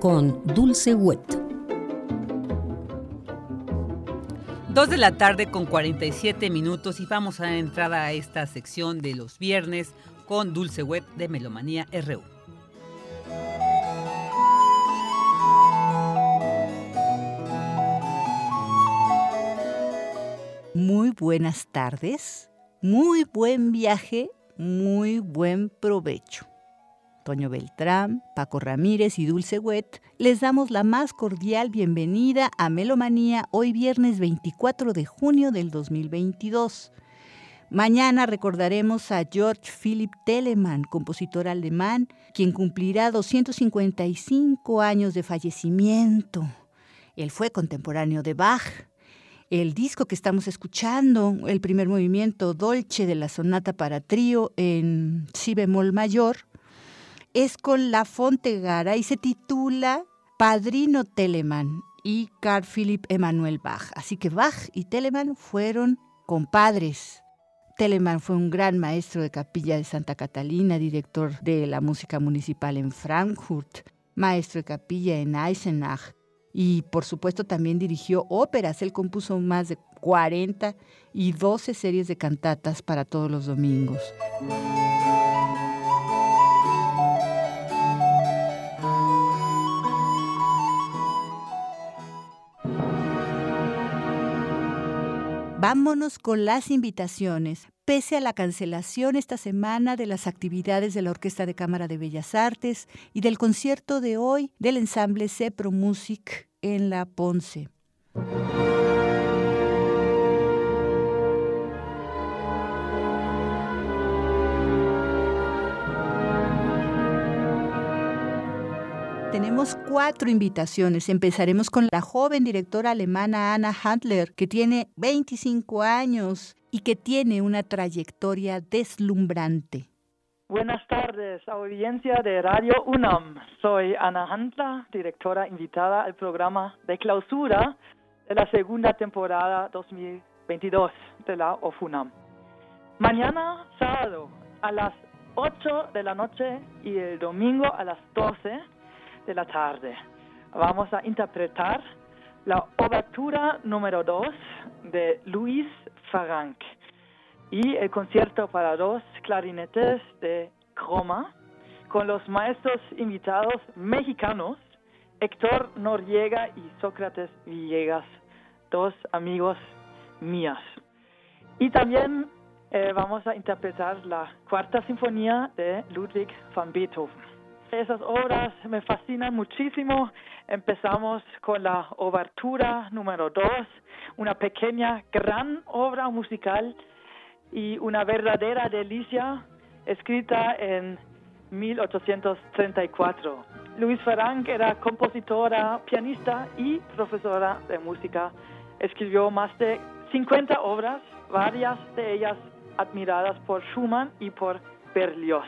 con Dulce Wet. Dos de la tarde con 47 minutos y vamos a entrar a esta sección de los viernes con Dulce Wet de Melomanía RU. Muy buenas tardes, muy buen viaje, muy buen provecho. Toño Beltrán, Paco Ramírez y Dulce Wet les damos la más cordial bienvenida a Melomanía hoy viernes 24 de junio del 2022. Mañana recordaremos a George Philipp Telemann, compositor alemán, quien cumplirá 255 años de fallecimiento. Él fue contemporáneo de Bach el disco que estamos escuchando, el primer movimiento Dolce de la sonata para trío en si bemol mayor, es con La Fontegara y se titula Padrino Telemann y Carl Philipp Emanuel Bach. Así que Bach y Telemann fueron compadres. Telemann fue un gran maestro de capilla de Santa Catalina, director de la música municipal en Frankfurt, maestro de capilla en Eisenach, y por supuesto también dirigió óperas. Él compuso más de 40 y 12 series de cantatas para todos los domingos. Vámonos con las invitaciones. Pese a la cancelación esta semana de las actividades de la Orquesta de Cámara de Bellas Artes y del concierto de hoy del ensamble Cepro Music en la Ponce. Tenemos cuatro invitaciones. Empezaremos con la joven directora alemana Anna Handler, que tiene 25 años y que tiene una trayectoria deslumbrante. Buenas tardes, audiencia de Radio UNAM. Soy Ana Handler, directora invitada al programa de clausura de la segunda temporada 2022 de la OFUNAM. Mañana, sábado, a las 8 de la noche y el domingo a las 12 de la tarde. Vamos a interpretar la obertura número 2 de Luis Farranc y el concierto para dos clarinetes de Croma con los maestros invitados mexicanos Héctor Noriega y Sócrates Villegas, dos amigos míos. Y también eh, vamos a interpretar la cuarta sinfonía de Ludwig van Beethoven esas obras me fascinan muchísimo. Empezamos con la obertura número 2, una pequeña, gran obra musical y una verdadera delicia escrita en 1834. Luis Farang era compositora, pianista y profesora de música. Escribió más de 50 obras, varias de ellas admiradas por Schumann y por Berlioz.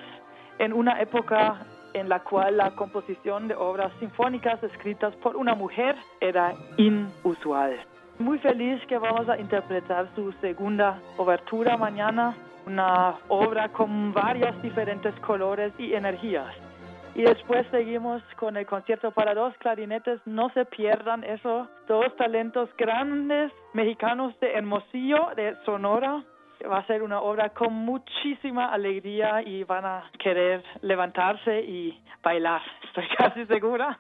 En una época en la cual la composición de obras sinfónicas escritas por una mujer era inusual. Muy feliz que vamos a interpretar su segunda obertura mañana, una obra con varios diferentes colores y energías. Y después seguimos con el concierto para dos clarinetes. No se pierdan eso. Dos talentos grandes mexicanos de Hermosillo, de Sonora, va a ser una obra con muchísima alegría y van a querer levantarse y bailar, *laughs* estoy casi segura.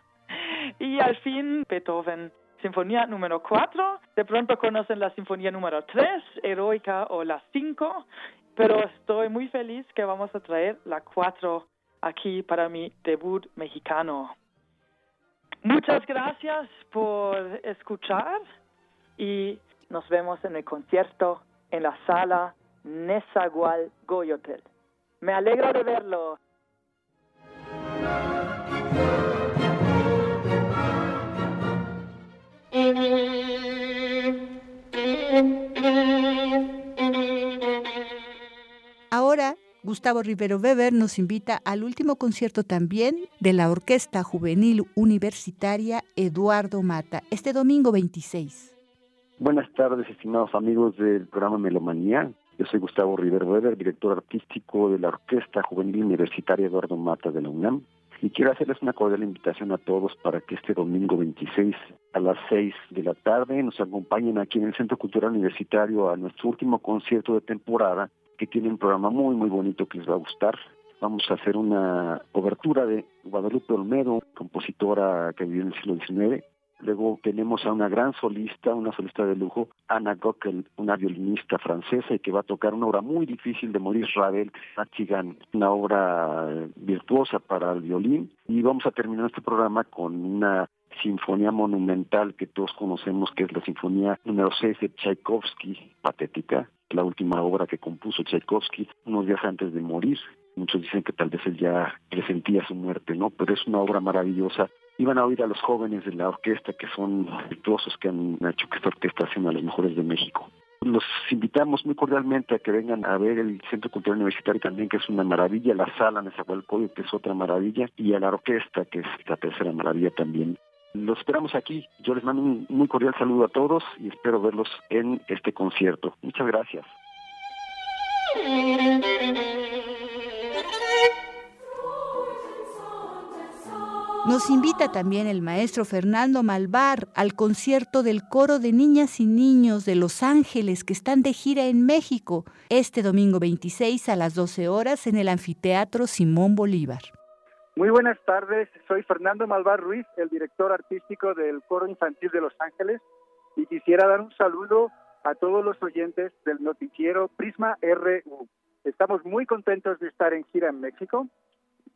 Y al fin, Beethoven, Sinfonía número 4. De pronto conocen la Sinfonía número 3, Heroica o la 5, pero estoy muy feliz que vamos a traer la 4 aquí para mi debut mexicano. Muchas gracias por escuchar y nos vemos en el concierto en la sala Nezagual Goyotel. Me alegro de verlo. Ahora Gustavo Rivero Weber nos invita al último concierto también de la Orquesta Juvenil Universitaria Eduardo Mata, este domingo 26. Buenas tardes, estimados amigos del programa Melomanía. Yo soy Gustavo Rivero Weber, director artístico de la Orquesta Juvenil Universitaria Eduardo Mata de la UNAM. Y quiero hacerles una cordial invitación a todos para que este domingo 26 a las 6 de la tarde nos acompañen aquí en el Centro Cultural Universitario a nuestro último concierto de temporada que tiene un programa muy muy bonito que les va a gustar. Vamos a hacer una cobertura de Guadalupe Olmedo, compositora que vivió en el siglo XIX, Luego tenemos a una gran solista, una solista de lujo, Anna Gockel, una violinista francesa y que va a tocar una obra muy difícil de Maurice Ravel, Machigan, una obra eh, virtuosa para el violín. Y vamos a terminar este programa con una sinfonía monumental que todos conocemos, que es la sinfonía número 6 de Tchaikovsky, patética, la última obra que compuso Tchaikovsky unos días antes de morir. Muchos dicen que tal vez él ya presentía su muerte, ¿no? Pero es una obra maravillosa iban a oír a los jóvenes de la orquesta que son virtuosos que han hecho que esta orquesta sea una de las mejores de México. Los invitamos muy cordialmente a que vengan a ver el Centro Cultural Universitario también, que es una maravilla, la sala Nezahualcóyotl, que es otra maravilla, y a la orquesta, que es la tercera maravilla también. Los esperamos aquí. Yo les mando un muy cordial saludo a todos y espero verlos en este concierto. Muchas gracias. Nos invita también el maestro Fernando Malvar al concierto del coro de niñas y niños de Los Ángeles que están de gira en México este domingo 26 a las 12 horas en el anfiteatro Simón Bolívar. Muy buenas tardes, soy Fernando Malvar Ruiz, el director artístico del coro infantil de Los Ángeles y quisiera dar un saludo a todos los oyentes del noticiero Prisma RU. Estamos muy contentos de estar en gira en México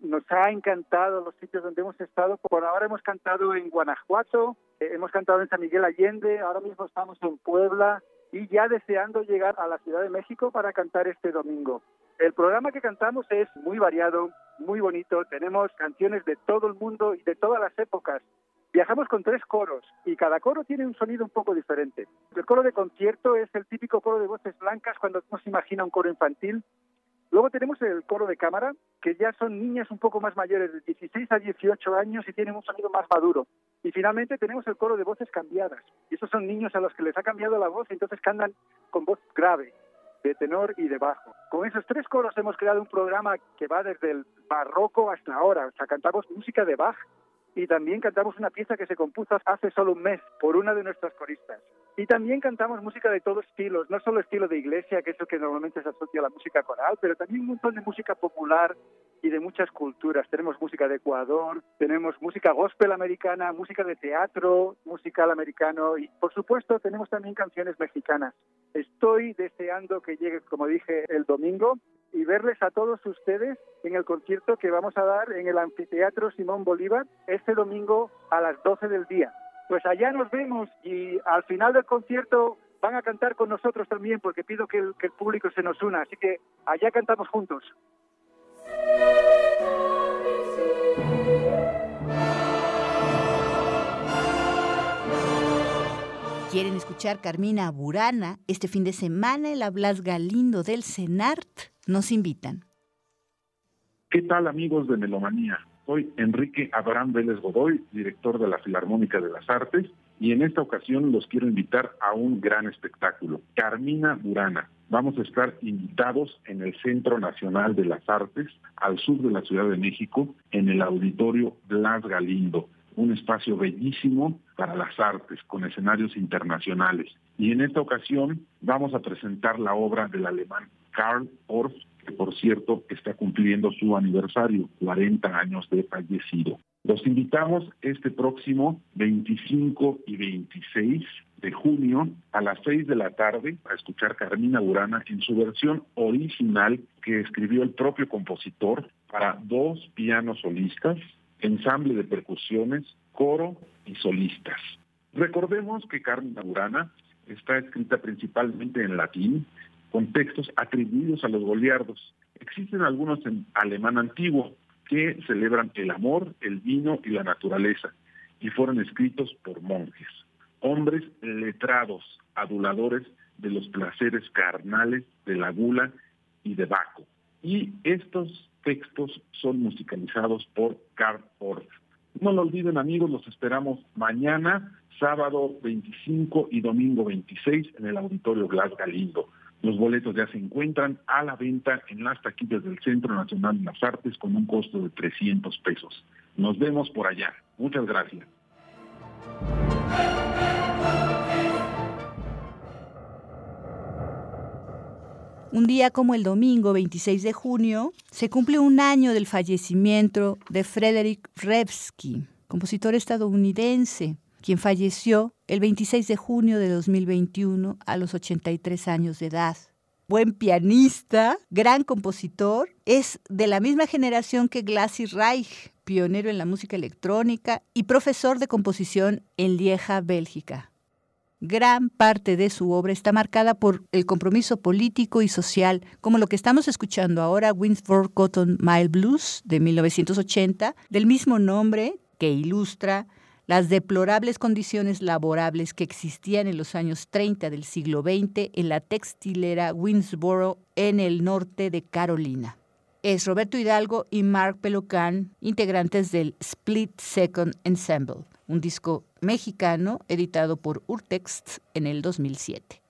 nos ha encantado los sitios donde hemos estado. Por ahora hemos cantado en Guanajuato, eh, hemos cantado en San Miguel Allende, ahora mismo estamos en Puebla y ya deseando llegar a la Ciudad de México para cantar este domingo. El programa que cantamos es muy variado, muy bonito. Tenemos canciones de todo el mundo y de todas las épocas. Viajamos con tres coros y cada coro tiene un sonido un poco diferente. El coro de concierto es el típico coro de voces blancas cuando uno se imagina un coro infantil Luego tenemos el coro de cámara, que ya son niñas un poco más mayores, de 16 a 18 años y tienen un sonido más maduro. Y finalmente tenemos el coro de voces cambiadas. Y esos son niños a los que les ha cambiado la voz entonces cantan con voz grave, de tenor y de bajo. Con esos tres coros hemos creado un programa que va desde el barroco hasta ahora. O sea, cantamos música de Bach y también cantamos una pieza que se compuso hace solo un mes por una de nuestras coristas. Y también cantamos música de todos estilos, no solo estilo de iglesia, que es lo que normalmente se asocia a la música coral, pero también un montón de música popular y de muchas culturas. Tenemos música de Ecuador, tenemos música gospel americana, música de teatro, musical americano y, por supuesto, tenemos también canciones mexicanas. Estoy deseando que llegue, como dije, el domingo y verles a todos ustedes en el concierto que vamos a dar en el Anfiteatro Simón Bolívar este domingo a las 12 del día. Pues allá nos vemos y al final del concierto van a cantar con nosotros también porque pido que el, que el público se nos una, así que allá cantamos juntos. ¿Quieren escuchar Carmina Burana este fin de semana en la Blas Galindo del CENART? Nos invitan. ¿Qué tal amigos de Melomanía? Soy Enrique Abraham Vélez Godoy, director de la Filarmónica de las Artes, y en esta ocasión los quiero invitar a un gran espectáculo, Carmina Burana. Vamos a estar invitados en el Centro Nacional de las Artes, al sur de la Ciudad de México, en el Auditorio Blas Galindo un espacio bellísimo para las artes, con escenarios internacionales. Y en esta ocasión vamos a presentar la obra del alemán Karl Orff, que por cierto está cumpliendo su aniversario, 40 años de fallecido. Los invitamos este próximo 25 y 26 de junio a las 6 de la tarde a escuchar Carmina Burana en su versión original que escribió el propio compositor para dos pianos solistas, ensamble de percusiones, coro y solistas. Recordemos que Carmen Burana está escrita principalmente en latín, con textos atribuidos a los goliardos. Existen algunos en alemán antiguo que celebran el amor, el vino y la naturaleza, y fueron escritos por monjes, hombres letrados, aduladores de los placeres carnales, de la gula y de Baco. y estos textos son musicalizados por Carl Orff. No lo olviden amigos, los esperamos mañana, sábado 25 y domingo 26 en el Auditorio Blas Galindo. Los boletos ya se encuentran a la venta en las taquillas del Centro Nacional de las Artes con un costo de 300 pesos. Nos vemos por allá. Muchas gracias. Un día como el domingo 26 de junio, se cumple un año del fallecimiento de Frederick Revsky, compositor estadounidense, quien falleció el 26 de junio de 2021 a los 83 años de edad. Buen pianista, gran compositor, es de la misma generación que Glassy Reich, pionero en la música electrónica y profesor de composición en Lieja, Bélgica. Gran parte de su obra está marcada por el compromiso político y social, como lo que estamos escuchando ahora, Winsford Cotton Mile Blues de 1980, del mismo nombre, que ilustra las deplorables condiciones laborables que existían en los años 30 del siglo XX en la textilera Winsboro en el norte de Carolina. Es Roberto Hidalgo y Mark Pelucan, integrantes del Split Second Ensemble un disco mexicano editado por Urtext en el 2007.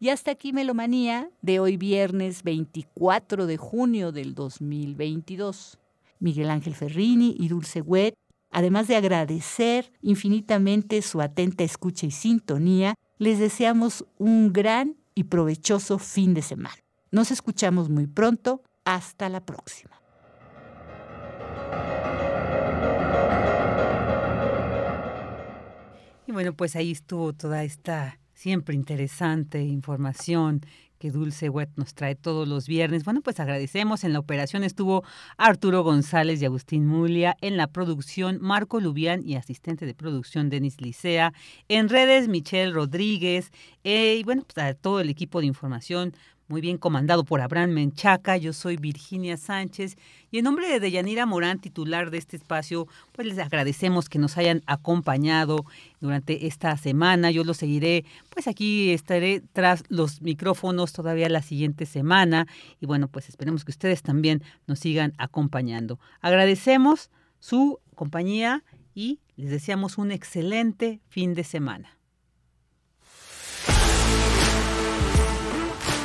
Y hasta aquí Melomanía de hoy viernes 24 de junio del 2022. Miguel Ángel Ferrini y Dulce Wet, además de agradecer infinitamente su atenta escucha y sintonía, les deseamos un gran y provechoso fin de semana. Nos escuchamos muy pronto. Hasta la próxima. Y bueno, pues ahí estuvo toda esta siempre interesante información que Dulce Wet nos trae todos los viernes. Bueno, pues agradecemos. En la operación estuvo Arturo González y Agustín Mulia. En la producción, Marco Lubián y asistente de producción, Denis Licea. En redes, Michelle Rodríguez. Eh, y bueno, pues a todo el equipo de información, muy bien comandado por Abraham Menchaca. Yo soy Virginia Sánchez y en nombre de Deyanira Morán, titular de este espacio, pues les agradecemos que nos hayan acompañado durante esta semana. Yo lo seguiré, pues aquí estaré tras los micrófonos todavía la siguiente semana y bueno, pues esperemos que ustedes también nos sigan acompañando. Agradecemos su compañía y les deseamos un excelente fin de semana.